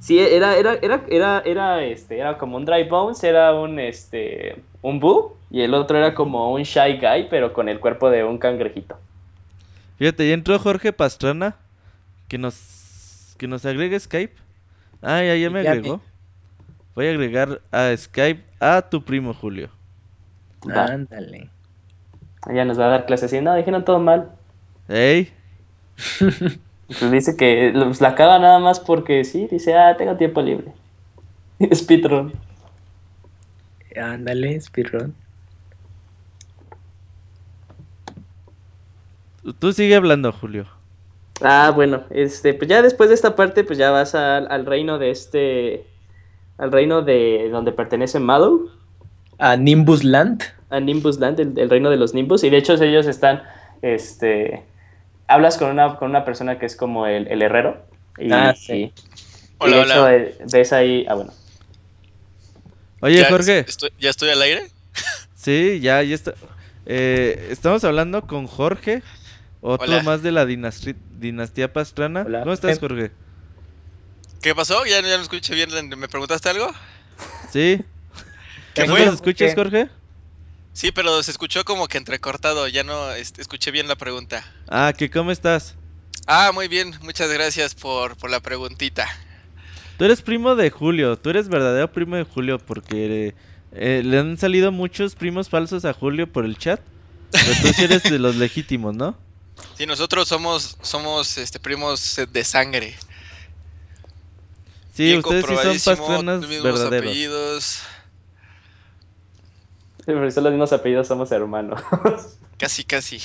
Sí, era, era, era, era, era, este, era como un Dry Bones, era un, este, un Boo, y el otro era como un Shy Guy, pero con el cuerpo de un cangrejito. Fíjate, ya entró Jorge Pastrana, que nos, que nos agregue Skype. Ah, ya, ya me Ya agregó. Voy a agregar a Skype a tu primo Julio. Ándale. Ella nos va a dar clases y no, dijeron todo mal. ¡Ey! Pues dice que pues, la caga nada más porque sí, dice, ah, tengo tiempo libre. Speedrun. Ándale, speedrun. Tú sigue hablando, Julio. Ah, bueno, este, pues ya después de esta parte, pues ya vas al, al reino de este, al reino de donde pertenece Mallow. A Nimbus Land. a Nimbus Land, el, el reino de los Nimbus, y de hecho ellos están, este, hablas con una, con una persona que es como el, el herrero, y, Ah, sí. y- y Hola, de hecho hola. eh, ves ahí, ah bueno, Oye, ¿Ya Jorge. Estoy, ¿Ya estoy al aire? Sí, ya, ya está. Eh, estamos hablando con Jorge, otro Hola. más de la dinastía, dinastía Pastrana. Hola. ¿Cómo estás, Eh. Jorge? ¿Qué pasó? ¿Ya, ya no escuché bien? ¿Me preguntaste algo? Sí. ¿Qué ¿No fue? nos escuchas, Jorge? Sí, pero se escuchó como que entrecortado. Ya no este, escuché bien la pregunta. Ah, que cómo estás. Ah, muy bien. Muchas gracias por, por la preguntita. Tú eres primo de Julio, tú eres verdadero primo de Julio porque eh, le han salido muchos primos falsos a Julio por el chat. Pero tú sí eres de los legítimos, ¿no? Sí, nosotros somos, somos este, primos de sangre. Sí, Bien ustedes sí son pastranas verdaderos. apellidos. pero son los mismos apellidos, somos hermanos. Casi, casi.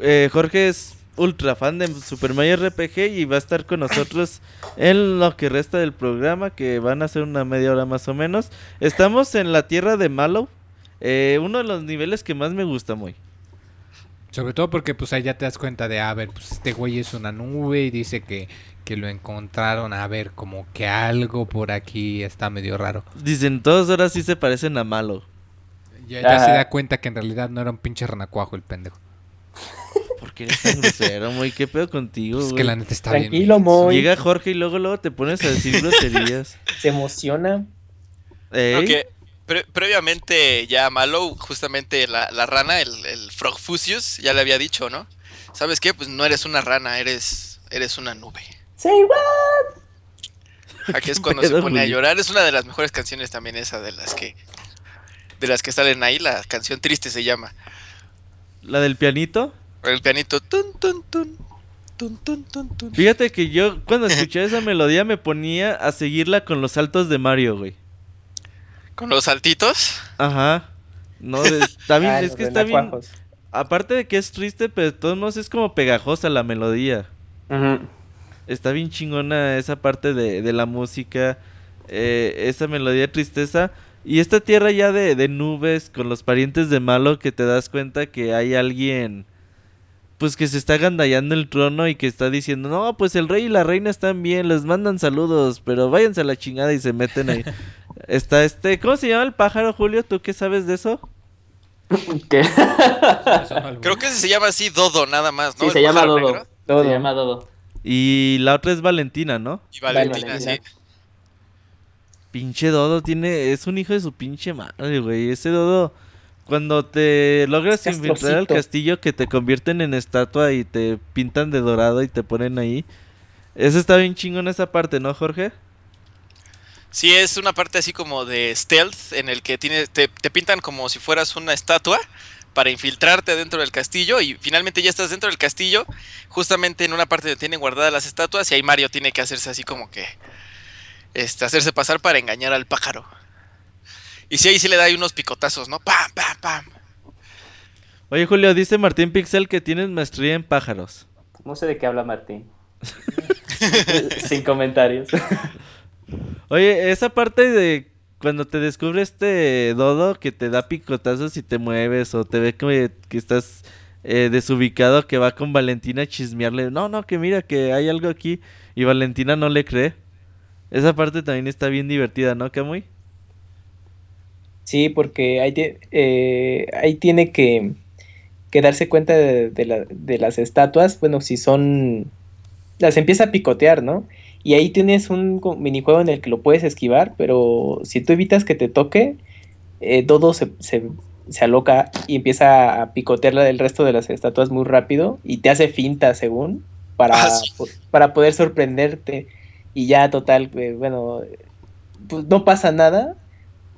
Eh, Jorge es ultra fan de Super Mario RPG y va a estar con nosotros en lo que resta del programa, que van a ser una media hora más o menos. Estamos en la tierra de Mallow, eh, uno de los niveles que más me gusta muy. Sobre todo porque pues ahí ya te das cuenta de, a ver, pues este güey es una nube y dice que, que lo encontraron, a ver, como que algo por aquí está medio raro. Dicen, todos ahora sí se parecen a Mallow. Ya, ya se da cuenta que en realidad no era un pinche renacuajo el pendejo. ¿Por qué eres tan grosero, muy? ¿Qué pedo contigo, Es que la neta está Tranquilo, bien. Moy. Llega Jorge y luego luego te pones a decir groserías. Se emociona. Pre- previamente ya Malo, justamente la, la rana, el, el Frogfusius, ya le había dicho, ¿no? ¿Sabes qué? Pues no eres una rana, eres, eres una nube. Say what? Aquí es cuando se pone a llorar. Es una de las mejores canciones también esa de las que de las que salen ahí. La canción triste se llama. La del pianito. El pianito. Tun, tun, tun, tun, tun, tun, tun. Fíjate que yo cuando escuché esa melodía me ponía a seguirla con los saltos de Mario, güey. Con los saltitos. Ajá. No, está bien, Ah, es que está bien. Aparte de que es triste, pero de todos modos es como pegajosa la melodía. Ujú. Está bien chingona esa parte de, de la música, eh, esa melodía de tristeza. Y esta tierra ya de, de nubes con los parientes de malo que te das cuenta que hay alguien, pues que se está agandallando el trono y que está diciendo, no, pues el rey y la reina están bien, les mandan saludos, pero váyanse a la chingada y se meten ahí. está este, ¿cómo se llama el pájaro, Julio? ¿Tú qué sabes de eso? ¿Qué? Creo que se llama así Dodo, nada más, ¿no? Sí, se llama Dodo. negro. Dodo. Se llama Dodo. Y la otra es Valentina, ¿no? Y Valentina, sí. Pinche Dodo tiene, es un hijo de su pinche madre, güey. Ese Dodo, cuando te logras Es infiltrar al castillo que te convierten en estatua y te pintan de dorado y te ponen ahí. Eso está bien chingón esa parte, ¿no, Jorge? Sí, es una parte así como de stealth en el que tiene, te, te pintan como si fueras una estatua para infiltrarte dentro del castillo y finalmente ya estás dentro del castillo, justamente en una parte donde tienen guardadas las estatuas y ahí Mario tiene que hacerse así como que este, hacerse pasar para engañar al pájaro. Y sí, ahí sí le da ahí unos picotazos, ¿no? ¡Pam, pam, pam! Oye, Julio, dice Martín Pixel que tienes maestría en pájaros. No sé de qué habla Martín. Sin comentarios. Oye, esa parte de cuando te descubre este dodo que te da picotazos y te mueves o te ve que, que estás eh, desubicado que va con Valentina a chismearle. No, no, que mira que hay algo aquí y Valentina no le cree. Esa parte también está bien divertida, ¿no, Camuy? Sí, porque ahí, eh, ahí tiene que, darse cuenta de las estatuas. Bueno, si son... Las empieza a picotear, ¿no? Y ahí tienes un minijuego en el que lo puedes esquivar, pero si tú evitas que te toque, eh, Dodo se, se, se aloca y empieza a picotearla del resto de las estatuas muy rápido y te hace finta, según, para, Ah, sí. para poder sorprenderte. Y ya, total, eh, bueno, pues no pasa nada,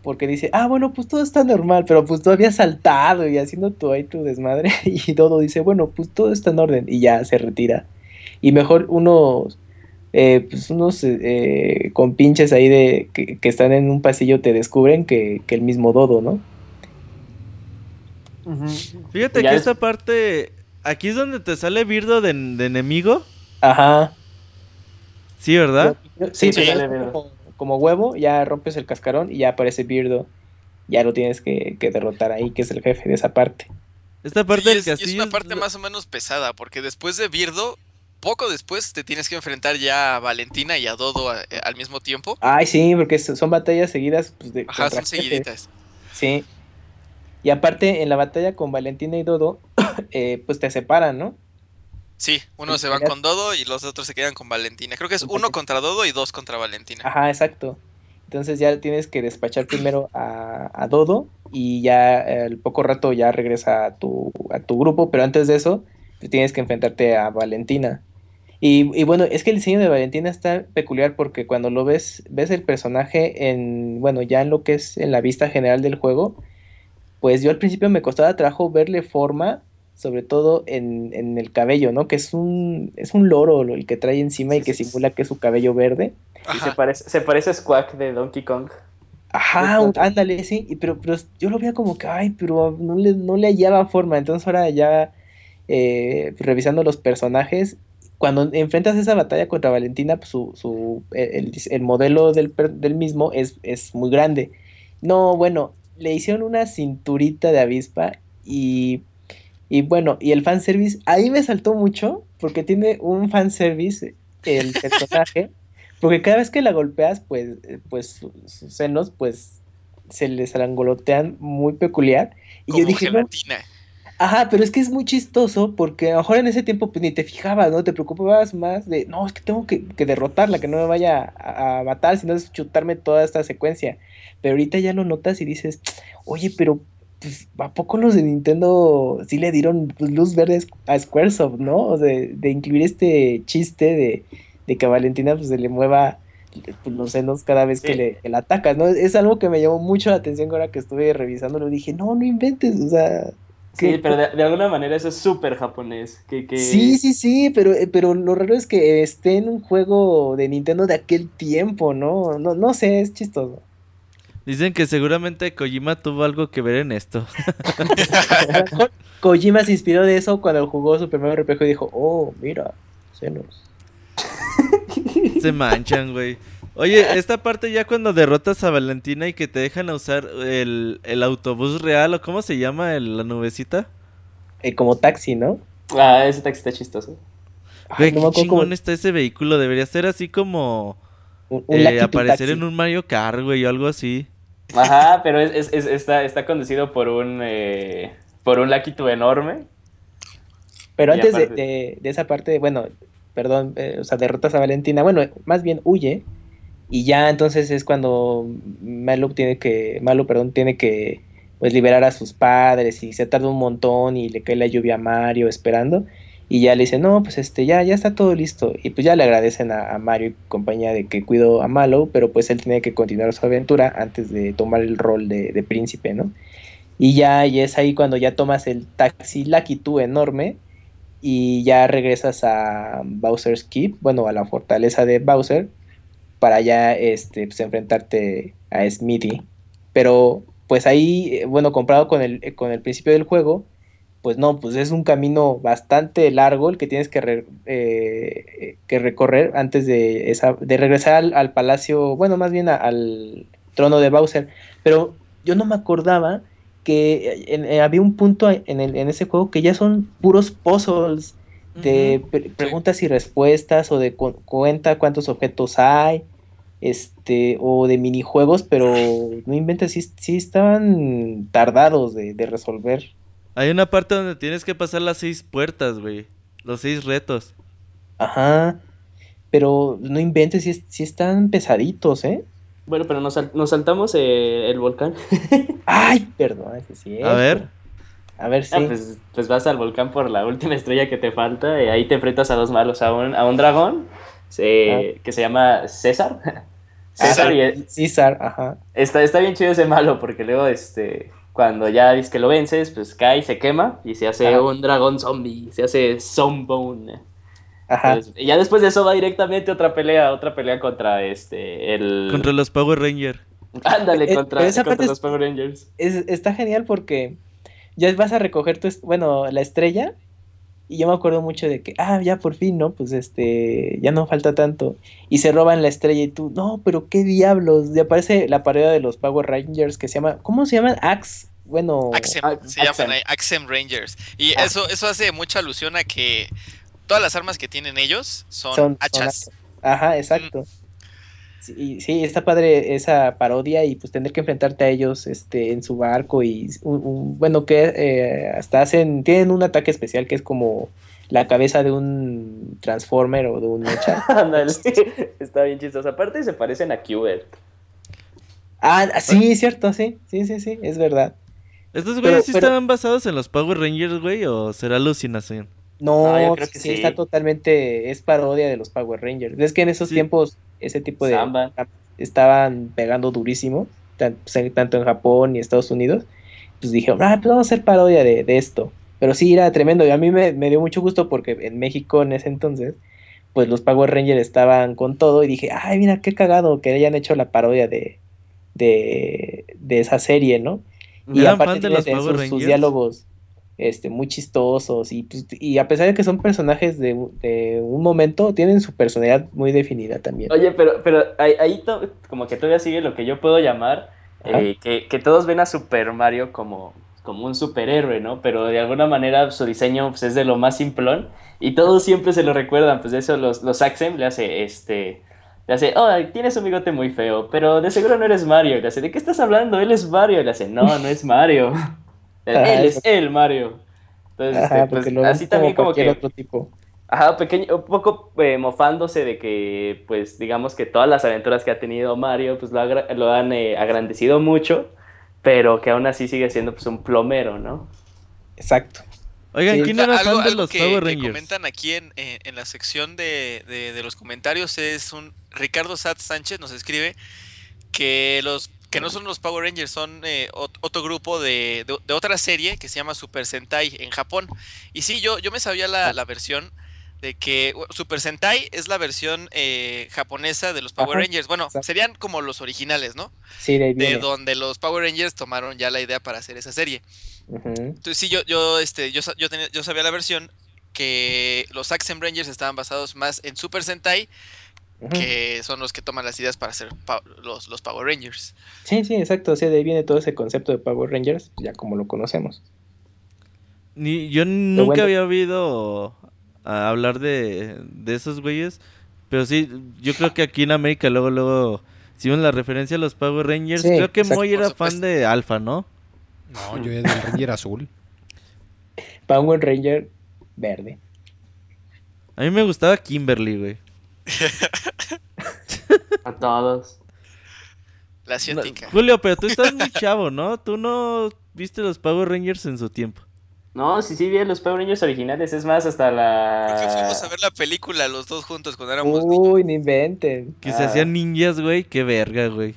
porque dice, ah, bueno, pues todo está normal, pero pues tú habías saltado y haciendo tu ahí tu desmadre. Y Dodo dice, bueno, pues todo está en orden. Y ya se retira. Y mejor unos, eh, pues unos eh, con pinches ahí de que, que están en un pasillo te descubren que, que el mismo Dodo, ¿no? Fíjate Ya que es- esta parte... Aquí es donde te sale Birdo de, de enemigo. Ajá. Sí, ¿verdad? Sí, Sí, te sale sale Birdo. como, como huevo, ya rompes el cascarón y ya aparece Birdo. Ya lo tienes que, que derrotar ahí, que es el jefe de esa parte. Esta parte Sí, del es, y es una parte más o menos pesada, porque después de Birdo, poco después te tienes que enfrentar ya a Valentina y a Dodo a- eh, al mismo tiempo. Ay, sí, porque so- son batallas seguidas pues, de Ajá, son jefes. seguiditas. Sí. Y aparte, en la batalla con Valentina y Dodo, eh, pues te separan, ¿no? Sí, unos se van con Dodo y los otros se quedan con Valentina. Creo que es uno contra Dodo y dos contra Valentina. Ajá, exacto. Entonces ya tienes que despachar primero a, a Dodo y ya eh, al poco rato ya regresa a tu, a tu grupo, pero antes de eso tienes que enfrentarte a Valentina. Y, y bueno, es que el diseño de Valentina está peculiar porque cuando lo ves, ves el personaje en, bueno, ya en lo que es en la vista general del juego, pues yo al principio me costaba trabajo verle forma, sobre todo en, en el cabello, ¿no? Que es un, es un loro lo- el que trae encima y que sí, sí. simula que es su cabello verde. Y se parece, se parece a Squawk de Donkey Kong. Ajá, un- ándale, sí, y pero, pero yo lo veía como que, ay, pero no le, no le hallaba forma, entonces ahora ya eh, revisando los personajes, cuando enfrentas esa batalla contra Valentina, pues su, su, el, el- el modelo del, del mismo es, es muy grande. No, bueno, le hicieron una cinturita de avispa y, y bueno, y el fanservice, ahí me saltó mucho, porque tiene un fanservice el personaje. Porque cada vez que la golpeas, pues, pues su- sus senos, pues, se les arangolotean muy peculiar. Y Como yo dije, no, gelatina. Ajá, pero es que es muy chistoso porque a lo mejor en ese tiempo pues, ni te fijabas, ¿no? Te preocupabas más de, no, es que tengo que, que derrotarla, que no me vaya a, a matar, sino es chutarme toda esta secuencia. Pero ahorita ya lo notas y dices, oye, pero pues, ¿a poco los de Nintendo sí le dieron pues, luz verde a Squaresoft, ¿no? O sea, de, de incluir este chiste de, de que a Valentina pues, se le mueva pues, los senos cada vez que, Sí. le, que la atacas, ¿no? Es algo que me llamó mucho la atención ahora que estuve revisándolo. Dije, no, no inventes, o sea... Sí, que- pero de, de alguna manera eso es súper japonés. Que, que... Sí, sí, sí, pero, eh, pero lo raro es que esté en un juego de Nintendo de aquel tiempo, ¿no? No, no sé, es chistoso. Dicen que seguramente Kojima tuvo algo que ver en esto. A lo mejor Kojima se inspiró de eso cuando jugó Super Mario RPG y dijo, oh, mira, senos. Se manchan, güey. Oye, esta parte ya cuando derrotas a Valentina y que te dejan usar el, el autobús real, o cómo se llama el- la nubecita. Eh, como taxi, ¿no? Ah, ese taxi está chistoso. Güey, no me qué acuerdo chingón cómo- está ese vehículo. Debería ser así como un, un eh, aparecer Taxi. en un Mario Kart, güey, o algo así. Ajá, pero es, es- es- está, está conducido por un eh, por un Two enorme. Pero y antes de, de- de esa parte, bueno, perdón, eh, o sea, derrotas a Valentina, bueno, más bien huye, y ya entonces es cuando Malo tiene que, Malo, perdón, tiene que pues liberar a sus padres y se tarda un montón y le cae la lluvia a Mario esperando y ya le dice, no, pues este, ya, ya está todo listo y pues ya le agradecen a, Mario y compañía de que cuidó a Malo, pero pues él tiene que continuar su aventura antes de tomar el rol de, de príncipe, ¿no? Y ya, y es ahí cuando ya tomas el taxi Two enorme y ya regresas a Bowser's Keep, bueno, a la fortaleza de Bowser, para ya este, pues, enfrentarte a Smithy. Pero pues ahí, eh, bueno, comparado con el, eh, con el principio del juego, pues no, pues es un camino bastante largo el que tienes que, eh, que recorrer antes de, esa, de regresar al, al palacio, bueno, más bien al trono de Bowser. Pero yo no me acordaba que había un punto en, el- en ese juego que ya son puros puzzles de pre- preguntas y respuestas o de cu- cuenta cuántos objetos hay este o de minijuegos pero no inventes sí, sí estaban tardados de, de resolver Hay una parte donde tienes que pasar las seis puertas, güey. Los seis retos. ajá pero no inventes sí, sí están pesaditos eh Bueno, pero nos, sal- nos saltamos eh, el volcán. ay perdón sí es cierto. A ver. A ver sí Ah, pues, pues vas al volcán por la última estrella que te falta. Y ahí te enfrentas a dos malos. A un, a un dragón eh, que se llama César. César y César ajá está, está bien chido ese malo porque luego este cuando ya dices que lo vences, pues cae, se quema y se hace Ajá. un dragón zombie, se hace Zombone. ajá y ya después de eso va directamente otra pelea, otra pelea contra este el Contra los Power Rangers. ándale Eh, contra, esa contra parte es- los Power Rangers. es- está genial porque ya vas a recoger tu, bueno, la estrella. Y yo me acuerdo mucho de que, ah, ya por fin, ¿no? Pues este, ya no falta tanto. Y se roban la estrella y tú, no, pero qué diablos. Y aparece la parodia de los Power Rangers que se llama, ¿cómo se llaman? Axe. Bueno, Axem, se Axem. llaman Axem Rangers. Y Ah. eso, eso hace mucha alusión a que todas las armas que tienen ellos son, son, hachas. Ajá, exacto. Sí, y- sí, está padre esa parodia y pues tener que enfrentarte a ellos este, en su barco y un- un- bueno, que eh, hasta hacen, tienen un ataque especial que es como la cabeza de un Transformer o de un mecha. Está bien chistoso. Aparte se parecen a Qbert. ah, sí, cierto, sí, sí, sí, sí, es verdad. ¿Estos güeyes sí pero- estaban basados en los Power Rangers, güey? ¿O será alucinación? No, Ah, yo creo sí, que sí, sí. está totalmente, es parodia de los Power Rangers. Es que en esos Sí. tiempos ese tipo de Samba. estaban pegando durísimo, pues, tanto en Japón y Estados Unidos. Pues dijeron, ah, pues vamos a hacer parodia de, de esto. Pero sí, era tremendo. Y a mí me, me dio mucho gusto porque en México en ese entonces, pues los Power Rangers estaban con todo. Y dije, ay, mira, qué cagado que hayan hecho la parodia de, de, de esa serie, ¿no? Y ¿Eran aparte de sus- Power sus, Rangers? diálogos este, muy chistosos. Y, pues, y a pesar de que son personajes de, de un momento, tienen su personalidad muy definida también. Oye, pero, pero ahí, ahí como que todavía sigue lo que yo puedo llamar, eh, que, que todos ven a Super Mario como, como un superhéroe, ¿no? Pero de alguna manera su diseño pues, es de lo más simplón y todos siempre se lo recuerdan, pues de eso los, los Axem le hace este... Le hace, oh, tienes un bigote muy feo, pero de seguro no eres Mario. Le hace, ¿de qué estás hablando? Él es Mario. Le hace, no, no es Mario. Ajá, Él es el Mario. Entonces, Ajá, este, pues, lo así también como que otro tipo. Ajá, pequeño, un poco eh, mofándose de que, pues, digamos que todas las aventuras que ha tenido Mario, pues lo, agra- lo han eh, agrandecido mucho, pero que aún así sigue siendo, pues, un plomero, ¿no? Exacto. Oigan, Sí. ¿quién era algo, fan de algo los que, Power que comentan aquí en, en- en la sección de, de- de los comentarios es un Ricardo Sat Sánchez nos escribe que los que no son los Power Rangers, son eh, ot- otro grupo de, de- de otra serie que se llama Super Sentai en Japón. Y sí, yo, yo me sabía la, la versión de que Super Sentai es la versión eh, japonesa de los Power Ajá, Rangers. Bueno, exacto. serían como los originales, ¿no? Sí, de ahí De donde los Power Rangers tomaron ya la idea para hacer esa serie. Entonces sí, yo, yo, este, yo, yo, tenía- yo sabía la versión que los Action Rangers estaban basados más en Super Sentai, Que son los que toman las ideas para hacer pa- los, los Power Rangers. Sí, sí, exacto. O sea, de ahí viene todo ese concepto de Power Rangers, ya como lo conocemos. Ni, yo nunca bueno. había oído a hablar de, de esos güeyes. Pero sí, yo creo que aquí en América luego, luego, si ven la referencia a los Power Rangers, Sí, creo que exacto. Moy era fan de Alpha, ¿no? No, yo era del Ranger azul. Power Ranger verde. A mí me gustaba Kimberly, güey. A todos. La No. Julio, pero tú estás muy chavo, ¿no? Tú no viste los Power Rangers en su tiempo. No, sí, sí, vi a los Power Rangers originales, es más, hasta Creo que fuimos a la... ver la película los dos juntos cuando éramos niños. Uy, no inventen. Que se Ah. hacían ninjas, güey. Qué verga, güey.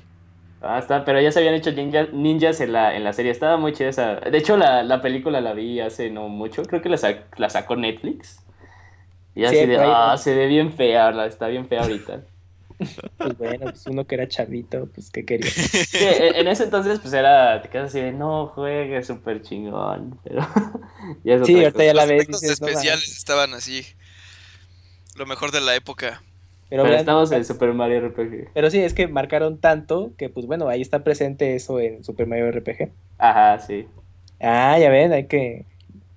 Ah, está, pero ya se habían hecho ninja- ninjas en la, en la serie, estaba muy chida esa... De hecho, la, la película la vi hace no mucho, creo que la, sac- la sacó Netflix. Y así Sí, de, ah, ¿no? se ve bien fea, la- está bien fea ahorita. Pues bueno, pues uno que era chavito, pues qué quería. Sí, en ese entonces, pues era, te quedas así de, no, juegue súper chingón, pero ya es Sí, otra ahorita cosa. ya la Los ves. no especiales estaban así. Lo mejor de la época. Pero, Pero vean, estamos en Super Mario RPG. pero sí, es que marcaron tanto que, pues bueno, ahí está presente eso en Super Mario RPG. Ajá, sí. Ah, ya ven, hay que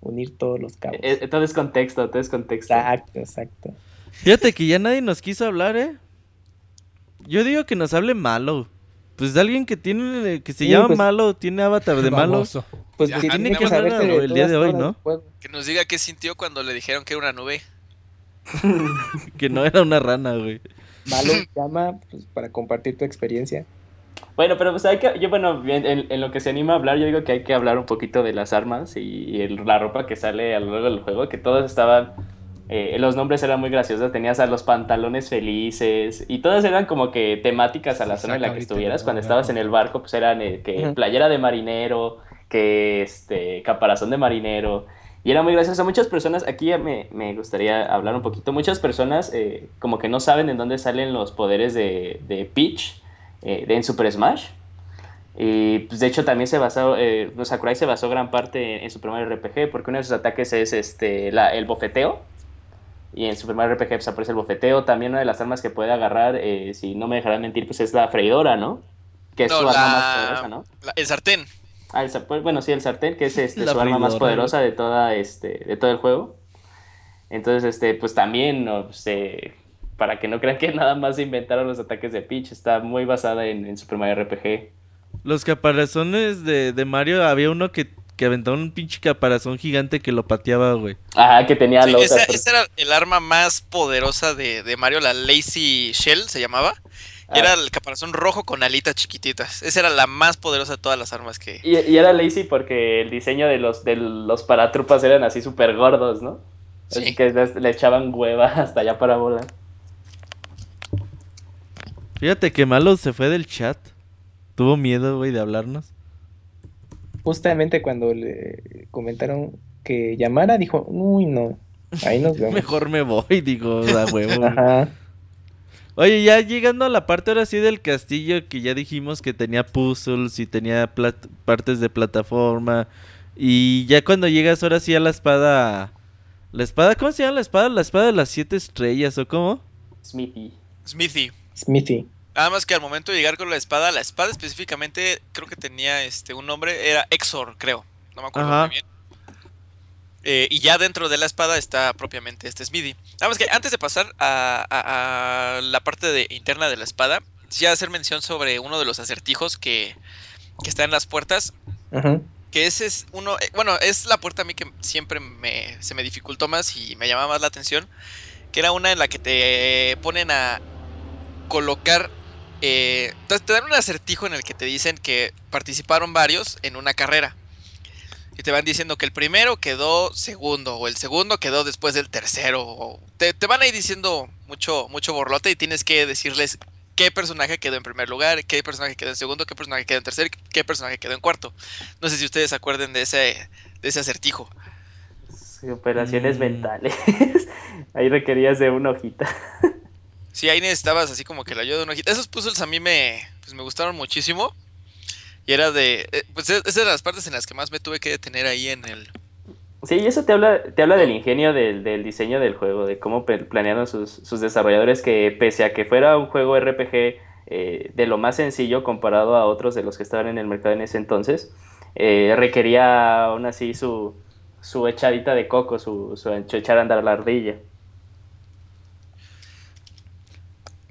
unir todos los cabos. Eh, eh, todo es contexto, todo es contexto. Exacto, exacto. Fíjate que ya nadie nos quiso hablar, ¿eh? Yo digo que nos hable malo. Pues de alguien que tiene, que se Sí, llama pues- malo, tiene avatar de malo. Pues Ya, sí, tiene que que saberse de el día de hoy, ¿no? Que nos diga qué sintió cuando le dijeron que era una nube. Que no era una rana, güey. Malo llama pues, para compartir tu experiencia. Bueno, pero pues hay que, yo bueno, en, en lo que se anima a hablar, yo digo que hay que hablar un poquito de las armas y, y el- la ropa que sale a lo largo del juego, que todos estaban, eh, los nombres eran muy graciosos, tenías a los pantalones felices y todas eran como que temáticas a la zona en la que estuvieras, cuando estabas en el barco, pues eran eh, que playera de marinero, que este, caparazón de marinero. Y era muy gracioso. Muchas personas, aquí me, me gustaría hablar un poquito. Muchas personas eh, como que no saben en dónde salen los poderes de, de Peach eh, en Super Smash. Y pues de hecho también se basó, eh, pues, Sakurai se basó gran parte en, en Super Mario RPG porque uno de sus ataques es este, la, el bofeteo. Y en Super Mario RPG pues, aparece el bofeteo. También una de las armas que puede agarrar, eh, si no me dejarán mentir, pues es la freidora, ¿no? Que es No, su arma más poderosa, ¿no? La- el sartén. Ah, el pues, bueno, sí, el sartén, que es este, La su arma más poderosa de toda este, de todo el juego. Entonces, este, pues también, no, pues, eh, para que no crean que nada más se inventaron los ataques de Peach, está muy basada en, en Super Mario RPG. Los caparazones de, de Mario, había uno que, que aventaba un pinche caparazón gigante que lo pateaba, güey. Ajá, que tenía Sí, esa, esa era el arma más poderosa de, de Mario, la Lazy Shell se llamaba. Ah. Era el caparazón rojo con alitas chiquititas. Esa era la más poderosa de todas las armas que... y, y era lazy porque el diseño de los, de los paratrupas eran así súper gordos, ¿no? Así Sí. que les- le echaban hueva hasta allá para volar. Fíjate que malo se fue del chat. Tuvo miedo, güey, de hablarnos. Justamente cuando le comentaron que llamara, dijo, uy, no, ahí nos vemos. Mejor me voy, digo, a huevo. Ajá. Oye, ya llegando a la parte ahora sí del castillo, que ya dijimos que tenía puzzles y tenía plat- partes de plataforma. Y ya cuando llegas ahora sí a la espada. ¿La espada? ¿Cómo se llama la espada? ¿La espada de las siete estrellas o cómo? Smithy. Smithy. Smithy. Nada más que al momento de llegar con la espada, la espada específicamente creo que tenía este un nombre, era Exor, creo. No me acuerdo Ajá. muy bien. Eh, y ya dentro de la espada está propiamente este Smithy. Nada más que antes de pasar a, a- a la parte de- interna de la espada, quisiera hacer mención sobre uno de los acertijos que, que está en las puertas. Ajá. que ese es uno, eh, bueno, es la puerta a mí que siempre me, se me dificultó más y me llamaba más la atención, que era una en la que te ponen a colocar, eh, te, te dan un acertijo en el que te dicen que participaron varios en una carrera. Y te van diciendo que el primero quedó segundo, o el segundo quedó después del tercero. o te, te van a ir diciendo mucho, mucho borlote y tienes que decirles qué personaje quedó en primer lugar, qué personaje quedó en segundo, qué personaje quedó en tercer, qué personaje quedó en cuarto. No sé si ustedes se acuerden de ese, de ese acertijo. Sí, Operaciones Mm. mentales. Ahí requerías de una hojita. Sí, ahí necesitabas así como que la ayuda de una hojita. Esos puzzles a mí me, pues me gustaron muchísimo. Y era de... eh, Pues es es de las partes en las que más me tuve que detener ahí en el... Sí, y eso te habla, te habla del ingenio del, del diseño del juego, de cómo planearon sus, sus desarrolladores que pese a que fuera un juego RPG eh, de lo más sencillo comparado a otros de los que estaban en el mercado en ese entonces, eh, requería aún así su, su echadita de coco, su, su echar a andar la ardilla.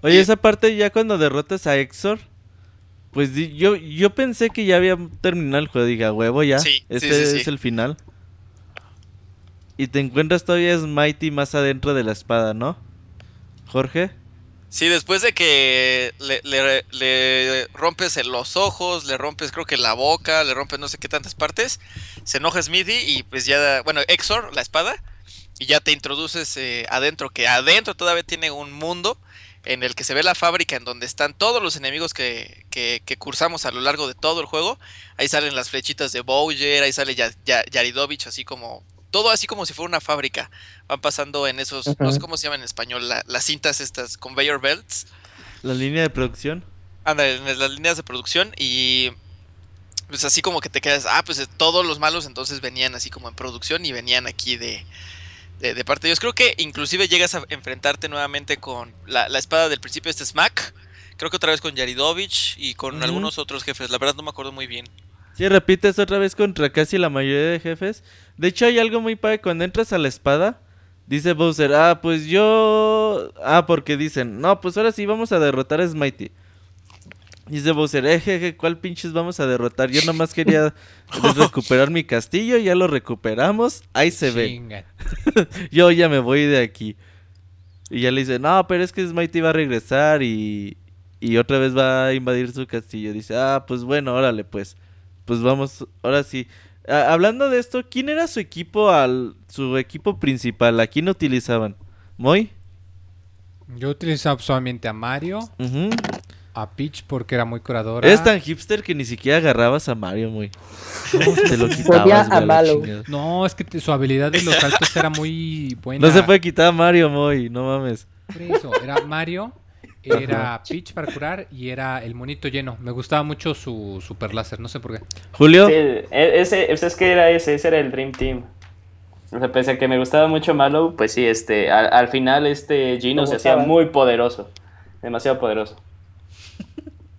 Oye, esa parte ya cuando derrotas a Exor, pues yo, yo pensé que ya había terminado el juego. Diga, huevo, ya. Sí, este sí, sí. es el final. Y te encuentras todavía Smitey más adentro de la espada, ¿no? Jorge. Sí, después de que le, le- le rompes los ojos, le rompes creo que la boca, le rompes no sé qué tantas partes, se enoja Smithy y pues ya, bueno, Exor, la espada, y ya te introduces eh, adentro, que adentro todavía tiene un mundo en el que se ve la fábrica en donde están todos los enemigos que, que, que cursamos a lo largo de todo el juego. Ahí salen las flechitas de Bowser, ahí sale Ya- Ya- Yaridovich, así como... Todo así como si fuera una fábrica. Van pasando en esos, no sé cómo se llaman en español, la- las cintas estas, conveyor belts. La línea de producción. Anda, en las líneas de producción y pues así como que te quedas, ah, pues todos los malos entonces venían así como en producción y venían aquí de, de, de parte de ellos. Creo que inclusive llegas a enfrentarte nuevamente con la, la espada del principio, este Smack. Creo que otra vez con Yaridovich y con algunos otros jefes. La verdad no me acuerdo muy bien. Sí, repites otra vez contra casi la mayoría de jefes. De hecho, hay algo muy padre. Cuando entras a la espada, dice Bowser, ah, pues yo... Ah, porque dicen, no, pues ahora sí vamos a derrotar a Smitey. Dice Bowser, eh, jeje, ¿cuál pinches vamos a derrotar? Yo nomás quería recuperar mi castillo, ya lo recuperamos, ahí se ve. Yo ya me voy de aquí. Y ya le dice, no, pero es que Smitey va a regresar y, y otra vez va a invadir su castillo. Dice, ah, pues bueno, órale, pues. Pues vamos, ahora sí. Hablando de esto, ¿quién era su equipo al su equipo principal? ¿A quién utilizaban? ¿Moy? Yo utilizaba solamente a Mario. A Peach porque era muy curadora. Eres tan hipster que ni siquiera agarrabas a Mario, Moy. Te lo quitabas, a. No, es que te- su habilidad de los saltos era muy buena. No se puede quitar a Mario, Moy, no mames. Por eso, era Mario, era Peach para curar y era el monito lleno. Me gustaba mucho su super láser, no sé por qué. Julio, Sí, e- ese, ese es que era ese, ese era el Dream Team. O sea, pese a que me gustaba mucho Malo, pues sí, este, al, al final este Gino se hacía muy poderoso, demasiado poderoso.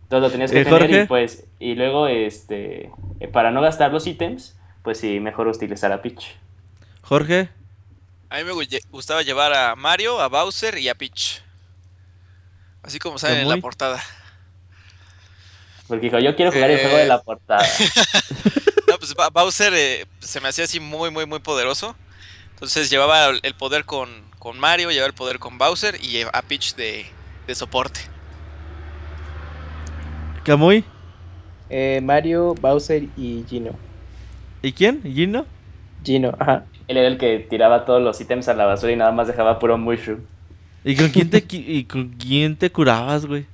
Entonces lo tenías que ¿Eh, tener Jorge? y pues, y luego este, eh, para no gastar los ítems, pues sí, mejor utilizar a Peach. Jorge, A mí me gu- gustaba llevar a Mario, a Bowser y a Peach. Así como salen en la portada. Porque dijo, yo quiero jugar el Eh. juego de la portada. No, pues Bowser eh, se me hacía así muy, muy, muy poderoso. Entonces llevaba el el poder con, con Mario, llevaba el poder con Bowser y a Peach de, de soporte. Camuy, Eh, Mario, Bowser y Gino. ¿y quién? ¿Gino? Gino, ajá. Él era el que tiraba todos los ítems a la basura y nada más dejaba puro mushroom. ¿Y con quién te, y con quién te curabas, güey?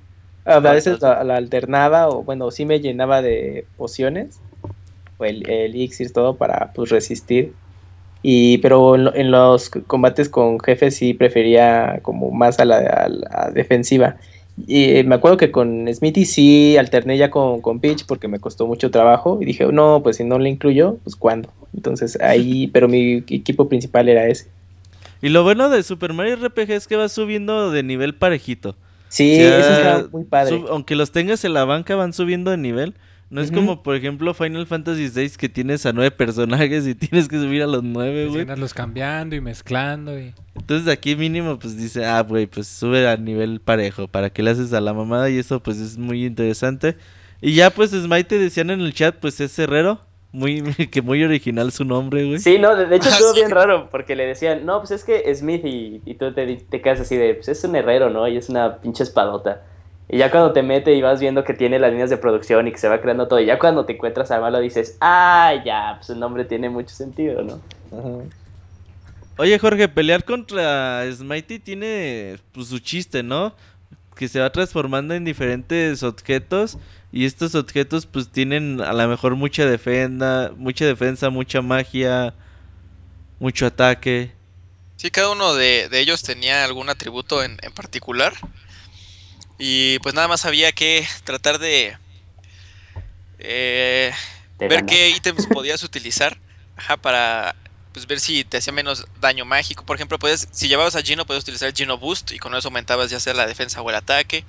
A veces la, la alternaba o bueno, sí me llenaba de pociones o el, el elixir todo para pues resistir. Y pero en, lo- en los combates con jefes sí prefería como más a la, a la defensiva. Y eh, me acuerdo que con Smithy sí alterné ya con, con Peach porque me costó mucho trabajo y dije, no, pues si no le incluyo, pues cuándo. Entonces ahí, pero mi equipo principal era ese. Y lo bueno de Super Mario RPG es que va subiendo de nivel parejito. Sí, O sea, eso está muy padre. aunque los tengas en la banca, van subiendo de nivel. No es como, por ejemplo, Final Fantasy VI que tienes a nueve personajes y tienes que subir a los nueve, güey. los cambiando y mezclando y... Entonces aquí mínimo pues dice, ah, güey, pues sube a nivel parejo. ¿Para que le haces a la mamada? Y eso pues es muy interesante. Y ya pues Smite te decían en el chat, pues es herrero. Muy, que muy original su nombre, güey. Sí, no, de, de hecho Ah, estuvo sí. bien raro, porque le decían, no, pues es que Smith y, y tú te, te quedas así de, pues es un herrero, ¿no? Y es una pinche espadota. Y ya cuando te mete y vas viendo que tiene las líneas de producción y que se va creando todo, y ya cuando te encuentras al malo dices, ah, ya, pues el nombre tiene mucho sentido, ¿no? Ujú. Oye, Jorge, pelear contra Smitey tiene pues, su chiste, ¿no? Que se va transformando en diferentes objetos y estos objetos pues tienen a lo mejor mucha defensa, mucha defensa, mucha magia, mucho ataque. Sí, cada uno de, de ellos tenía algún atributo en, en particular. Y pues nada más había que tratar de eh, ver qué ítems podías utilizar ajá, para pues, ver si te hacía menos daño mágico. Por ejemplo, puedes, si llevabas a Gino, puedes utilizar el Gino Boost y con eso aumentabas ya sea la defensa o el ataque.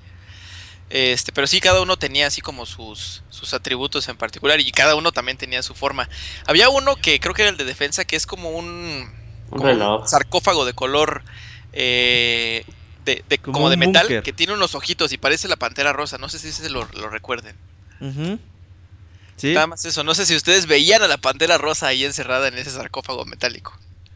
Este, pero sí, cada uno tenía así como sus, sus atributos en particular y cada uno también tenía su forma. Había uno que creo que era el de defensa, que es como un, Un sarcófago de color eh, de, de- Como como, de metal que tiene unos ojitos y parece la pantera rosa. No sé si se lo, lo recuerden. Sí. Nada más eso. No sé si ustedes veían a la pantera rosa ahí encerrada en ese sarcófago metálico.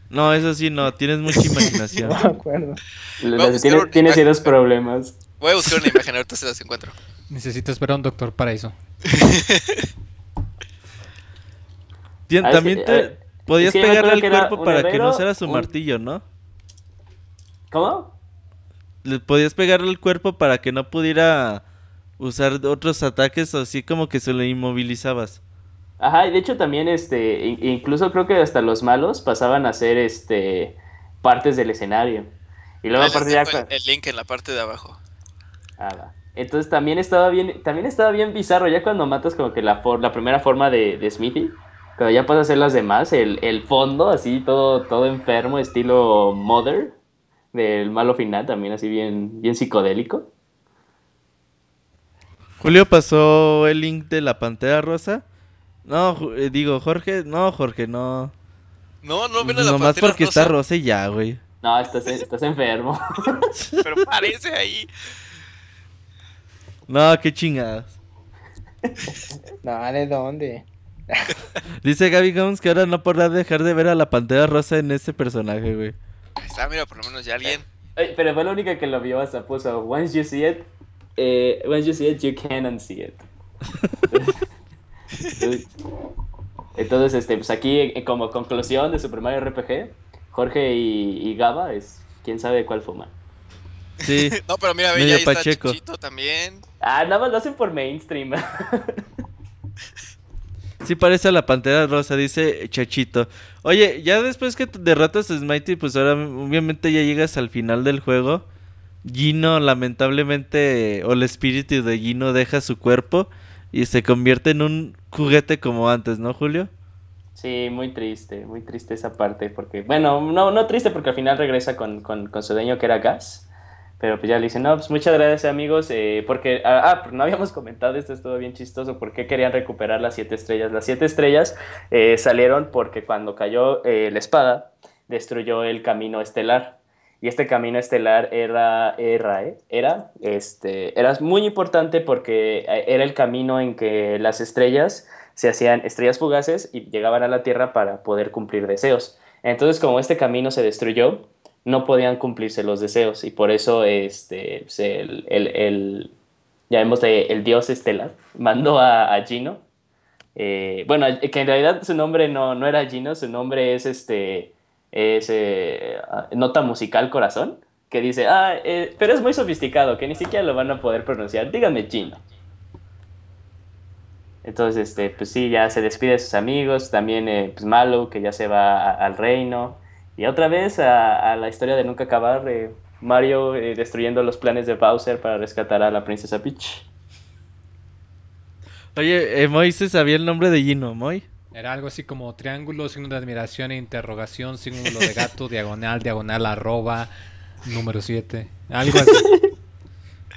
No, eso sí, no, tienes mucha imaginación. No me acuerdo. Le- Vamos a le- buscar tiene, una tiene imagen. ciertos problemas. Voy a buscar una imagen, ahorita se las encuentro. Necesito esperar a un doctor para eso. Ah, También sí, te eh, podías pegarle al cuerpo para que no usara su un- martillo, ¿no? ¿Cómo? Le podías pegarle al cuerpo para que no pudiera usar otros ataques, así como que se lo inmovilizabas. Ajá, y de hecho también, este, in- incluso creo que hasta los malos pasaban a ser, este, partes del escenario. Y luego aparte ya... dejo el, el link en la parte de abajo. Ah, va. Entonces también estaba bien, también estaba bien bizarro, ya cuando matas como que la, for- la primera forma de, de Smithy, cuando ya pasas a hacer las demás, el, el fondo así todo, todo enfermo, estilo Mother, del malo final, también así bien, bien psicodélico. Julio pasó el link de la pantera rosa. No, eh, digo, Jorge, no, Jorge, no. No, no ven a la Nomás pantera porque rosa, está rosa y ya, güey. No, estás, estás enfermo. Pero parece ahí. No, qué chingadas. No, ¿de dónde? Dice Gaby Gomes que ahora no podrá dejar de ver a la pantera rosa en ese personaje, güey. Ahí está, mira, por lo menos ya alguien. Ay, Pero fue la única que lo vio hasta puso, once you see it, eh, once you see it, you can unsee it. Entonces, entonces, este, pues aquí eh, como conclusión de Super Mario RPG, Jorge y, y Gaba es quién sabe cuál fuma. Sí. No, pero mira, ya ahí está pacheco. Chichito también. Ah, nada más lo hacen por mainstream. Sí parece a la pantera rosa, dice Chachito. Oye, ya después que derrotas a Smitey, pues ahora obviamente ya llegas al final del juego. Gino, lamentablemente, o el espíritu de Gino deja su cuerpo y se convierte en un juguete como antes, ¿no, Julio? Sí, muy triste, muy triste esa parte, porque, bueno, no, no triste porque al final regresa con, con, con su dueño que era Gas, pero pues ya le dicen, no, pues muchas gracias amigos, eh, porque, ah, ah, no habíamos comentado, esto estuvo bien chistoso, ¿por qué querían recuperar las siete estrellas? Las siete estrellas eh, salieron porque cuando cayó eh, la espada, destruyó el camino estelar. Y este camino estelar era, era, era, este, era muy importante porque era el camino en que las estrellas se hacían estrellas fugaces y llegaban a la Tierra para poder cumplir deseos. Entonces, como este camino se destruyó, no podían cumplirse los deseos y por eso este, el, el, el, el dios estelar mandó a, Gino. eh, bueno, que en realidad su nombre no, no era Gino, su nombre es este es eh, nota musical corazón, que dice, ah, eh, pero es muy sofisticado, que ni siquiera lo van a poder pronunciar, dígame Gino. Entonces, este, pues sí, ya se despide de sus amigos, también eh, pues Malo, que ya se va al reino, y otra vez a, a la historia de nunca acabar, eh, Mario eh, destruyendo los planes de Bowser para rescatar a la princesa Peach. Oye, eh, Moy se sabía el nombre de Gino, Moy. Era algo así como triángulo, signo de admiración e interrogación, símbolo de gato, diagonal, diagonal, arroba, número 7. Algo así.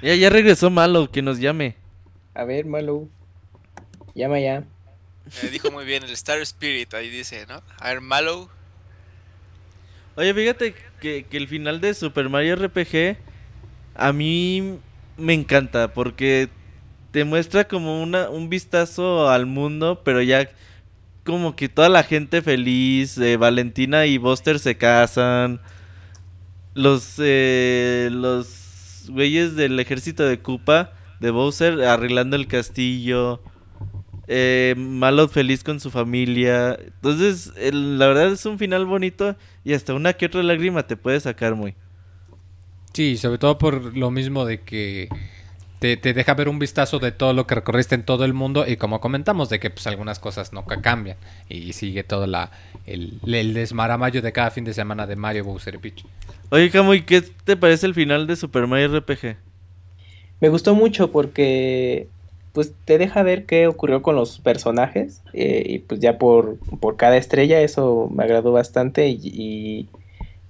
Ya, ya regresó Malo, que nos llame. A ver, Malo. Llama ya. Me dijo muy bien el Star Spirit, ahí dice, ¿no? A ver, Malo. Oye, fíjate que, que el final de Super Mario RPG a mí me encanta porque te muestra como una, un vistazo al mundo, pero ya como que toda la gente feliz. eh, Valentina y Buster se casan. Los, eh, los güeyes del ejército de Koopa, de Bowser, arreglando el castillo. Eh, Malot feliz con su familia. Entonces, el- la verdad es un final bonito y hasta una que otra lágrima te puede sacar muy. Sí, sobre todo por lo mismo de que te, te deja ver un vistazo de todo lo que recorriste en todo el mundo y como comentamos de que pues algunas cosas nunca cambian y sigue todo la, el, el desmaramayo de cada fin de semana de Mario Bowser y Peach. Oye, Camuy, ¿qué te parece el final de Super Mario RPG? Me gustó mucho porque pues te deja ver qué ocurrió con los personajes eh, y pues ya por, por cada estrella eso me agradó bastante y,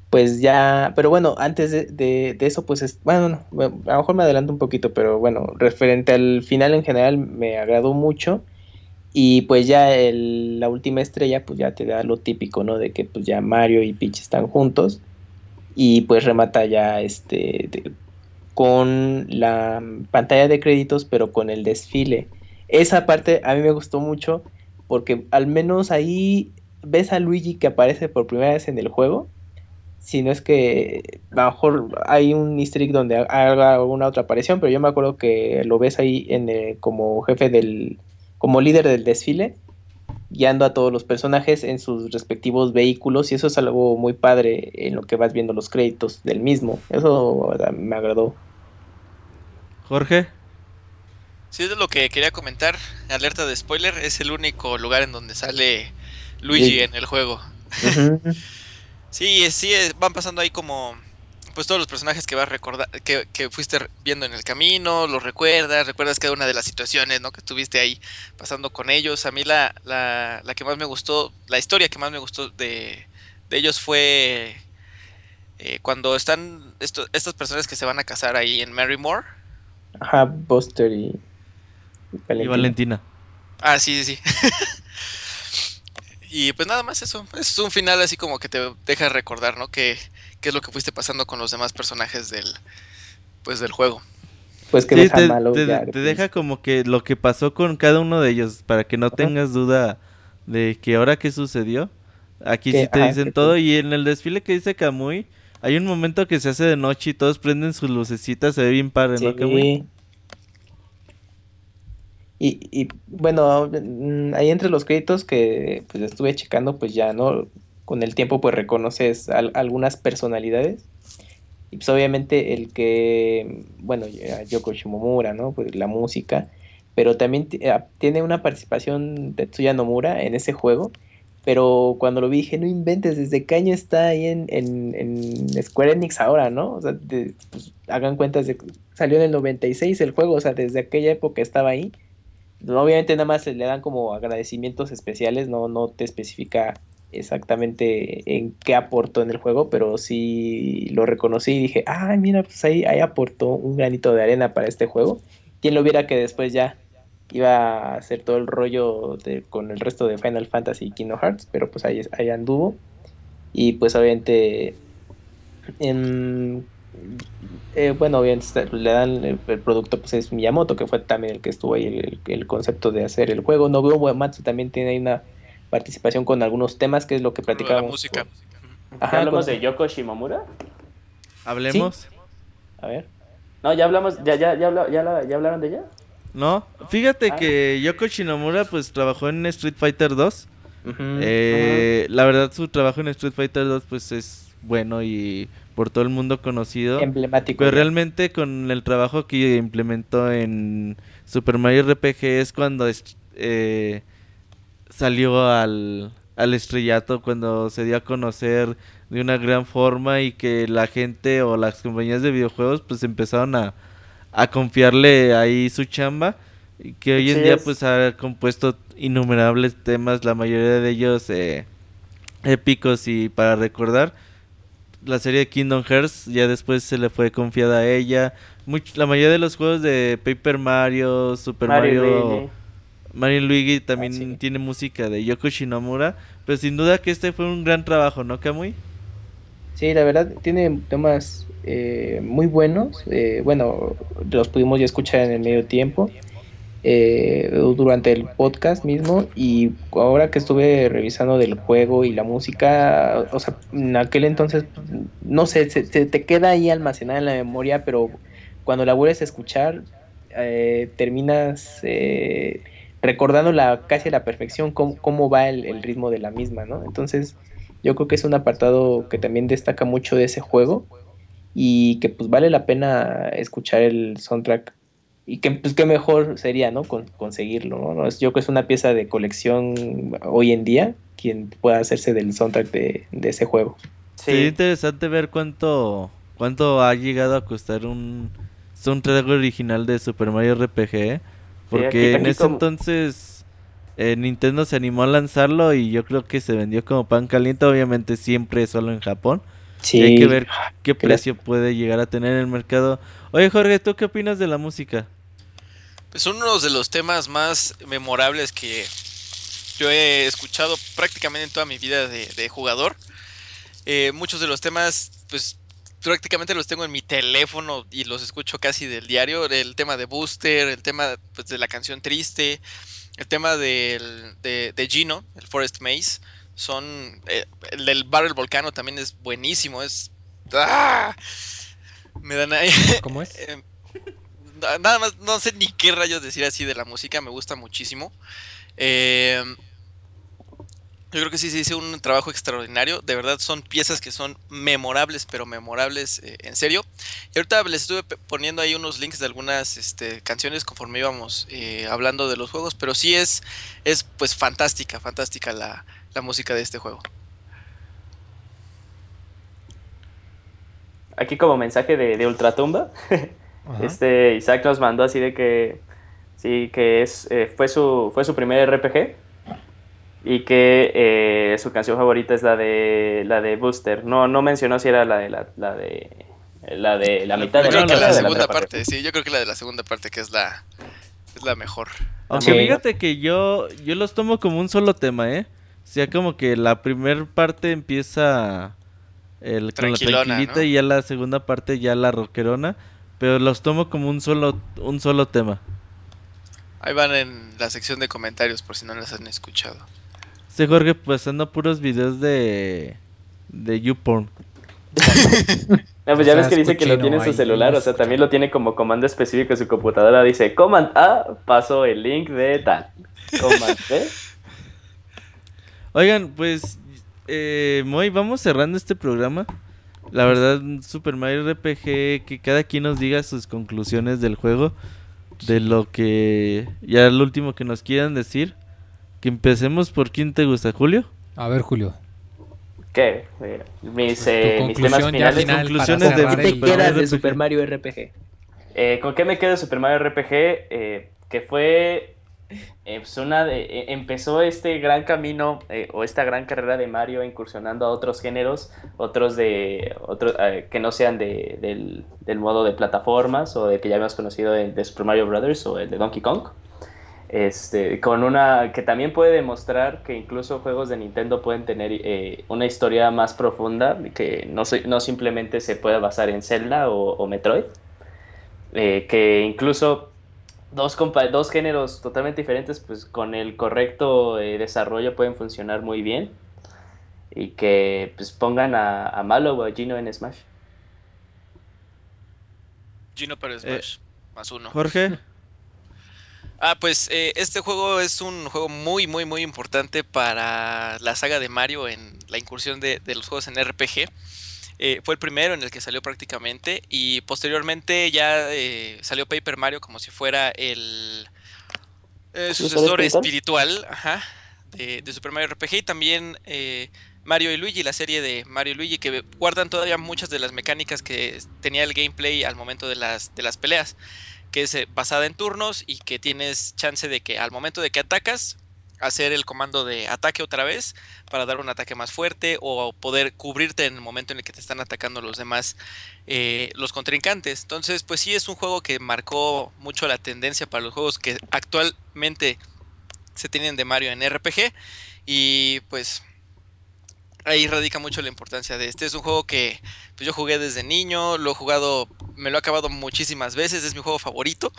pues ya, pero bueno, antes de, de- eso pues es, bueno, no, a lo mejor me adelanto un poquito, pero bueno, referente al final en general me agradó mucho y pues ya el- la última estrella pues ya te da lo típico, ¿no? De que pues ya Mario y Peach están juntos y pues remata ya este con la pantalla de créditos, pero con el desfile. Esa parte a mí me gustó mucho porque al menos ahí ves a Luigi que aparece por primera vez en el juego. Si no es que a lo mejor hay un easter donde haga alguna otra aparición, pero yo me acuerdo que lo ves ahí en el- como jefe del, como líder del desfile, guiando a todos los personajes en sus respectivos vehículos y eso es algo muy padre en lo que vas viendo los créditos del mismo. Eso me agradó. Jorge. Sí, es de lo que quería comentar. Alerta de spoiler, es el único lugar en donde sale Luigi Sí. en el juego. Sí, sí, van pasando ahí como pues todos los personajes que vas recordar que, que fuiste viendo en el camino, los recuerdas, recuerdas cada una de las situaciones, ¿no? que estuviste ahí pasando con ellos. A mí la, la, la que más me gustó, la historia que más me gustó de, de ellos fue eh, cuando están esto- estas personas que se van a casar ahí en Marymore. Ajá, Buster y, y Y Valentina. Ah, sí, sí, sí. y pues nada más eso. Es un final así como que te deja recordar, ¿no? Que qué es lo que fuiste pasando con los demás personajes del pues del juego. Pues que Sí, deja te, malo te- te pues. deja como que lo que pasó con cada uno de ellos, para que no tengas duda de que ahora qué sucedió. Aquí Que- sí te ajá, dicen que todo tú- y en el desfile que dice Kamui, hay un momento que se hace de noche y todos prenden sus lucecitas, se ve bien padre, ¿no, Kamui? Sí. Y, y bueno, mm, ahí entre los créditos que pues estuve checando, pues ya, ¿no? Con el tiempo pues reconoces al- algunas personalidades. Y pues obviamente el que, bueno, Yoko Shimomura, ¿no? Pues la música. Pero también eh, tiene una participación de Tetsuya Nomura en ese juego. Pero cuando lo vi dije, no inventes, ¿desde qué año está ahí en, en, en Square Enix ahora, no? O sea, de- pues, hagan cuentas salió en el 96 el juego, o sea, desde aquella época estaba ahí. Obviamente nada más le dan como agradecimientos especiales, no, no te especifica exactamente en qué aportó en el juego, pero sí lo reconocí y dije, ah, mira, pues ahí, ahí aportó un granito de arena para este juego. ¿Quién lo viera que después ya iba a hacer todo el rollo de- con el resto de Final Fantasy y Kingdom Hearts? Pero pues ahí, ahí anduvo. Y pues obviamente... em, eh, bueno, obviamente le dan el, el producto, pues es Miyamoto, que fue también el que estuvo ahí el, el concepto de hacer el juego. Nobuo Uematsu también tiene ahí una participación con algunos temas, que es lo que de la platicábamos. música. Ajá, ¿Ya hablamos con- de Yoko Shimomura? Hablemos. A ver. No, ya hablamos, ya, ya, ya, ya hablaron de ella. No, fíjate Ah. que Yoko Shinomura pues trabajó en Street Fighter 2. Ujú. Eh, La verdad su trabajo en Street Fighter 2 pues es bueno y por todo el mundo conocido. Emblemático. Pero realmente con el trabajo que implementó en Super Mario RPG es cuando eh, salió al, al estrellato, cuando se dio a conocer de una gran forma y que la gente o las compañías de videojuegos pues empezaron a, a confiarle ahí su chamba que hoy en Sí, día es- pues ha compuesto innumerables temas, la mayoría de ellos eh, épicos y para recordar la serie de Kingdom Hearts ya después se le fue confiada a ella. La mayoría de los juegos de Paper Mario, Super Mario. Mario y Luigi también Ah, sí. tiene música de Yoko Shinomura, pero sin duda que este fue un gran trabajo, ¿no, Kamui? Sí, la verdad tiene temas eh, muy buenos. eh, bueno, los pudimos ya escuchar en el medio tiempo. eh, durante el podcast mismo y ahora que estuve revisando del juego y la música, o sea, en aquel entonces, no sé, se, se te queda ahí almacenada en la memoria, pero cuando la vuelves a escuchar, eh, terminas eh, recordando la, casi a la perfección cómo, cómo va el, el ritmo de la misma, ¿no? Entonces, yo creo que es un apartado que también destaca mucho de ese juego y que pues vale la pena escuchar el soundtrack y que pues qué mejor sería, ¿no? Con, conseguirlo, ¿no? ¿no? Es- Yo creo que es una pieza de colección hoy en día quien pueda hacerse del soundtrack de, de ese juego. Sería Sí, interesante ver cuánto cuánto ha llegado a costar un soundtrack original de Super Mario RPG, ¿eh? Porque en ese como- entonces eh, Nintendo se animó a lanzarlo y yo creo que se vendió como pan caliente, obviamente siempre solo en Japón. Sí, Y hay que ver qué qué precio puede llegar a tener en el mercado. Oye Jorge, ¿tú qué opinas de la música? Pues uno de los temas más memorables que yo he escuchado prácticamente en toda mi vida de, de jugador. Eh, muchos de los temas, pues prácticamente los tengo en mi teléfono y los escucho casi del diario. El tema de Booster, el tema pues, de la canción triste, el tema del, de, de Gino, el Forest Maze. Son. eh, el del Barrel Volcano también es buenísimo. Es. ¡Ah! Me dan ahí. ¿Cómo es? Eh, na- nada más, no sé ni qué rayos decir así de la música, me gusta muchísimo. Eh, yo creo que sí se hizo un trabajo extraordinario. De verdad son piezas que son memorables, pero memorables eh, en serio. Y ahorita les estuve poniendo ahí unos links de algunas este, canciones conforme íbamos eh, hablando de los juegos. Pero sí es, es pues fantástica, fantástica la, la música de este juego. aquí como mensaje de, de Ultratumba, Ajá. este Isaac nos mandó así de que sí, que es, eh, fue, su, fue su primer RPG y que eh, su canción favorita es la de la de Booster. No, no mencionó si era la de la, la de la de la mitad Yo de creo que la, la de segunda parte, sí, yo creo que la de la segunda parte que es la, es la mejor. Aunque fíjate que yo, yo los tomo como un solo tema, ¿eh? O sea, como que la primera parte empieza el, con la tranquilita ¿no? y ya la segunda parte ya la rockerona. Pero los tomo como un solo, un solo tema. Ahí van en la sección de comentarios por si no las han escuchado. Este Jorge pasando puros videos de de YouPorn. No, pues ya O sea, ves que dice que lo tiene en su celular, o sea, también lo tiene como comando específico en su computadora. Dice, Command A, paso el link de tal. Command B. Oigan, pues eh, Moy, vamos cerrando este programa. La verdad, Super Mario RPG, que cada quien nos diga sus conclusiones del juego, de lo que ya el último que nos quieran decir. Que empecemos por quién te gusta, Julio. A ver, Julio. ¿Qué? Eh, Mis, Pues, eh, mis temas finales. final conclusiones de- ¿Qué te quedas Mario de RPG? Super Mario RPG? Eh, ¿Con qué me quedo de Super Mario RPG? Eh, que fue. Eh, pues una de, eh, empezó este gran camino eh, o esta gran carrera de Mario incursionando a otros géneros, otros de otros eh, que no sean de, del, del modo de plataformas o de que ya habíamos conocido el de Super Mario Brothers o el de Donkey Kong. Este, con una que también puede demostrar que incluso juegos de Nintendo pueden tener eh, una historia más profunda, que no, no simplemente se puede basar en Zelda o, o Metroid. Eh, que incluso dos, compa- dos géneros totalmente diferentes, pues con el correcto eh, desarrollo pueden funcionar muy bien. Y que pues pongan a, a Malo o a Gino en Smash. Gino para Smash, más uno. Jorge. Ah, pues eh, este juego es un juego muy, muy, muy importante para la saga de Mario en la incursión de, de los juegos en RPG. Eh, fue el primero en el que salió prácticamente y posteriormente ya eh, salió Paper Mario como si fuera el eh, sucesor espiritual? ajá, de, de Super Mario RPG y también eh, Mario y Luigi, la serie de Mario y Luigi que guardan todavía muchas de las mecánicas que tenía el gameplay al momento de las, de las peleas que es basada en turnos y que tienes chance de que al momento de que atacas, hacer el comando de ataque otra vez para dar un ataque más fuerte o poder cubrirte en el momento en el que te están atacando los demás, eh, los contrincantes. Entonces, pues sí es un juego que marcó mucho la tendencia para los juegos que actualmente se tienen de Mario en RPG y pues ahí radica mucho la importancia de este. Es un juego que pues, yo jugué desde niño, lo he jugado, me lo he acabado muchísimas veces, es mi juego favorito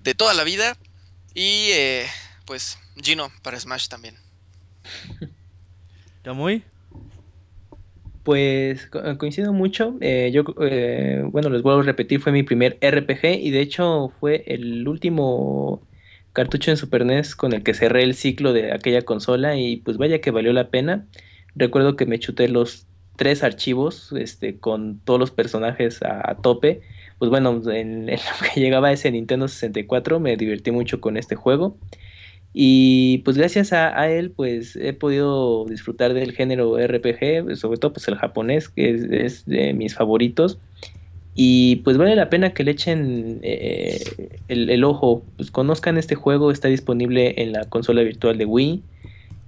de toda la vida. Y eh, pues Gino para Smash también. ¿Camuy? Pues co- coincido mucho. eh, yo, eh, bueno, les vuelvo a repetir, fue mi primer RPG y de hecho fue el último cartucho en Super NES con el que cerré el ciclo de aquella consola y pues vaya que valió la pena. Recuerdo que me chuté los tres archivos este, con todos los personajes a, a tope. Pues bueno, en, en lo que llegaba ese Nintendo 64 me divertí mucho con este juego. Y pues gracias a, él pues he podido disfrutar del género RPG, sobre todo pues el japonés, que es, de mis favoritos. Y pues vale la pena que le echen eh, el, ojo, pues conozcan este juego, está disponible en la consola virtual de Wii.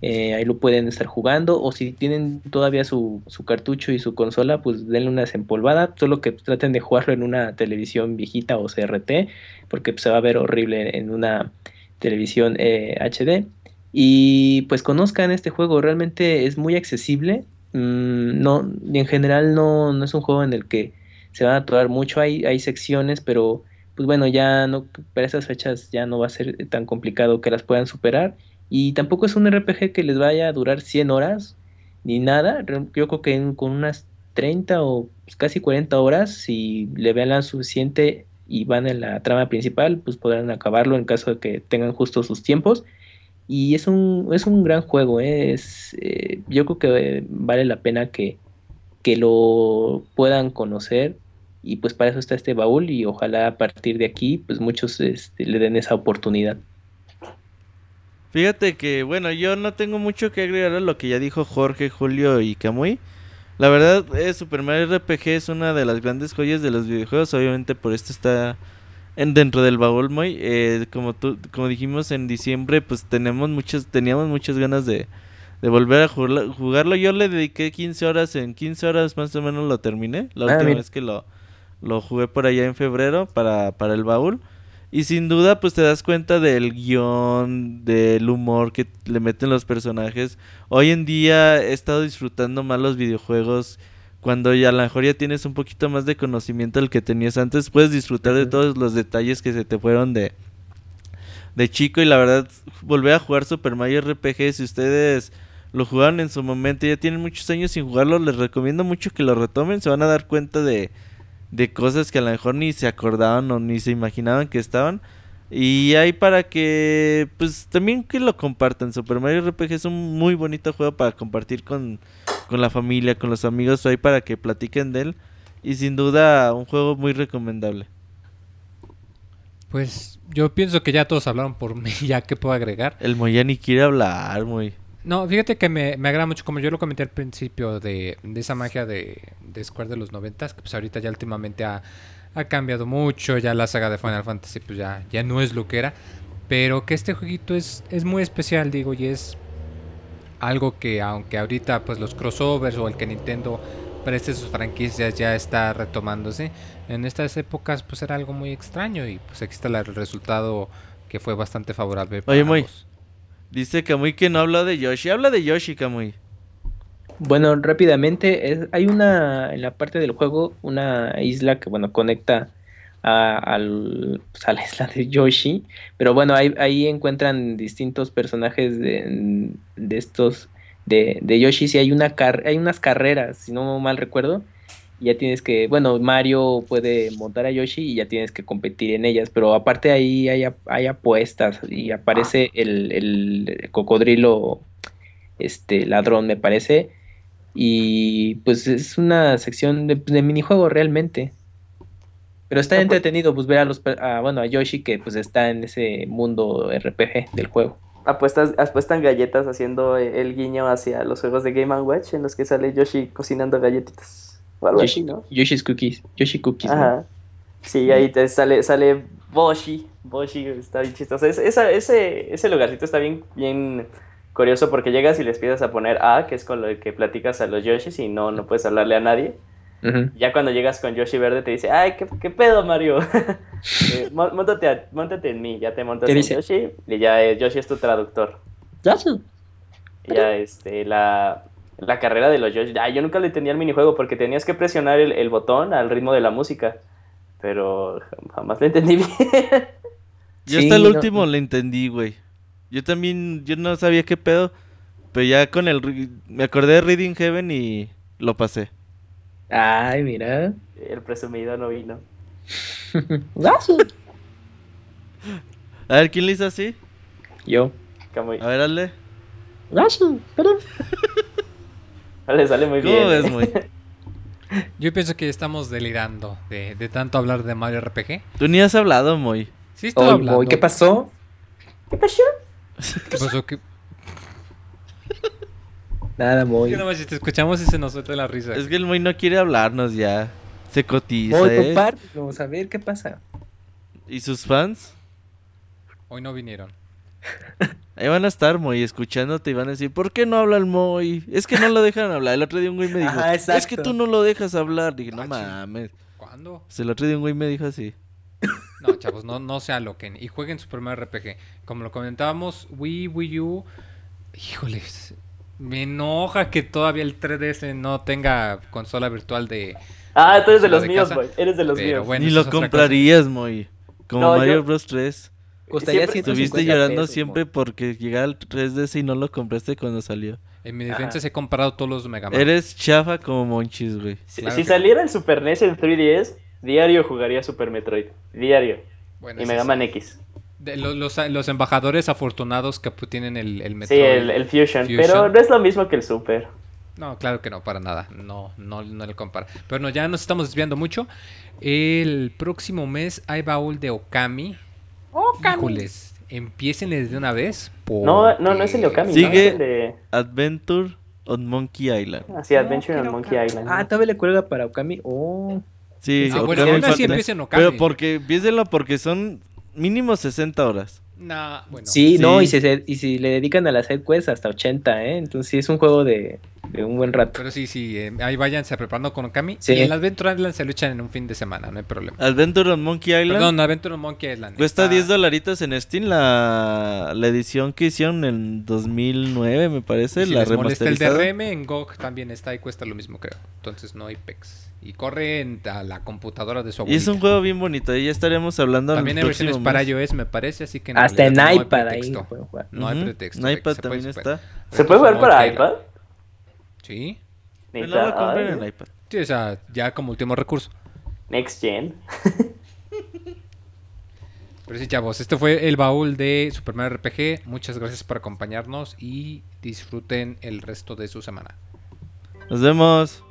eh, ahí lo pueden estar jugando. O si tienen todavía su, su cartucho y su consola, pues denle una desempolvada. Solo que traten de jugarlo en una televisión viejita o CRT, porque pues, se va a ver horrible en una televisión eh, HD. Y pues conozcan este juego, realmente es muy accesible. Mm, no, en general no, no es un juego en el que se van a atorar mucho. Hay, hay secciones, pero pues bueno, ya no, para esas fechas ya no va a ser tan complicado que las puedan superar. Y tampoco es un RPG que les vaya a durar 100 horas ni nada. Yo creo que con unas 30 o pues, casi 40 horas, si le vean la suficiente y van en la trama principal, pues podrán acabarlo en caso de que tengan justo sus tiempos. Y es un, es un gran juego, ¿eh? Es, eh, yo creo que vale la pena que, que lo puedan conocer. Y pues para eso está este baúl y ojalá a partir de aquí pues muchos este, le den esa oportunidad. Fíjate que, bueno, yo no tengo mucho que agregar a lo que ya dijo Jorge, Julio y Camuy. La verdad, eh, Super Mario RPG es una de las grandes joyas de los videojuegos. Obviamente, por esto está en, dentro del baúl, muy. Eh, como, tú, como dijimos en diciembre, pues tenemos muchas, teníamos muchas ganas de, de volver a jugarlo, jugarlo. Yo le dediqué 15 horas, en 15 horas más o menos lo terminé. La Ah, última mira. vez que lo, lo jugué por allá en febrero para, para el baúl. Y sin duda, pues te das cuenta del guion, del humor que le meten los personajes. Hoy en día he estado disfrutando más los videojuegos. Cuando ya a lo mejor ya tienes un poquito más de conocimiento del que tenías antes, puedes disfrutar de todos los detalles que se te fueron de, de chico. Y la verdad, volver a jugar Super Mario RPG, si ustedes lo jugaron en su momento y ya tienen muchos años sin jugarlo, les recomiendo mucho que lo retomen. Se van a dar cuenta de, de cosas que a lo mejor ni se acordaban o ni se imaginaban que estaban. Y hay para que, pues también que lo compartan. Super Mario RPG es un muy bonito juego para compartir con, con la familia, con los amigos, hay para que platiquen de él. Y sin duda, un juego muy recomendable. Pues yo pienso que ya todos hablaron por mí, ya que puedo agregar. El Moyani quiere hablar, muy. No, fíjate que me, me agrada mucho, como yo lo comenté al principio, de, de esa magia de, de Square de los noventas, que pues ahorita ya últimamente ha, ha cambiado mucho, ya la saga de Final Fantasy pues ya, ya no es lo que era, pero que este jueguito es, es muy especial, digo, y es algo que aunque ahorita pues los crossovers o el que Nintendo preste sus franquicias ya está retomándose, en estas épocas pues era algo muy extraño y pues aquí está el resultado que fue bastante favorable para Oye, ambos. Dice Kamui que no habla de Yoshi. Habla de Yoshi, Kamui. Bueno, rápidamente, es- hay una, en la parte del juego, una isla que, bueno, conecta a, al- pues, a la isla de Yoshi, pero bueno, ahí, ahí encuentran distintos personajes de, de estos, de, de Yoshi, y hay, una car- hay unas carreras, si no mal recuerdo, y ya tienes que, bueno, Mario puede montar a Yoshi y ya tienes que competir en ellas, pero aparte ahí hay, hay apuestas y aparece el, el cocodrilo, este, ladrón, me parece. Y pues es una sección de, de minijuego realmente. Pero está Ah, pues- entretenido pues ver a los a, bueno a Yoshi que pues está en ese mundo RPG del juego. Apuestas, apuestan galletas haciendo el guiño hacia los juegos de Game Watch en los que sale Yoshi cocinando galletitas. Yoshi, ¿no? Yoshi's Cookies, Yoshi Cookies. ¿no? Ajá. Sí, ahí te sale, sale Boshi. Boshi está bien chistoso. Es- esa- ese, ese lugarcito está bien, bien curioso porque llegas y les pides a poner A, que es con lo que platicas a los Yoshis y no, no puedes hablarle a nadie. Ujú. Ya cuando llegas con Yoshi Verde te dice, ay, ¿qué, qué pedo, Mario? Eh, mon- móntate, a- móntate en mí, ya te montas ¿Qué en dice? Yoshi y ya eh, Yoshi es tu traductor. Y ya este, la, la carrera de los Yoshi. Ay, yo nunca le entendía el minijuego porque tenías que presionar el, el botón al ritmo de la música. Pero jam- jamás le entendí bien. Yo Sí, hasta el no- último le entendí, güey. Yo también, yo no sabía qué pedo. Pero ya con el... Me acordé de Reading Heaven y lo pasé. Ay, mira. El presumido no vino. A ver, ¿quién le hizo así? Yo. Camuy. A ver, hazle. Ah, Le sale muy ¿Cómo bien. ves, muy? Yo pienso que estamos delirando de, de tanto hablar de Mario RPG. Tú ni has hablado, muy. Sí, estoy Oy, hablando. boy, ¿Qué pasó? ¿Qué pasó? ¿Qué pasó? ¿Qué- Nada, muy. que nomás si te escuchamos y se nos suelta la risa. Es que el muy no quiere hablarnos ya. Se cotiza, ¿eh? compártenos, a ver qué pasa. ¿Y sus fans? Hoy no vinieron. Ahí van a estar, Moy, escuchándote y van a decir, ¿por qué no habla el Moy? Es que no lo dejan hablar. El otro día un güey me dijo, Ajá, es que tú no lo dejas hablar. Dije, no Ah, mames. ¿Cuándo? Pues el otro día un güey me dijo así. No, chavos, no, no se aloquen y jueguen su primer RPG. Como lo comentábamos, Wii, Wii U. Híjoles, me enoja que todavía el 3DS no tenga consola virtual de. Ah, tú eres de los de míos, güey. Eres de los Pero míos. bueno, Ni lo comprarías, Moy. Como No, Mario yo- Bros 3. Costaría Siempre- 150 Estuviste llorando pesos, siempre porque llegaba el 3DS y no lo compraste cuando salió. En mi defensa Ajá. se he comprado todos los Mega Man. Eres chafa como Monchis, güey. Si, Claro si que- saliera el Super NES en 3DS, diario jugaría Super Metroid. Diario. Bueno, y Mega sí. Man X. De los, los, los embajadores afortunados que tienen el, el Sí, Metroid. el, el Fusion, Fusion. Pero no es lo mismo que el Super. No, claro que no, para nada. No, no, no le compara. Pero no, ya nos estamos desviando mucho. El próximo mes hay baúl de Okami. Híjoles, empiecen de una vez. No, no, no es el de Okami. Sigue- ¿no? Es el de. Adventure on Monkey Island. Así, Adventure on Monkey Island. Ah, todavía le cuelga para Okami. Oh. Sí, Ah, Okami bueno, en Okami. Pero porque, piénsenlo porque son mínimo 60 horas. Nah, bueno. Sí, no, Sí. y, se, y si le dedican a la side quest hasta 80, ¿eh? Entonces sí es un juego de, de un buen rato. Pero sí, sí, eh, ahí váyanse preparando con Okami. Sí. Y el Adventure Island se luchan en un fin de semana, no hay problema. Adventure on Monkey Island Perdón, Adventure Monkey Island. cuesta está- 10 dolaritos en Steam la, la edición que hicieron en 2009, me parece, y Si la les molesta el remasterizada. DRM, en GOG también está y cuesta lo mismo, creo. Entonces no hay pex. Y corre en a la computadora de su Y es un abuelita. juego bien bonito, y ya estaremos hablando También hay versiones para iOS, me parece, así que Hasta en no hay iPad ahí pretexto. pueden jugar. No hay pretexto. En iPad se puede- también está. ¿Se puede jugar para iPad? Sí. Pues no. Sí, o sea, ya como último recurso. Next Gen. Pero sí, chavos, este fue el baúl de Superman RPG. Muchas gracias por acompañarnos y disfruten el resto de su semana. Nos vemos.